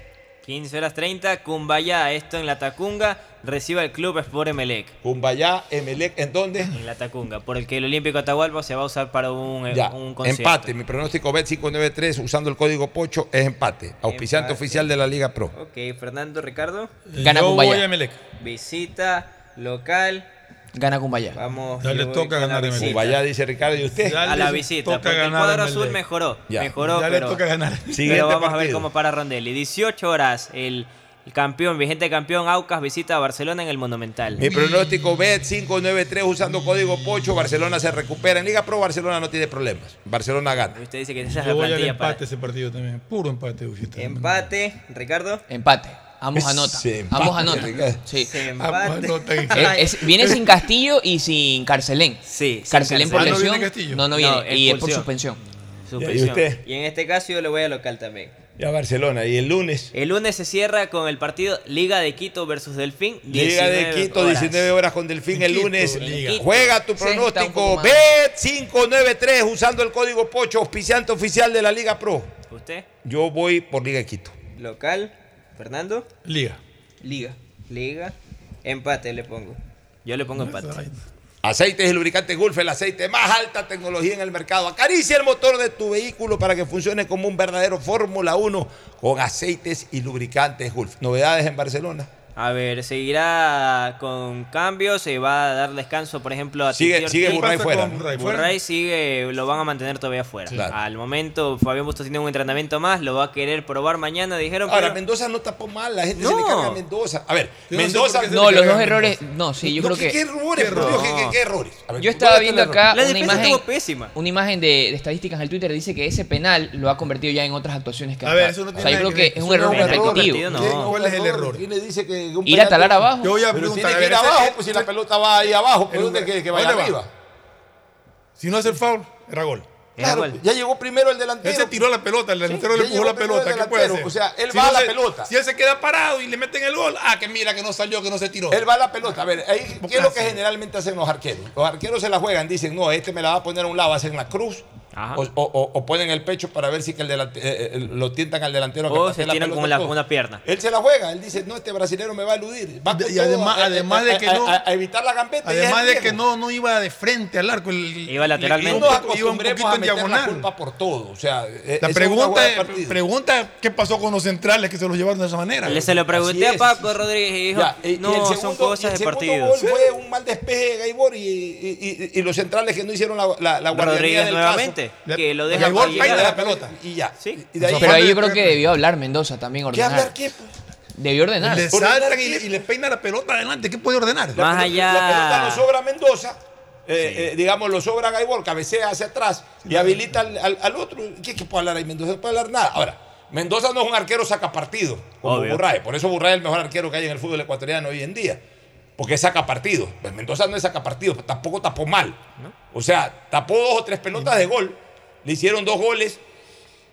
15 horas 30. Cumbaya, esto en la Tacunga. Recibe el club Sport Emelec. Cumbaya, Emelec, ¿en dónde? En la Tacunga. Porque el Olímpico Atahualpa se va a usar para un, eh, Ya, un concierto. empate. Mi pronóstico bet 593 usando el código Pocho es empate. Auspiciante Empate. oficial de la Liga Pro. Ok, Fernando Ricardo. Gana Yo voy a Emelec. Visita, local. Gana Cumbaya. Vamos. Ya le toca ganar Emelec. Cumbaya, dice Ricardo, ¿y usted? a la visita. toca Porque el ganar cuadro azul mejoró. Ya. Mejoró, Ya le pero, toca ganar. Pero vamos a ver cómo para Rondelli. 18 horas. El, el campeón, vigente campeón Aucas visita a Barcelona en el Monumental. Mi pronóstico bet 593 usando código Pocho. Barcelona se recupera. En Liga Pro, Barcelona no tiene problemas. Barcelona gana. Usted dice que esa es Yo la voy al plantilla empate para ese partido también. Puro empate, Ufita. empate. Ricardo. Empate. Ambos anotan. Sí, empate, Ambos anotan. Ricardo. Sí. Se empate. anotan. Eh, es- viene sin Castillo y sin Carcelén. Sí, sin Carcelén por Ah, ¿no lesión. viene Castillo? No, no viene. No, y es por expulsión. suspensión. Suspensión. ¿Y usted? Y en este caso yo le voy a local también. Ya Barcelona. Y el lunes, El lunes se cierra con el partido Liga de Quito versus Delfín. Liga de 19 Quito, horas. 19 horas con Delfín. El Quito, lunes, Liga. juega tu pronóstico poco más. bet 593 usando el código Pocho, auspiciante oficial de la Liga Pro. ¿Usted? Yo voy por Liga de Quito. Local. Fernando. Liga. Liga. Liga. Empate le pongo. Yo le pongo empate. Aceites y lubricantes Gulf, el aceite más alta tecnología en el mercado. Acaricia el motor de tu vehículo para que funcione como un verdadero Fórmula 1 con aceites y lubricantes Gulf. Novedades en Barcelona. A ver, seguirá con cambios, se va a dar descanso, por ejemplo, a Sigue- Titi sigue Ortiz. Burray ¿Qué pasa fuera, ¿no? Burray? ¿Fuera? Burray sigue, lo van a mantener todavía fuera. Claro. Al momento, Fabián Bustos tiene un entrenamiento más, lo va a querer probar mañana, dijeron. Ahora, pero- Mendoza no tapó mal, la gente se No. le carga a Mendoza. A ver, Yo no sé Mendoza. qué se No, los dos errores. No, sí, yo No, creo ¿qué, que. qué errores, ¿qué, qué- qué errores? A ver, Yo estaba ¿dónde viendo acá La una imagen, estuvo pésima. una imagen de, de estadísticas en el Twitter dice que ese penal lo ha convertido ya en otras actuaciones que A ha ver, eso no O sea, tiene yo creo nada que es un error no repetitivo. repetido, no. ¿Quién- ¿Cuál es el error? ¿Quién le dice que un Ir a talar abajo. Yo voy a Pero preguntar. tiene a que ver, ir ese- abajo, pues si la pelota va ahí abajo, ¿por el dónde que, que ¿dónde vaya va? arriba? Si no hace el foul, era gol. Claro, ya llegó primero el delantero. Él se tiró la pelota, el delantero ya le empujó llegó la pelota. ¿Qué puede delantero, hacer? o sea, él Si va no a la se- pelota. Si él se queda parado y le meten el gol, ah, que mira que no salió, que no se tiró. Él va a la pelota. A ver, ahí, ¿qué es lo que generalmente hacen los arqueros? Los arqueros se la juegan, dicen, no, este me la va a poner a un lado, hacen la cruz. O, o- o- o ponen el pecho para ver si que el delante- eh, eh, lo tientan al delantero. que O se tiran con la- con una pierna. Él se la juega, él dice, no, este brasilero me va a eludir. Va Y además- a- además de que a- no- a- a evitar la gambeta. Además de que no, no iba de frente al arco. el- Iba lateralmente. No Iba un acostumbremos poquito a en meter la diagonal. culpa por todo. O sea, eh, La pregunta, es- pregunta qué pasó con los centrales que se los llevaron de esa manera. Le se lo pregunté a. Paco Rodríguez y dijo, Ya, y- no, son segundo- cosas de partido. gol fue un mal despeje de Gaibor y, y- y- y los centrales que no hicieron la, la, la del nuevamente, que lo deja llegar peina a la la pelota y ya. Sí. Y de ahí- Pero ahí yo creo que debió hablar Mendoza también, ¿Qué ordenar. hablar qué? Debió ordenar. Le saltan y, qué? le- y le peina la pelota adelante. ¿Qué puede ordenar? La Más pelota- allá- La pelota lo sobra a Mendoza. eh, eh, digamos, lo sobra a Gaibor, cabecea hacia atrás y habilita al, al- al otro. ¿Qué, qué puede hablar ahí? Mendoza no puede hablar nada. Ahora, Mendoza no es un arquero saca partido, como Obvio. Burray. Por eso Burray es el mejor arquero que hay en el fútbol ecuatoriano hoy en día. Porque saca partido. Pues Mendoza no es saca partido, pero tampoco tapó mal. O sea, tapó dos o tres pelotas de gol. Le hicieron dos goles.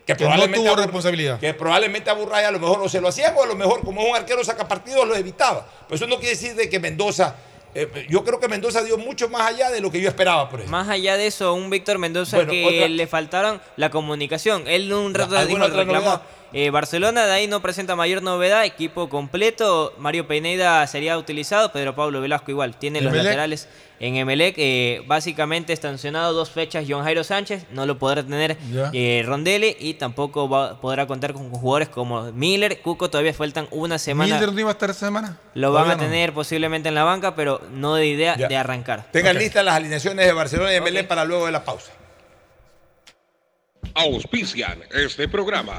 Que, Que no probablemente tuvo responsabilidad. Que probablemente a Burray a lo mejor o se lo hacían o a lo mejor, como es un arquero saca partidos, lo evitaba. Pero eso no quiere decir de que Mendoza. eh, yo creo que Mendoza dio mucho más allá de lo que yo esperaba por eso. Más allá de eso, un Víctor Mendoza Bueno, que otra- le faltaron la comunicación. Él un rato ¿Alguna dijo, reclamó, novedad? Eh, Barcelona de ahí no presenta mayor novedad, equipo completo. Mario Pineda sería utilizado, Pedro Pablo Velasco igual. Tiene los Emelec. laterales en Emelec. eh, básicamente está sancionado dos fechas John Jairo Sánchez, no lo podrá tener eh, Rondelli y tampoco va- podrá contar con jugadores como Miller, Cuco. Todavía faltan una semana. ¿Miller no iba a estar esta semana? Lo van a tener posiblemente en la banca, pero no de idea de arrancar. Tengan listas las alineaciones de Barcelona y de Melé para luego de la pausa. Auspician este programa.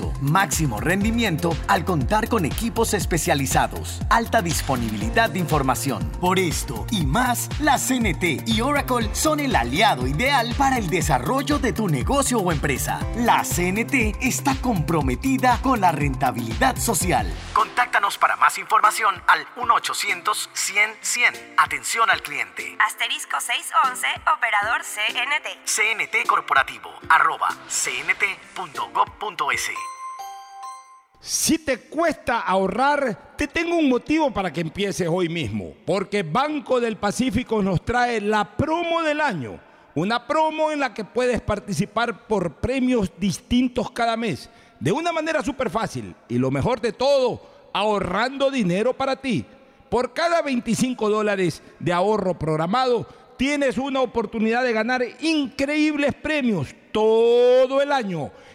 máximo rendimiento al contar con equipos especializados, alta disponibilidad de información. Por esto y más, la CNT y Oracle son el aliado ideal para el desarrollo de tu negocio o empresa. La CNT está comprometida con la rentabilidad social. Contáctanos para más información al 1-800-100-100. Atención al cliente. Asterisco 611, operador CNT. CNT Corporativo, arroba cnt.gov.es. Si te cuesta ahorrar, te tengo un motivo para que empieces hoy mismo. Porque Banco del Pacífico nos trae la promo del año. Una promo en la que puedes participar por premios distintos cada mes. De una manera súper fácil. Y lo mejor de todo, ahorrando dinero para ti. Por cada 25 dólares de ahorro programado, tienes una oportunidad de ganar increíbles premios todo el año.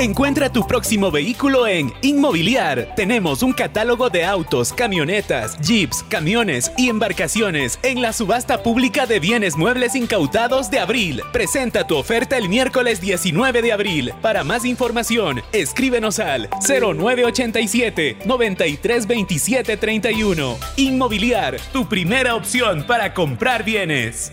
Encuentra tu próximo vehículo en Inmobiliar. Tenemos un catálogo de autos, camionetas, jeeps, camiones y embarcaciones en la subasta pública de bienes muebles incautados de abril. Presenta tu oferta el miércoles 19 de abril. Para más información, escríbenos al 0987 9327 31. Inmobiliar, tu primera opción para comprar bienes.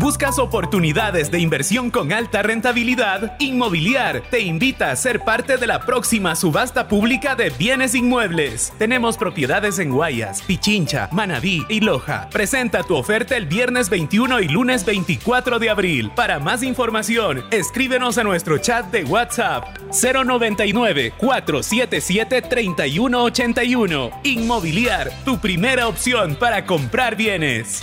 ¿Buscas oportunidades de inversión con alta rentabilidad? Inmobiliar te invita a ser parte de la próxima subasta pública de bienes inmuebles. Tenemos propiedades en Guayas, Pichincha, Manabí y Loja. Presenta tu oferta el viernes 21 y lunes 24 de abril. Para más información, escríbenos a nuestro chat de WhatsApp 099 477 3181. Inmobiliar, tu primera opción para comprar bienes.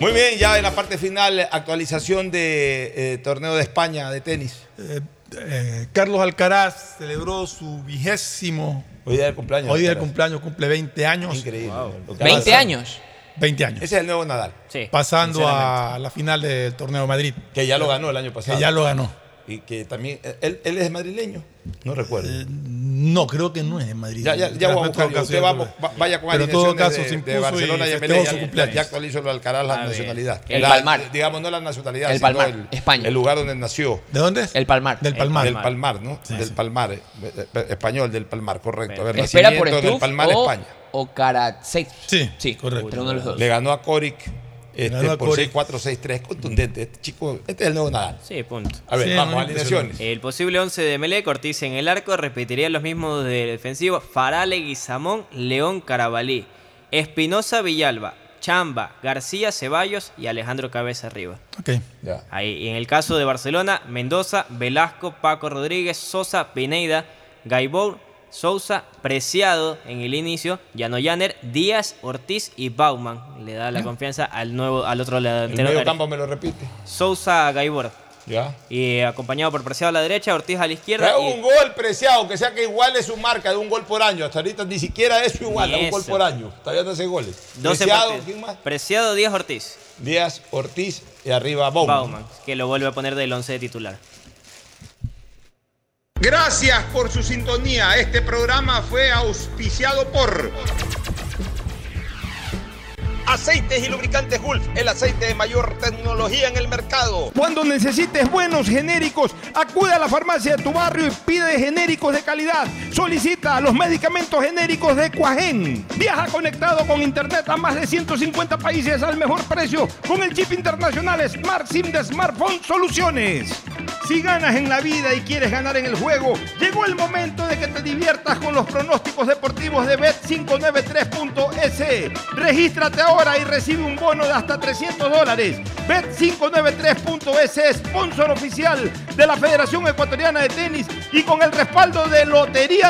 Muy bien, ya en la parte final, actualización de eh, torneo de España de tenis. Eh, eh, Carlos Alcaraz celebró su vigésimo. Hoy día del cumpleaños. Hoy día del cumpleaños, cumple 20 años. Increíble. Lo que 20 pasa- años. 20 años. Ese es el nuevo Nadal. Pasando a la final del torneo de Madrid. Que ya lo ganó el año pasado. Que ya lo ganó. Y que también. ¿Él, él es madrileño? No recuerdo. No, creo que no es de Madrid. Ya, ya, ya voy a buscar. caso, Usted va- vaya con Pero en todo caso se de, impuso de Barcelona y, y su cumpleaños. ya actualizó lo Alcaraz la nacionalidad. El La- Palmar. Digamos, no la nacionalidad, El sino Palmar, el, España. el lugar donde nació. ¿De dónde es? El Palmar. Del Palmar. Del Palmar, ¿no? del Palmar. eh, eh, Español del Palmar, correcto. A ver, Espera por Stuf Palmar, o, España. o Karatsev. Sí, sí, correcto. Pero uno de los dos. Le ganó a Coric este, por Coric. 6-4, 6-3. Contundente. Este chico, este es el nuevo Nadal. Sí, punto. A ver, Sí, vamos, alineaciones. El posible 11 de Melec, Ortiz en el arco, repetiría los mismos de defensivo, Farale, Guizamón, León, Carabalí, Espinosa, Villalba, Chamba, García, Ceballos y Alejandro Cabeza arriba. Ok. Ya. Ahí, y en el caso de Barcelona, Mendoza, Velasco, Paco Rodríguez, Sosa, Pineida, Gaibor, Sousa, Preciado en el inicio, Llaner, Díaz, Ortiz y Bauman. Le da la confianza al nuevo, al otro El delantero. medio campo me lo repite. Sousa, Gaibor. Ya. Y acompañado por Preciado a la derecha, Ortiz a la izquierda. Y- un gol preciado, que sea que igual es su marca de un gol por año. Hasta ahorita ni siquiera eso igual, un gol por año. Todavía no hace goles. 12 Preciado, partidos. ¿quién más? Preciado, Díaz, Ortiz. Díaz, Ortiz y arriba Bauman. Bauman, que lo vuelve a poner del 11 de titular. Gracias por su sintonía. Este programa fue auspiciado por Aceites y lubricantes Gulf, el aceite de mayor tecnología en el mercado. Cuando necesites buenos genéricos, acude a la farmacia de tu barrio y pide genéricos de calidad. Solicita los medicamentos genéricos de Cuajén. Viaja conectado con internet a más de 150 países al mejor precio con el chip internacional Smart SIM de Smartphone Soluciones. Si ganas en la vida y quieres ganar en el juego, llegó el momento de que te diviertas con los pronósticos deportivos de Bet593.es. Regístrate ahora y recibe un bono de hasta 300 dólares. Bet593.es, sponsor oficial de la Federación Ecuatoriana de Tenis y con el respaldo de Lotería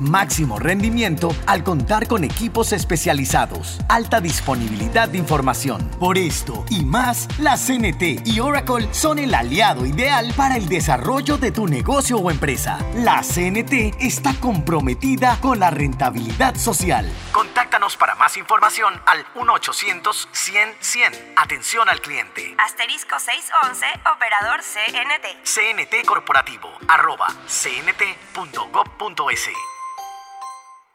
máximo rendimiento al contar con equipos especializados, alta disponibilidad de información. Por esto y más, la CNT y Oracle son el aliado ideal para el desarrollo de tu negocio o empresa. La CNT está comprometida con la rentabilidad social. Contáctanos para más información al 1-800-100-100. Atención al cliente. Asterisco 611, operador CNT. CNT Corporativo, arroba cnt.gov.es.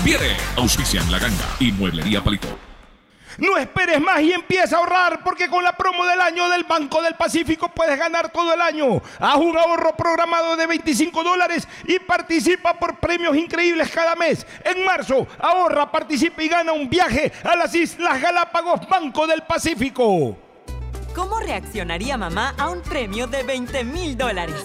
conviene. Auspician La Ganga y Mueblería Palito. No esperes más y empieza a ahorrar porque con la promo del año del Banco del Pacífico puedes ganar todo el año. Haz un ahorro programado de 25 dólares y participa por premios increíbles cada mes. En marzo, ahorra, participa y gana un viaje a las Islas Galápagos Banco del Pacífico. ¿Cómo reaccionaría mamá a un premio de 20 mil dólares?